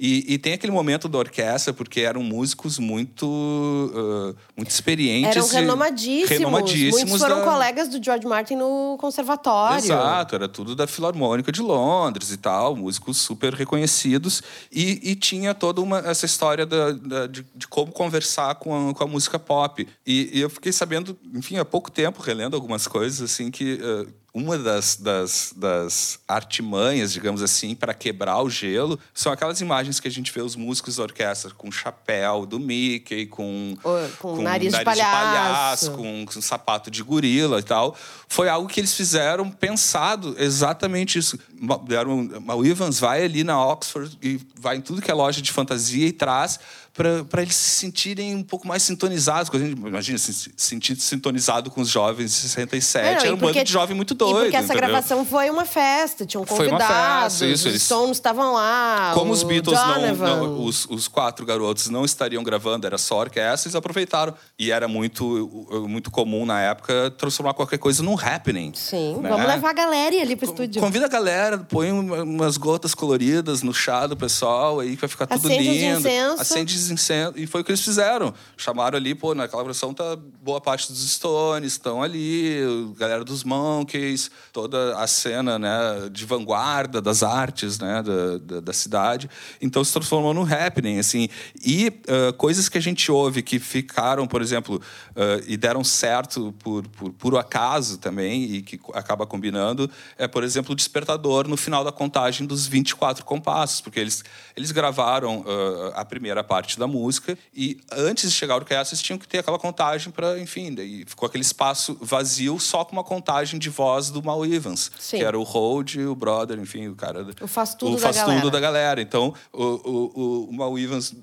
E, e tem aquele momento da orquestra, porque eram músicos muito, uh, muito experientes. Eram renomadíssimos. renomadíssimos Muitos foram da- colegas do George Martin no conservatório. Exato, era tudo da Filarmônica de Londres e tal, músicos super reconhecidos. E, e tinha toda uma, essa história da, da- de, de como conversar com a, com a música pop. E, e eu fiquei sabendo, enfim, há pouco tempo, relendo algumas coisas, assim, que eh, uma das, das, das artimanhas, digamos assim, para quebrar o gelo, são aquelas imagens que a gente vê os músicos da orquestra com chapéu do Mickey, com, Ou com nariz de palhaço. com, com sapato de gorila e tal. Foi algo que eles fizeram pensado exatamente isso. Deram- O Evans vai ali na Oxford e vai em tudo que é loja de fantasia e traz para eles se sentirem um pouco mais sintonizados. Imagina, se se sentir sintonizado com os jovens de 67. Não, Era um bando porque- de jovem muito E doido. porque essa entendeu? gravação foi uma festa, tinham Foi uma convidados, festa, isso, os eles- Stones estavam lá, Como os Beatles não, não- os, os quatro garotos não estariam gravando, era só orquestra, eles aproveitaram. E era muito, muito comum na época transformar qualquer coisa num happening. Sim, né? vamos levar a galera ali pro estúdio. Convida a galera, põe uma- umas gotas coloridas no chá do pessoal, aí vai ficar tudo Acende lindo. Acende. E foi o que eles fizeram. Chamaram ali, pô, naquela versão tá boa parte dos Stones, estão ali, galera dos Monkeys, toda a cena né, de vanguarda das artes né, da, da, da cidade. Então se transformou num happening, assim. E ah, coisas que a gente ouve que ficaram, por exemplo, ah, e deram certo por, por puro acaso também, e que acaba combinando, é, por exemplo, o despertador no final da contagem dos 24 compassos, porque eles, eles gravaram ah, a primeira parte da música e antes de chegar à orquestra eles tinham que ter aquela contagem para, enfim, daí ficou aquele espaço vazio só com uma contagem de voz do Mal Evans, Sim. que era o Hold, o brother, enfim, o cara O faz tudo o da faz galera. tudo da galera. Então, o, o, o, Mal Evans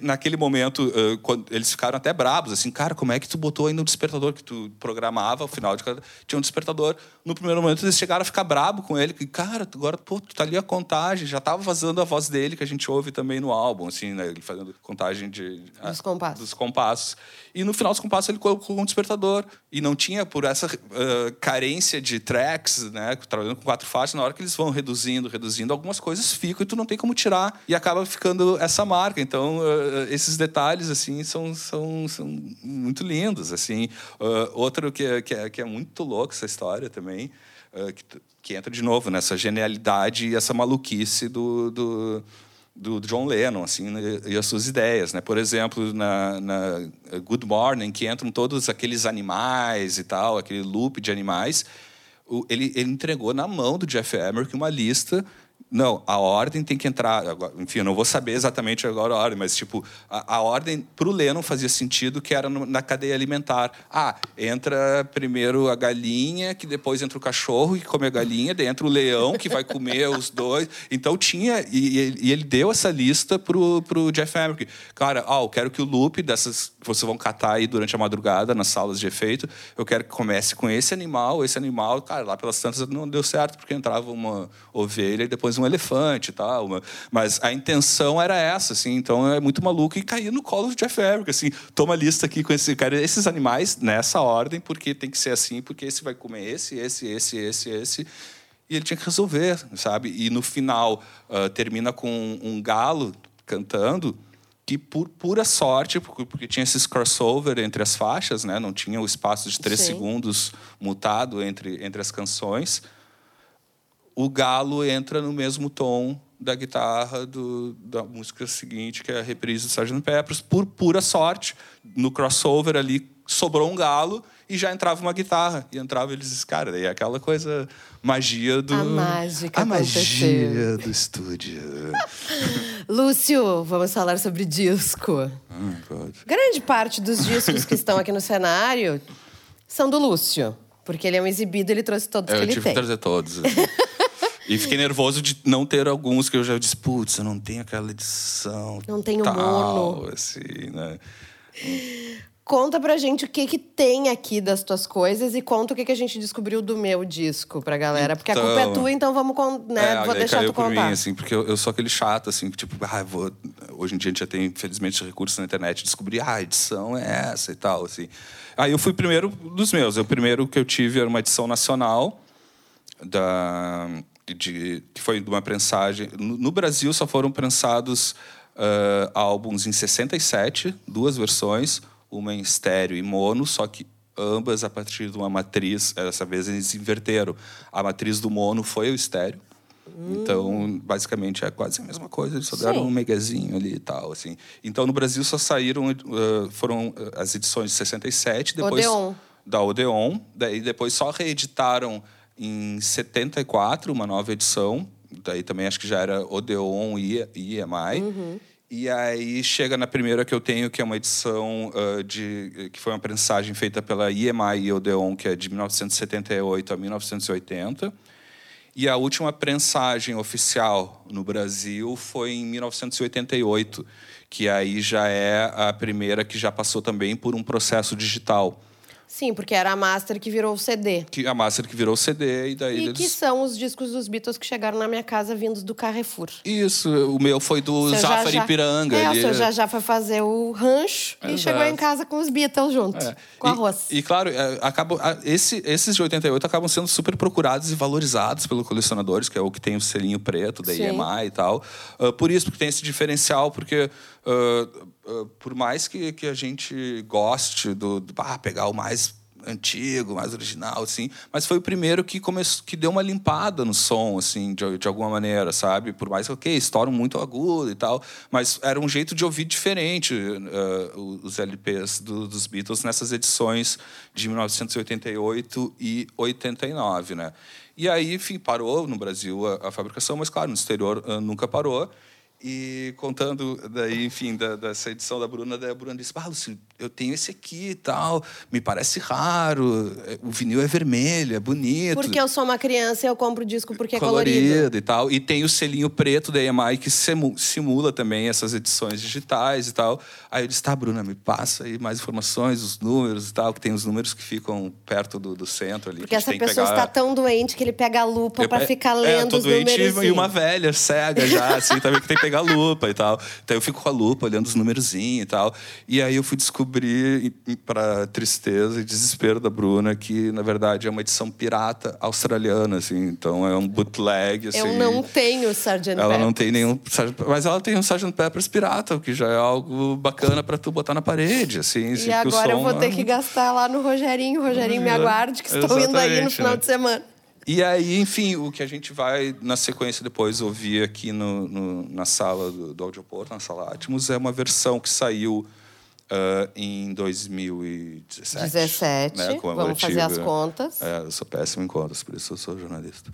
naquele momento, eles ficaram até brabos, assim, cara, como é que tu botou ainda um despertador que tu programava, ao final de cada... Tinha um despertador. No primeiro momento, eles chegaram a ficar brabo com ele, que, cara, agora, pô, tu tá ali a contagem, já tava vazando a voz dele, que a gente ouve também no álbum, assim, né, ele fazendo contagem de... Dos compassos. Dos compassos. E no final dos compassos ele colocou um despertador. E não tinha, por essa eh, carência de tracks, né, trabalhando com quatro faixas, na hora que eles vão reduzindo, reduzindo, algumas coisas ficam e tu não tem como tirar. E acaba ficando essa marca. Então, eh, esses detalhes, assim, são, são, são muito lindos, assim. Eh, outro que é, que, é, que é muito louco, essa história também, que, que entra de novo nessa genialidade e essa maluquice do... do do John Lennon, assim, né, e as suas ideias, né? Por exemplo, na, na Good Morning, que entram todos aqueles animais e tal, aquele loop de animais, ele, ele entregou na mão do Jeff Emerick uma lista. Não, a ordem tem que entrar. agora- Enfim, eu não vou saber exatamente agora a ordem, mas tipo, a, a ordem para o Lennon fazia sentido que era no- na cadeia alimentar. Ah, entra primeiro a galinha, que depois entra o cachorro que come a galinha, daí entra o leão que vai comer os dois. Então tinha e, e- ele deu essa lista pro, pro Jeff Emerick. Cara, ó, eu quero que o loop dessas que vocês vão catar aí durante a madrugada nas salas de efeito, eu quero que comece com esse animal, esse animal, cara, lá pelas tantas não deu certo porque entrava uma ovelha e depois um elefante e tal, mas a intenção era essa, assim, então é muito maluco e caía no colo do Jeff Emerick, assim, toma a lista aqui com esse cara, esses animais nessa ordem, porque tem que ser assim, porque esse vai comer esse, esse, esse, esse, esse. E ele tinha que resolver, sabe? E no final ah, termina com um galo cantando que por pura sorte, porque, porque tinha esses crossover entre as faixas, né? Não tinha o espaço de três Sim. segundos mutado entre, entre as canções. O galo entra no mesmo tom da guitarra do, da música seguinte, que é a reprise do Sgt. Peppers. Por pura sorte, no crossover ali sobrou um galo e já entrava uma guitarra. E entrava eles, cara, daí é aquela coisa, magia do... A mágica A magia do estúdio. Lúcio, vamos falar sobre disco. Hum, pode. Grande parte dos discos que estão aqui no cenário são do Lúcio. Porque ele é um exibido, ele trouxe todos É, que eu ele tive tem. que trazer todos. e fiquei nervoso de não ter alguns que eu já disse, putz, eu não tenho aquela edição. Não tenho tal, mono. assim, né? Conta pra gente o que que tem aqui das tuas coisas e conta o que que a gente descobriu do meu disco pra galera. Porque a culpa é Então- tua, então vamos, né? É, vou deixar tu por contar. mim, assim, porque eu, eu sou aquele chato, assim, que tipo, ah, vou... Hoje em dia a gente já tem, infelizmente, recursos na internet, descobrir, ah, a edição é essa e tal, assim. Aí eu fui primeiro dos meus. O primeiro que eu tive era uma edição nacional, da, de, que foi de uma prensagem... No, no Brasil só foram prensados ah, álbuns em 67, duas versões, uma em estéreo e mono, só que ambas a partir de uma matriz, dessa vez eles inverteram. A matriz do mono foi o estéreo. Então, basicamente, é quase a mesma coisa. Eles só deram Sim. um megazinho ali e tal, assim. Então, no Brasil só saíram... uh, foram uh, as edições de 67, depois... Odeon. Da Odeon. Daí, depois só reeditaram em 74, uma nova edição. Daí também acho que já era Odeon e e EMI. E aí chega na primeira que eu tenho, que é uma edição ah, de que foi uma prensagem feita pela EMI e Odeon, que é de 1978 a 1980. E a última prensagem oficial no Brasil foi em 1988, que aí já é a primeira que já passou também por um processo digital. Sim, porque era a Master que virou o CD. Que a Master que virou CD e daí E eles... que são os discos dos Beatles que chegaram na minha casa vindos do Carrefour. Isso, o meu foi do Seu Zafari Jajá- Piranga. É, o ali. seu já já foi fazer o rancho e Exato. chegou em casa com os Beatles junto, É. com e, arroz. E, claro, é, acabam, esse, esses de 88 acabam sendo super procurados e valorizados pelos colecionadores, que é o que tem o selinho preto da Sim. EMI e tal. Ah, por isso, porque tem esse diferencial, porque ah, por mais que, que a gente goste do, do ah, pegar o mais antigo, mais original, assim, mas foi o primeiro que começou, que deu uma limpada no som, assim, de, de alguma maneira, sabe? Por mais que, ok, estouram muito agudo e tal, mas era um jeito de ouvir diferente ah, os LPs do- dos Beatles nessas edições de 1988 e 89, né? E aí, enfim, parou no Brasil a, a fabricação, mas claro, no exterior ah, nunca parou. E contando daí, enfim, da, dessa edição da Bruna, daí a Bruna disse: ah, Lúcio, eu tenho esse aqui e tal, me parece raro, é, o vinil é vermelho, é bonito. Porque eu sou uma criança e eu compro o disco porque é colorido. e tal. E tem o selinho preto da EMI que simula também essas edições digitais e tal. Aí eu disse, tá, Bruna, me passa aí mais informações, os números e tal, que tem os números que ficam perto do, do centro ali. Porque essa pessoa pegar- está tão doente que ele pega a lupa eu- pra é- ficar é, lendo tô os doente números. e uma velha, cega já, assim, também que tem que pegar a lupa e tal. Então eu fico com a lupa, olhando os numerozinhos e tal. E aí eu fui descobrir, para tristeza e desespero da Bruna, que na verdade é uma edição pirata australiana, assim. Então é um bootleg, assim. Eu não tenho Sgt. Ela não Pepper. tem nenhum. Mas ela tem um Sgt. Peppers pirata, o que já é algo bacana para tu botar na parede, assim. assim, E o agora eu vou ter é- que gastar lá no Rogerinho. Rogerinho, me aguarde, que estou indo aí no final né? de semana. E aí, enfim, o que a gente vai, na sequência, depois ouvir aqui no, no- na sala do, do Audioporto, na sala Atmos, é uma versão que saiu ah, em 2017. 17, né, vamos fazer as contas. É, eu sou péssimo em contas, por isso eu sou jornalista.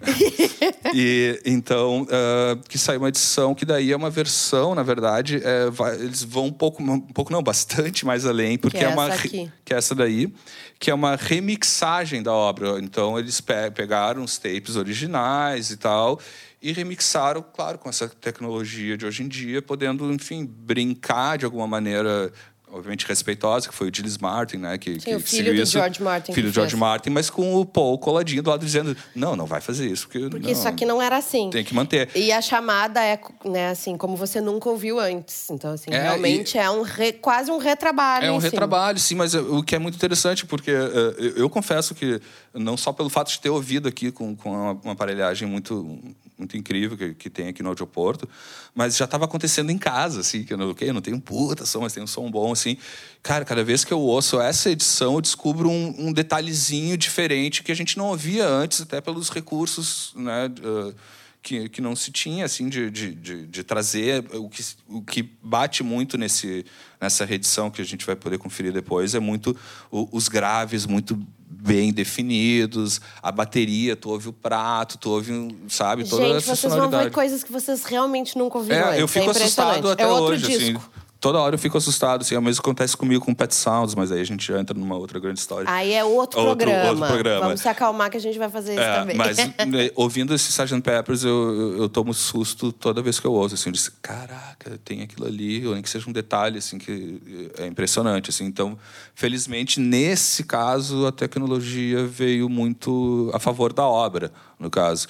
e então, ah, que saiu uma edição que daí é uma versão, na verdade, é, vai- eles vão um pouco, um pouco não, bastante mais além, porque Que é é uma aqui. que é essa daí, que é uma remixagem da obra. Então eles pe- pegaram os tapes originais e tal e remixaram, claro, com essa tecnologia de hoje em dia, podendo, enfim, brincar de alguma maneira obviamente respeitosa, que foi o Gilles Martin, né? Que, Sim, que o filho do isso. George Martin Filho do George fez. Martin, mas com o Paul coladinho do lado dizendo: não, não vai fazer isso. Porque, Porque não, isso aqui não era assim. Tem que manter. E a chamada é, né, assim, como você nunca ouviu antes. Então, assim, É, realmente é um re- quase um retrabalho. É um cima. retrabalho, sim, mas eh, o que é muito interessante, porque eh, eu, eu confesso que, não só pelo fato de ter ouvido aqui com, com uma, uma aparelhagem muito, muito incrível que, que tem aqui no aeroporto, mas já estava acontecendo em casa, assim, que eu não, ok, eu não tenho um puta som, mas tem um som bom, assim. Cara, cada vez que eu ouço essa edição, eu descubro um, um detalhezinho diferente que a gente não ouvia antes, até pelos recursos, né? eh, que, que não se tinha assim de, de, de, de trazer o que, o que bate muito nesse nessa reedição que a gente vai poder conferir depois é muito o- os graves muito bem definidos a bateria tu ouve o prato tu ouve sabe toda Gente, essa vocês vão ver coisas que vocês realmente nunca ouviram é, antes. eu fico é assustado até é outro hoje disco. assim toda hora eu fico assustado. Assim, é o mesmo que acontece comigo com Pet Sounds, mas aí a gente já entra numa outra grande história. Aí é outro, Outro- programa. outro programa. Vamos se acalmar que a gente vai fazer isso É, também. mas né, ouvindo esse Sgt. Peppers, eu, eu, eu tomo susto toda vez que eu ouço. Assim, eu disse, caraca, tem aquilo ali, ou nem que seja um detalhe, assim, que é impressionante. Assim. Então, felizmente, nesse caso, a tecnologia veio muito a favor da obra, no caso.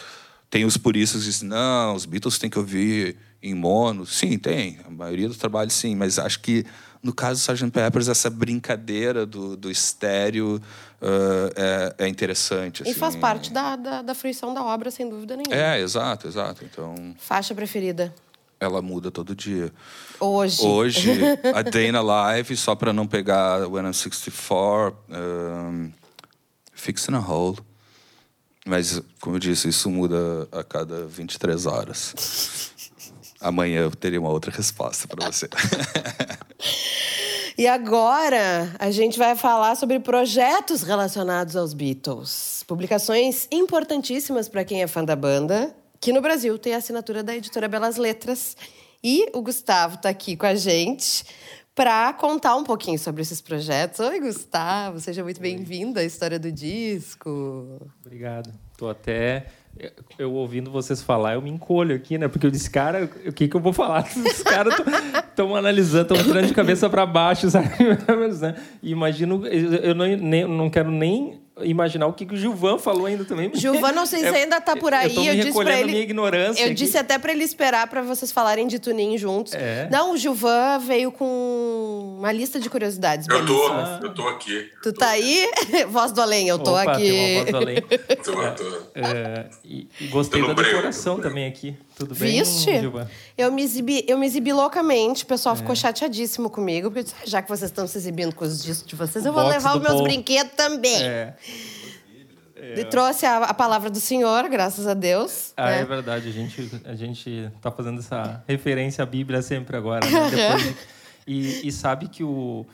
Tem os puristas que dizem, não, os Beatles têm que ouvir em mono. Sim, tem. A maioria dos trabalhos, sim. Mas acho que, no caso do Sgt. Peppers, essa brincadeira do, do estéreo ah, é, é interessante. E faz assim. parte da, da, da fruição da obra, sem dúvida nenhuma. É, exato, exato. Então, Faixa preferida? ela muda todo dia. Hoje. Hoje, a Dana Live, só para não pegar When I'm 64, um, Fixing a Hole. Mas, como eu disse, isso muda a cada 23 horas. Amanhã eu teria uma outra resposta para você. E agora a gente vai falar sobre projetos relacionados aos Beatles. Publicações importantíssimas para quem é fã da banda, que no Brasil tem a assinatura da editora Belas Letras. E o Gustavo está aqui com a gente para contar um pouquinho sobre esses projetos. Oi, Gustavo, seja muito bem-vindo à história do disco. Obrigado. Tô até eu ouvindo vocês falar, eu me encolho aqui, né? Porque eu disse, cara, o que que eu vou falar? Os caras estão analisando, estão entrando de cabeça para baixo, sabe? Né? E imagino, eu eu não, nem, não quero nem imaginar o que, que o Gilvan falou ainda também. Gilvan, não sei se É, ainda tá por aí. Eu tô me disse pra recolhendo ele. minha ignorância Eu aqui. disse até pra ele esperar pra vocês falarem de Tunin juntos. É. Não, o Gilvan veio com uma lista de curiosidades. Eu tô, belíssimas. eu tô aqui. Tu tá aí? voz do além, eu tô Opa, aqui. tem uma voz do além. Tô, tô. É, e, e gostei Tô da decoração tô também aqui. Tudo bem, Viste? Gilvan? Eu me, exibi, eu me exibi loucamente, o pessoal É. ficou chateadíssimo comigo, porque eu disse, "Ah, já que vocês estão se exibindo com os discos de vocês, O eu vou levar os meus Paul. brinquedos também. É. E trouxe a, a palavra do senhor, graças a Deus. Ah, né? é verdade. A gente, a gente tá fazendo essa referência à Bíblia sempre agora. Né? Depois de- e, e sabe que, o,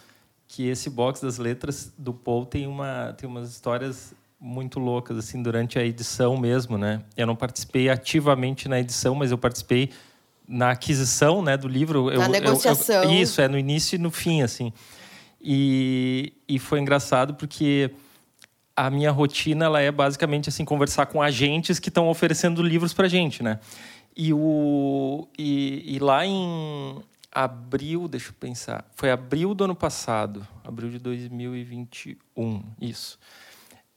que esse box das letras do Paul tem, uma, tem umas histórias muito loucas, assim, durante a edição mesmo, né? Eu não participei ativamente na edição, mas eu participei na aquisição né, do livro. Eu- eu- eu- negociação. isso, é no início e no fim, assim. E, e foi engraçado porque a minha rotina ela é basicamente assim conversar com agentes que estão oferecendo livros para gente, né? E o e, e lá em abril, deixa eu pensar, foi abril do ano passado, abril de 2021, isso.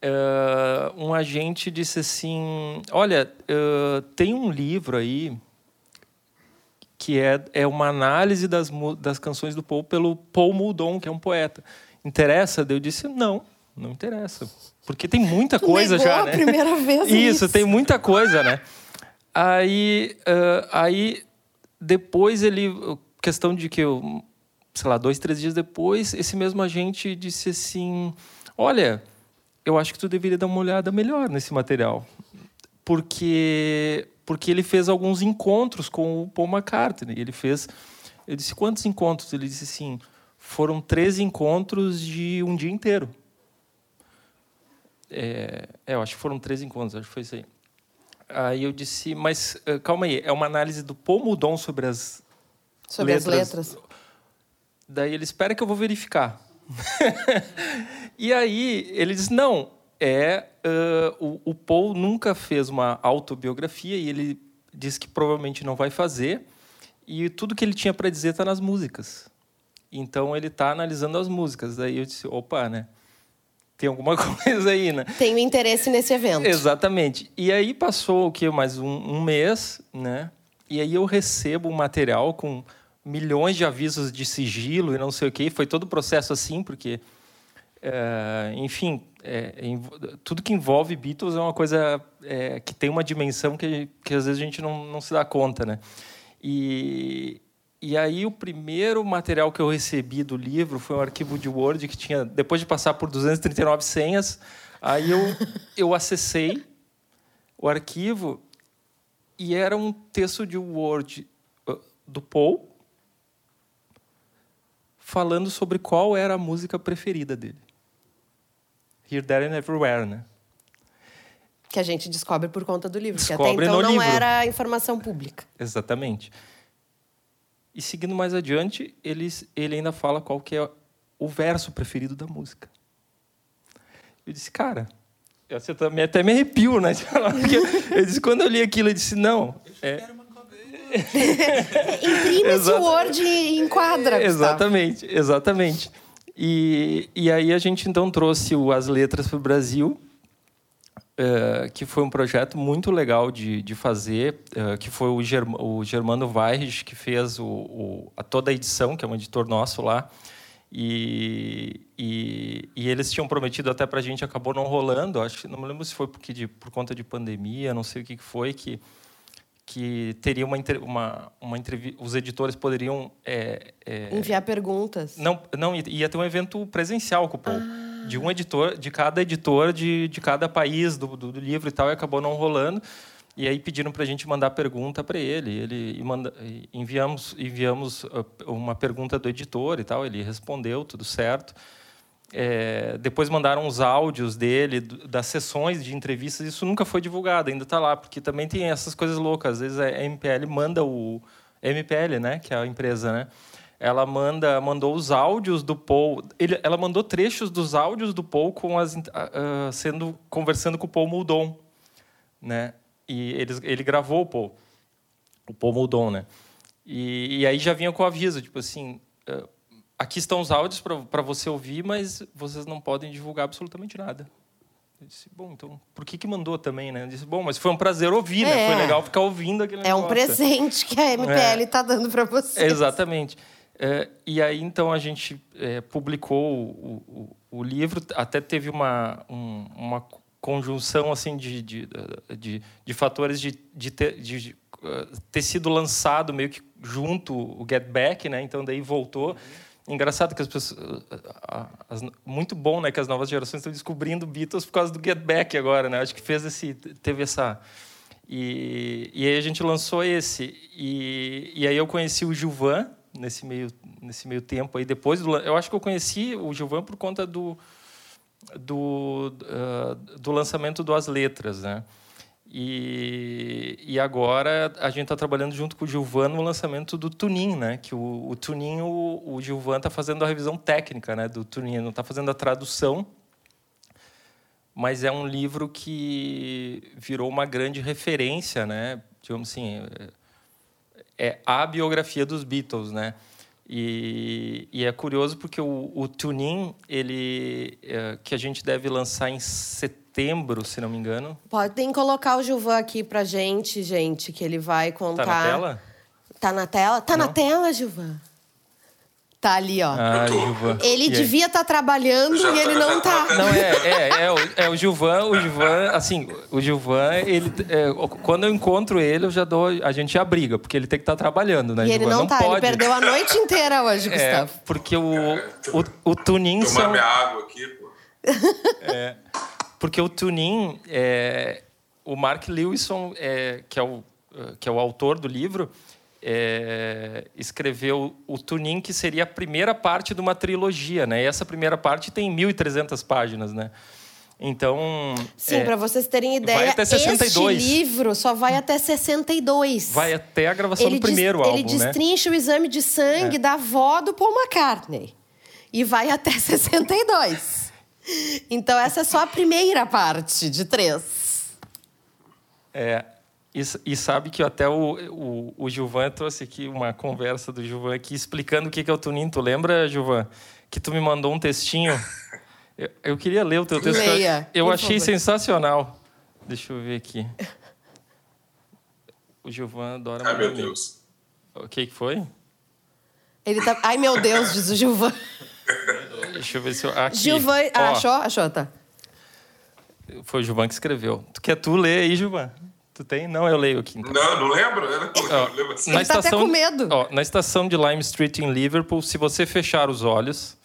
Eh, um agente disse assim, olha, eh, tem um livro aí que é, é uma análise das, das canções do Paul pelo Paul Muldoon, que é um poeta. Interessa? Eu disse, não, não interessa. Porque tem muita coisa negou já, a né? primeira vez Isso, isso. tem muita coisa, né? Aí, ah, aí depois ele, questão de que eu, sei lá, dois, três dias depois, esse mesmo agente disse assim, olha, eu acho que tu deveria dar uma olhada melhor nesse material, porque porque ele fez alguns encontros com o Paul McCartney. Ele fez, eu disse quantos encontros? Ele disse assim, foram três encontros de um dia inteiro. É, é, eu acho que foram três encontros, acho que foi isso aí. Aí eu disse, mas eh, calma aí, é uma análise do Paul Muldoon sobre as Sobre as letras. Daí ele espera que eu vou verificar. e aí ele diz não, é ah, o, o Paul nunca fez uma autobiografia e ele diz que provavelmente não vai fazer e tudo que ele tinha para dizer está nas músicas. Então ele está analisando as músicas. Daí eu disse, opa, né? Tem alguma coisa aí, né? Tenho interesse nesse evento. Exatamente. E aí passou o que mais um, um mês, né? E aí eu recebo um material com milhões de avisos de sigilo e não sei o quê. Foi todo o processo assim, porque, é, enfim, é, env- tudo que envolve Beatles é uma coisa é, que tem uma dimensão que, que às vezes a gente não, não se dá conta, né? E, e aí o primeiro material que eu recebi do livro foi um arquivo de Word que tinha, depois de passar por 239 senhas, aí eu, eu acessei o arquivo e era um texto de Word uh, do Paul falando sobre qual era a música preferida dele. Here, There and Everywhere, né? Que a gente descobre por conta do livro. que até Descobre então não livro. era informação pública. Exatamente. E seguindo mais adiante, ele, ele ainda fala qual que é o verso preferido da música. Eu disse, cara, eu até, até me arrepio, né? Eu disse, quando eu li aquilo, eu disse, não. É... Imprime esse Word e enquadra. Gustavo. Exatamente, exatamente. E, e aí a gente então trouxe o As Letras para o Brasil, uh, que foi um projeto muito legal de, de fazer, uh, que foi o, Germ, o Germano Weirich que fez o, o, a toda a edição, que é um editor nosso lá. E, e, e, eles tinham prometido até para a gente, acabou não rolando. Acho não me lembro se foi porque de, por conta de pandemia, não sei o que foi que que teria uma uma, uma entrevista, os editores poderiam é, é, enviar perguntas. Não, não ia ter um evento presencial com o Paul, ah. de um editor, de cada editor de, de cada país do, do, do livro e tal, e acabou não rolando. E aí pediram para a gente mandar pergunta para ele. Ele e manda, enviamos enviamos uh, uma pergunta do editor e tal. Ele respondeu tudo certo. É, depois mandaram os áudios dele das sessões de entrevistas. Isso nunca foi divulgado, ainda está lá, porque também tem essas coisas loucas. Às vezes a MPL manda o MPL, né, que é a empresa, né? Ela manda mandou os áudios do Paul. Ele, ela mandou trechos dos áudios do Paul com as uh, sendo conversando com o Paul Muldon, né? E ele, ele gravou o Paul, o Paul Muldon, né? E, e aí já vinha com o aviso, tipo assim, uh, aqui estão os áudios para você ouvir, mas vocês não podem divulgar absolutamente nada. Eu disse, bom, então, por que que mandou também, né? Eu disse, bom, mas foi um prazer ouvir, é, né? Foi é. legal ficar ouvindo aquele É negócio. um presente que a MPL está é, dando para você. Exatamente. É, e aí, então, a gente é, publicou o, o, o, livro, até teve uma, um, uma conjunção assim de, de, de, de fatores de, de, ter, de uh, ter sido lançado meio que junto o Get Back, né? Então daí voltou. Engraçado que as pessoas, as, muito bom, né, que as novas gerações estão descobrindo Beatles por causa do Get Back agora, né? Acho que fez esse, teve essa e, e aí a gente lançou esse e, e aí eu conheci o Gilvan nesse meio nesse meio tempo aí depois do, eu acho que eu conheci o Gilvan por conta do do, uh, do lançamento do As Letras, né? E, e agora a gente está trabalhando junto com o Gilvan no lançamento do Tunin, né? Que o, o Tunin, o, o Gilvan está fazendo a revisão técnica né, do Tunin, não está fazendo a tradução, mas é um livro que virou uma grande referência, né? Digamos assim, é, é a biografia dos Beatles, né? E, e, é curioso porque o, o Tunin, ele, é, que a gente deve lançar em setembro, se não me engano. Podem colocar o Gilvan aqui pra gente, gente, que ele vai contar. Tá na tela? Tá na tela? Tá não. na tela, Gilvan? Tá ali, ó. Ah, Gilvan. Ele e devia estar tá trabalhando e ele não tá. Não, é, é, é, o, é o Gilvan, o Gilvan, assim, o Gilvan, ele, é, quando eu encontro ele, eu já dou, a gente já briga, porque ele tem que estar tá trabalhando, né? E ele não, não tá, pode. ele perdeu a noite inteira hoje, é, Gustavo. porque o, o, o Tunin Tomar são... minha água aqui, pô. É, porque o Tunin, é, o Mark Lewison, é, que, é o, que é o autor do livro, é, escreveu o Tunin, que seria a primeira parte de uma trilogia, né? E essa primeira parte tem 1.300 páginas, né? Então. Sim, é, para vocês terem ideia, vai até 62. este livro só vai até 62. Vai até a gravação ele do primeiro álbum. Ele né? destrincha né? o exame de sangue é. da avó do Paul McCartney. E vai até 62. Então, essa é só a primeira parte de três. É, e, e, sabe que até o, o, o Gilvan trouxe aqui uma conversa do Gilvan aqui explicando o que é o Tunin. Tu lembra, Gilvan? Que tu me mandou um textinho. Eu, eu queria ler o teu texto. Leia, eu achei favor. sensacional. Deixa eu ver aqui. O Gilvan adora Ai, meu Deus. O que, que foi? Ele tá... Ai, meu Deus, diz o Gilvan. Deixa eu ver se eu. Aqui. Gilvan. Ah, achou? Achou, tá. Foi o Gilvan que escreveu. Tu quer tu ler aí, Gilvan? Tu tem? Não, eu leio aqui. Então. Não, não lembro. Eu não, lembro assim. na Ele estação, tá até com medo. Ó, na estação de Lime Street, em Liverpool, se você fechar os olhos,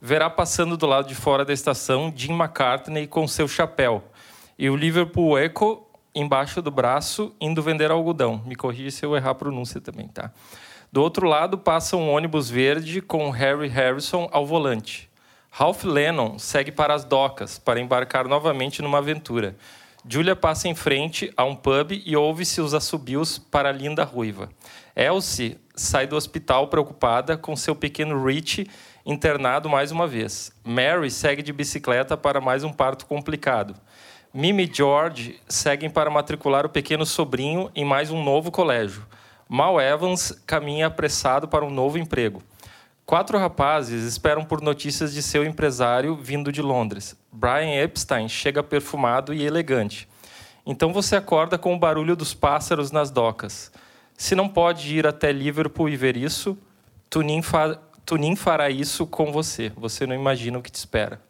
verá passando do lado de fora da estação Jim McCartney com seu chapéu. E o Liverpool Echo embaixo do braço, indo vender algodão. Me corrija se eu errar a pronúncia também, tá? Do outro lado passa um ônibus verde com Harry Harrison ao volante. Ralph Lennon segue para as docas para embarcar novamente numa aventura. Julia passa em frente a um pub e ouve-se os assobios para a linda ruiva. Elsie sai do hospital preocupada com seu pequeno Rich internado mais uma vez. Mary segue de bicicleta para mais um parto complicado. Mimi e George seguem para matricular o pequeno sobrinho em mais um novo colégio. Mal Evans caminha apressado para um novo emprego. Quatro rapazes esperam por notícias de seu empresário vindo de Londres. Brian Epstein chega perfumado e elegante. Então você acorda com o barulho dos pássaros nas docas. Se não pode ir até Liverpool e ver isso, Tunin, fa Tunin fará isso com você. Você não imagina o que te espera.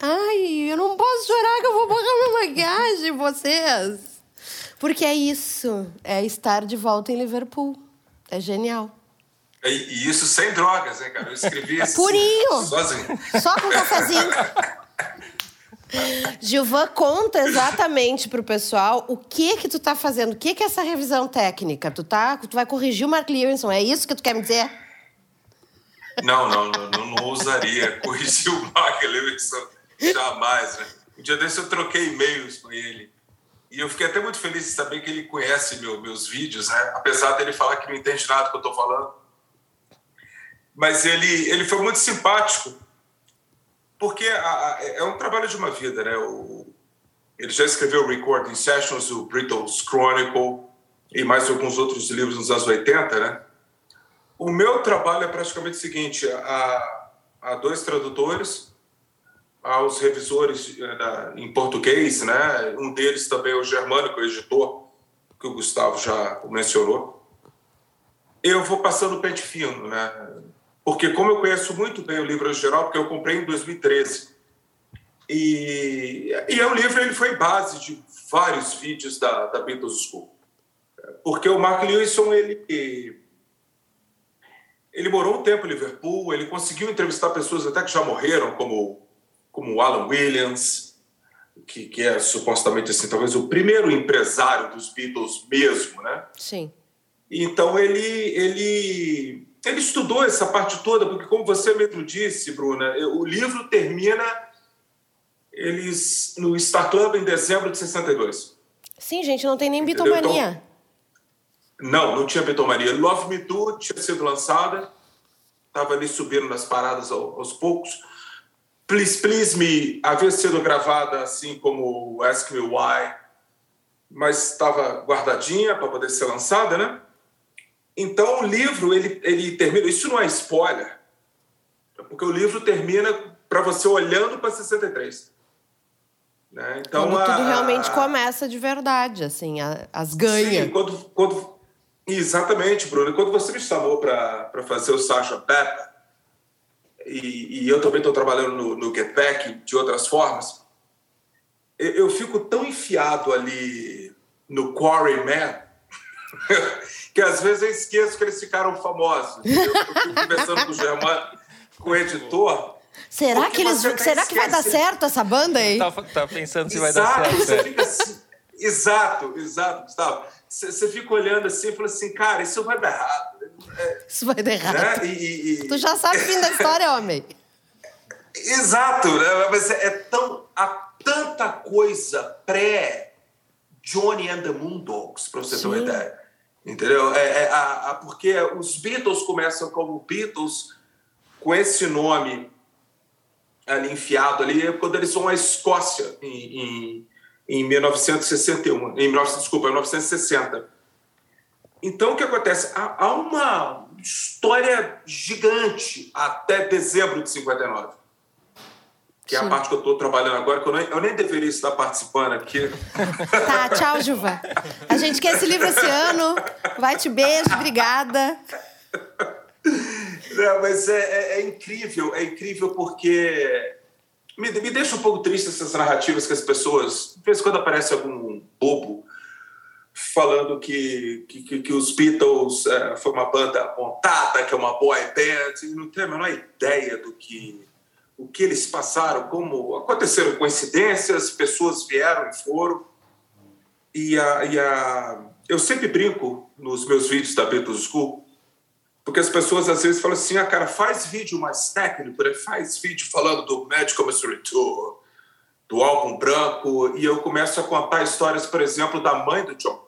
Ai, eu não posso chorar que eu vou borrar minha maquiagem, vocês. Porque é isso. É estar de volta em Liverpool. É genial. E, isso sem drogas, hein, cara? Eu escrevi esse. Purinho! Sozinho. Só com cafezinho. Gilvan, conta exatamente pro pessoal o que que tu tá fazendo, o que que é essa revisão técnica? Tu, tá, tu vai corrigir o Mark Levinson, é isso que tu quer me dizer? Não, não, não, não, não ousaria corrigir o Mark Levinson jamais, né? Um dia desse eu troquei e-mails com ele. E eu fiquei até muito feliz de saber que ele conhece meu, meus vídeos, né? Apesar dele falar que não entende nada do que eu tô falando. Mas ele, ele foi muito simpático porque a, a, é um trabalho de uma vida, né? O, ele já escreveu Recording Sessions, o Brittles Chronicle e mais alguns outros livros nos anos 80, né? O meu trabalho é praticamente o seguinte: há, há dois tradutores, há os revisores eh, em português, né? Um deles também é o Germânico, o editor, que o Gustavo já mencionou. Eu vou passando o pente fino, né? Porque, como eu conheço muito bem o livro em geral, porque eu comprei em 2013, e, e é um livro ele foi base de vários vídeos da, da Beatles School. Porque o Mark Lewison, ele, ele morou um tempo em Liverpool, ele conseguiu entrevistar pessoas até que já morreram, como, como Alan Williams, que, que é supostamente assim, talvez o primeiro empresário dos Beatles mesmo, né? Sim. Então ele, ele ele estudou essa parte toda, porque, como você mesmo disse, Bruna, o livro termina eles no Star Club em dezembro de 62. Sim, gente, não tem nem bitomania. Então, não, não tinha bitomania. Love Me Do tinha sido lançada, estava ali subindo nas paradas aos poucos. Please Please Me havia sido gravada assim como Ask Me Why, mas estava guardadinha para poder ser lançada, né? Então o livro ele, ele termina. Isso não é spoiler, porque o livro termina para você olhando para 63. Né? Então quando a, tudo realmente começa de verdade, assim, a, as ganhas. Sim, quando, quando, exatamente, Bruno. Quando você me chamou para fazer o Sasha Pepper, e, e eu também estou trabalhando no, no Get Back de outras formas, eu, eu fico tão enfiado ali no Quarry Man que às vezes eu esqueço que eles ficaram famosos. Eu, eu fui conversando com o Germano, com o editor. Será que, eles, será que vai dar certo essa banda aí? Tá, tá pensando se exato, vai dar certo. Você fica assim, exato, exato, Gustavo. Você, fica olhando assim e fala assim, cara, isso vai dar errado. É, isso vai dar errado. Né? E, e, tu já sabe o fim da história, homem. Exato, né? mas é, tão. Há tanta coisa pré Johnny and the Moondogs, para você Sim. ter uma ideia. Entendeu? É, é a, a, porque os Beatles começam como Beatles com esse nome ali enfiado ali, quando eles vão à Escócia em, em, em 1961, em 19, desculpa, em 1960. Então o que acontece? Há, há uma história gigante até dezembro de 59 que é a parte que eu estou trabalhando agora, que eu nem, eu nem, deveria estar participando aqui. Tá, tchau, Juva. A gente quer esse livro esse ano. Vai te beijo, obrigada. Não, mas é, é, é, incrível, é incrível porque me, me deixa um pouco triste essas narrativas que as pessoas, de vez em quando aparece algum bobo falando que, que, que os Beatles é, foi uma banda montada, que é uma boy band, e não tem a menor ideia do que o que eles passaram, como aconteceram coincidências, pessoas vieram e foram. E a, e a, eu sempre brinco nos meus vídeos da Beatles School, porque as pessoas às vezes falam assim: ah, cara, faz vídeo mais técnico, né? faz vídeo falando do Magical Mystery Tour, do álbum branco, e eu começo a contar histórias, por exemplo, da mãe do John.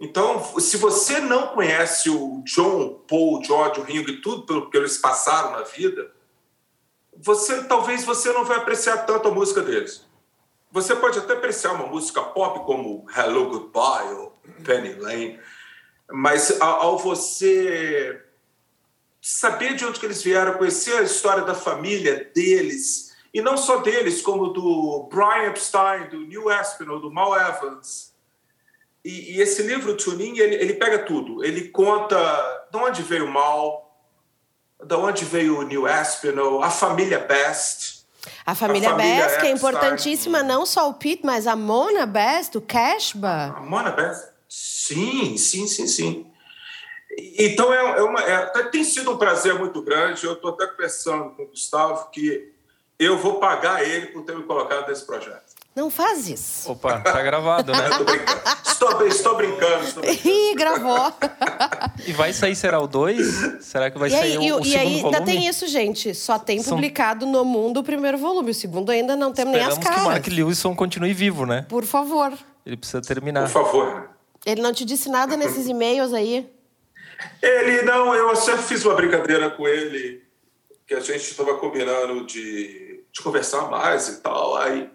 Então, se você não conhece o John, Paul, George, o Ringo e tudo pelo que eles passaram na vida, você talvez você não vai apreciar tanto a música deles. Você pode até apreciar uma música pop como Hello Goodbye ou Penny Lane, mas ao você saber de onde que eles vieram, conhecer a história da família deles, e não só deles, como do Brian Epstein, do Neil Aspinall, do Mal Evans, e, e esse livro, Tuning, ele, ele pega tudo. Ele conta de onde veio o Mal, de onde veio o Neil Aspinall, a família Best. A família, a família Best, que é importantíssima, não só o Pete, mas a Mona Best, o Cashba. A Mona Best, sim, sim, sim, sim. Então, é, é uma, é, tem sido um prazer muito grande. Eu estou até pensando com o Gustavo que eu vou pagar ele por ter me colocado nesse projeto. Não faz isso. Opa, tá gravado, né? estou, estou brincando. Estou brincando. Ih, gravou. e vai sair, será o 2? Será que vai e sair aí, o, o e segundo aí, volume? ainda tem isso, gente. Só tem publicado São... no mundo o primeiro volume. O segundo ainda não temos nem as caras. que o Mark Lewison continue vivo, né? Por favor. Ele precisa terminar. Por favor. Ele não te disse nada nesses e-mails aí? Ele, não. Eu até fiz uma brincadeira com ele, que a gente estava combinando de, de conversar mais e tal. Aí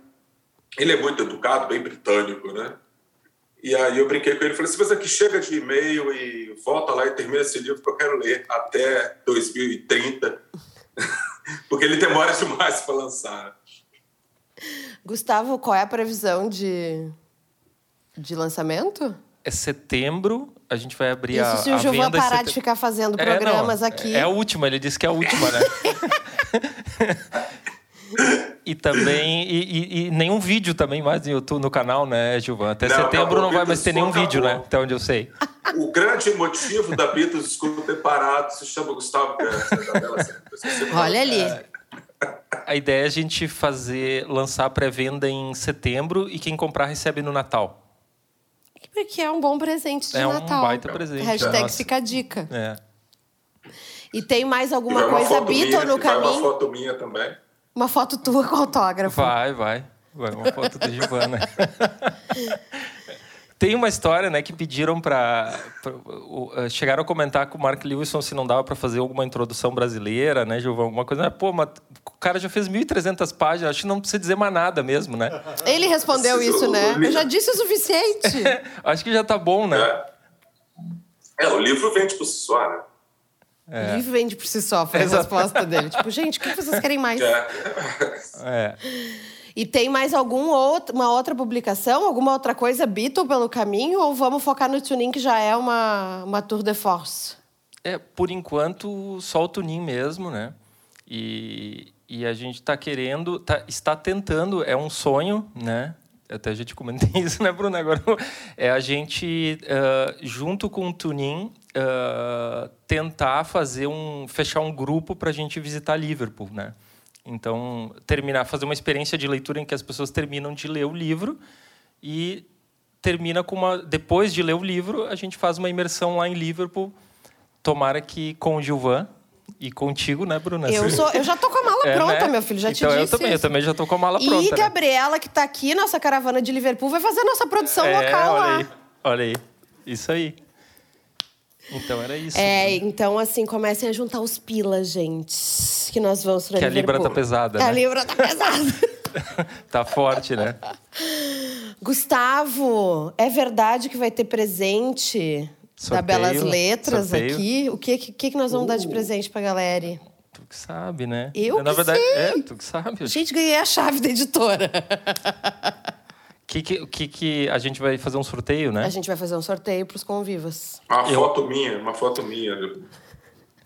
ele é muito educado, bem britânico, né? E aí eu brinquei com ele, falei assim, mas aqui chega de e-mail e volta lá e termina esse livro que eu quero ler até 2030, porque ele demora demais para lançar. Gustavo, qual é a previsão de, de lançamento? É setembro, a gente vai abrir Isso a se o Gilvan parar de ficar fazendo programas é, não, aqui. É a última, ele disse que é a última, né? E também. E, e, e, nenhum vídeo também mais no YouTube, no canal, né, Gilvan? Até não, setembro não vai mais ter nenhum acabou. vídeo, né? Até onde eu sei. O grande motivo da Beatles School ter parado se chama Gustavo Olha ali. A ideia é a gente fazer, lançar a pré-venda em setembro e quem comprar recebe no Natal. Porque é um bom presente de é Natal. É um baita presente. Hashtag fica a dica. É. E tem mais alguma coisa Beatle no caminho? Vai uma foto minha também. Uma foto tua com autógrafo. Vai, vai. Vai, uma foto da Giovana. Tem uma história, né, que pediram para uh, chegaram a comentar com o Mark Lewison se não dava para fazer alguma introdução brasileira, né, Giovana, alguma coisa. Pô, mas o cara já fez 1.300 páginas, acho que não precisa dizer mais nada mesmo, né? Ele respondeu isso, né? Eu já disse o suficiente. acho que já tá bom, né? É, é o livro vende por si só, né? É. O livro vende por si só, foi Exato. a resposta dele. Tipo, gente, o que vocês querem mais? É. é. E tem mais alguma outra, uma outra publicação, alguma outra coisa Beatle pelo caminho? Ou vamos focar no Tuning, que já é uma, uma tour de force? É, por enquanto, só o Tuning mesmo, né? E, e a gente está querendo, tá, está tentando, é um sonho, né? Até a gente comentei isso, né, Bruno? Agora é a gente, uh, junto com o Tunin, uh, tentar fazer um, fechar um grupo para a gente visitar Liverpool, né? Então, terminar, fazer uma experiência de leitura em que as pessoas terminam de ler o livro e termina com uma, depois de ler o livro, a gente faz uma imersão lá em Liverpool. Tomara que com o Gilvan, e contigo, né, Bruna? Eu, sou, eu já tô com a mala é, pronta, né? meu filho, já então, te disse. Eu também, isso. eu também já tô com a mala pronta. E né? Gabriela, que tá aqui, nossa caravana de Liverpool, vai fazer a nossa produção é, local olha lá. Aí, olha aí. Isso aí. Então era isso. É, né? então assim, comecem a juntar os pilas, gente. Que nós vamos pra Que Liverpool. a Libra tá pesada. Né? a Libra tá pesada. tá forte, né? Gustavo, é verdade que vai ter presente sorteio, da Belas Letras sorteio. aqui? O que, que, que nós vamos uh. dar de presente pra galera? Tu que sabe, né? Eu Na que verdade, sei. é, tu que sabe. Gente, ganhei a chave da editora. O que, que, que, que a gente vai fazer um sorteio, né? A gente vai fazer um sorteio pros convivas. Uma Eu... foto minha, uma foto minha.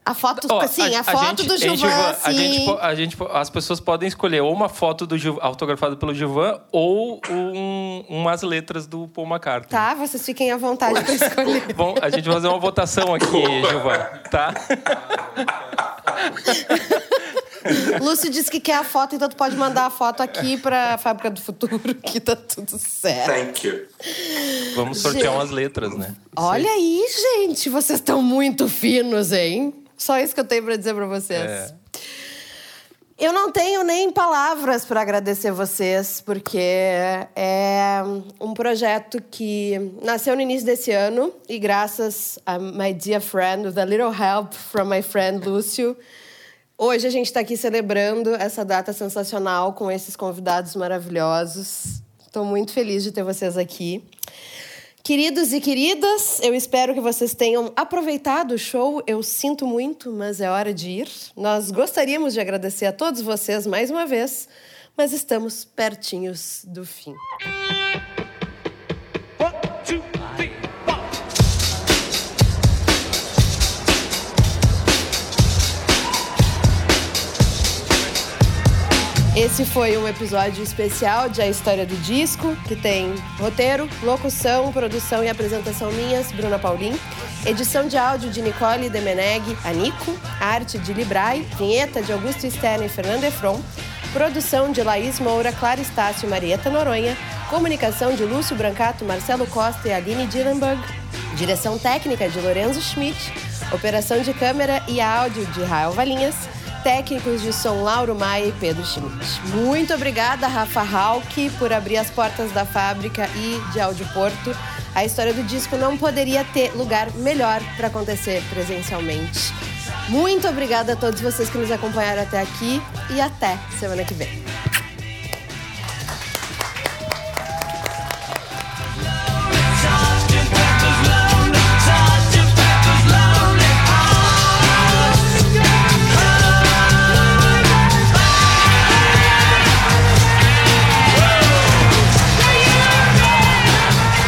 A foto, oh, sim, a, a foto gente, do Gilvan, a gente, a gente, as pessoas podem escolher ou uma foto do Gilvan, autografada pelo Gilvan ou um, umas letras do Paul McCartney. Tá, vocês fiquem à vontade para escolher. Bom, a gente vai fazer uma votação aqui, Gilvan, tá? Lúcio disse que quer a foto, então tu pode mandar a foto aqui para a Fábrica do Futuro, que tá tudo certo. Thank you. Vamos sortear gente, umas letras, né? Olha aí. aí, gente, vocês estão muito finos, hein? Só isso que eu tenho para dizer para vocês. É. Eu não tenho nem palavras para agradecer vocês, porque é um projeto que nasceu no início desse ano e graças a my dear friend, with a little help from my friend Lúcio, hoje a gente está aqui celebrando essa data sensacional com esses convidados maravilhosos. Estou muito feliz de ter vocês aqui. Queridos e queridas, eu espero que vocês tenham aproveitado o show. Eu sinto muito, mas é hora de ir. Nós gostaríamos de agradecer a todos vocês mais uma vez, mas estamos pertinhos do fim. Esse foi um episódio especial de A História do Disco, que tem roteiro, locução, produção e apresentação minhas, Bruna Paulin, edição de áudio de Nicole Demeneg, Anico, arte de Librai, vinheta de Augusto Stern e Fernando Efron, produção de Laís Moura, Clara Estácio e Marieta Noronha, comunicação de Lúcio Brancato, Marcelo Costa e Aline Dillenberg, direção técnica de Lorenzo Schmidt, operação de câmera e áudio de Rael Valinhas, técnicos de som Lauro Maia e Pedro Schmidt. Muito obrigada, Rafa Hauck, por abrir as portas da fábrica e de Áudio Porto. A história do disco não poderia ter lugar melhor para acontecer presencialmente. Muito obrigada a todos vocês que nos acompanharam até aqui e até semana que vem.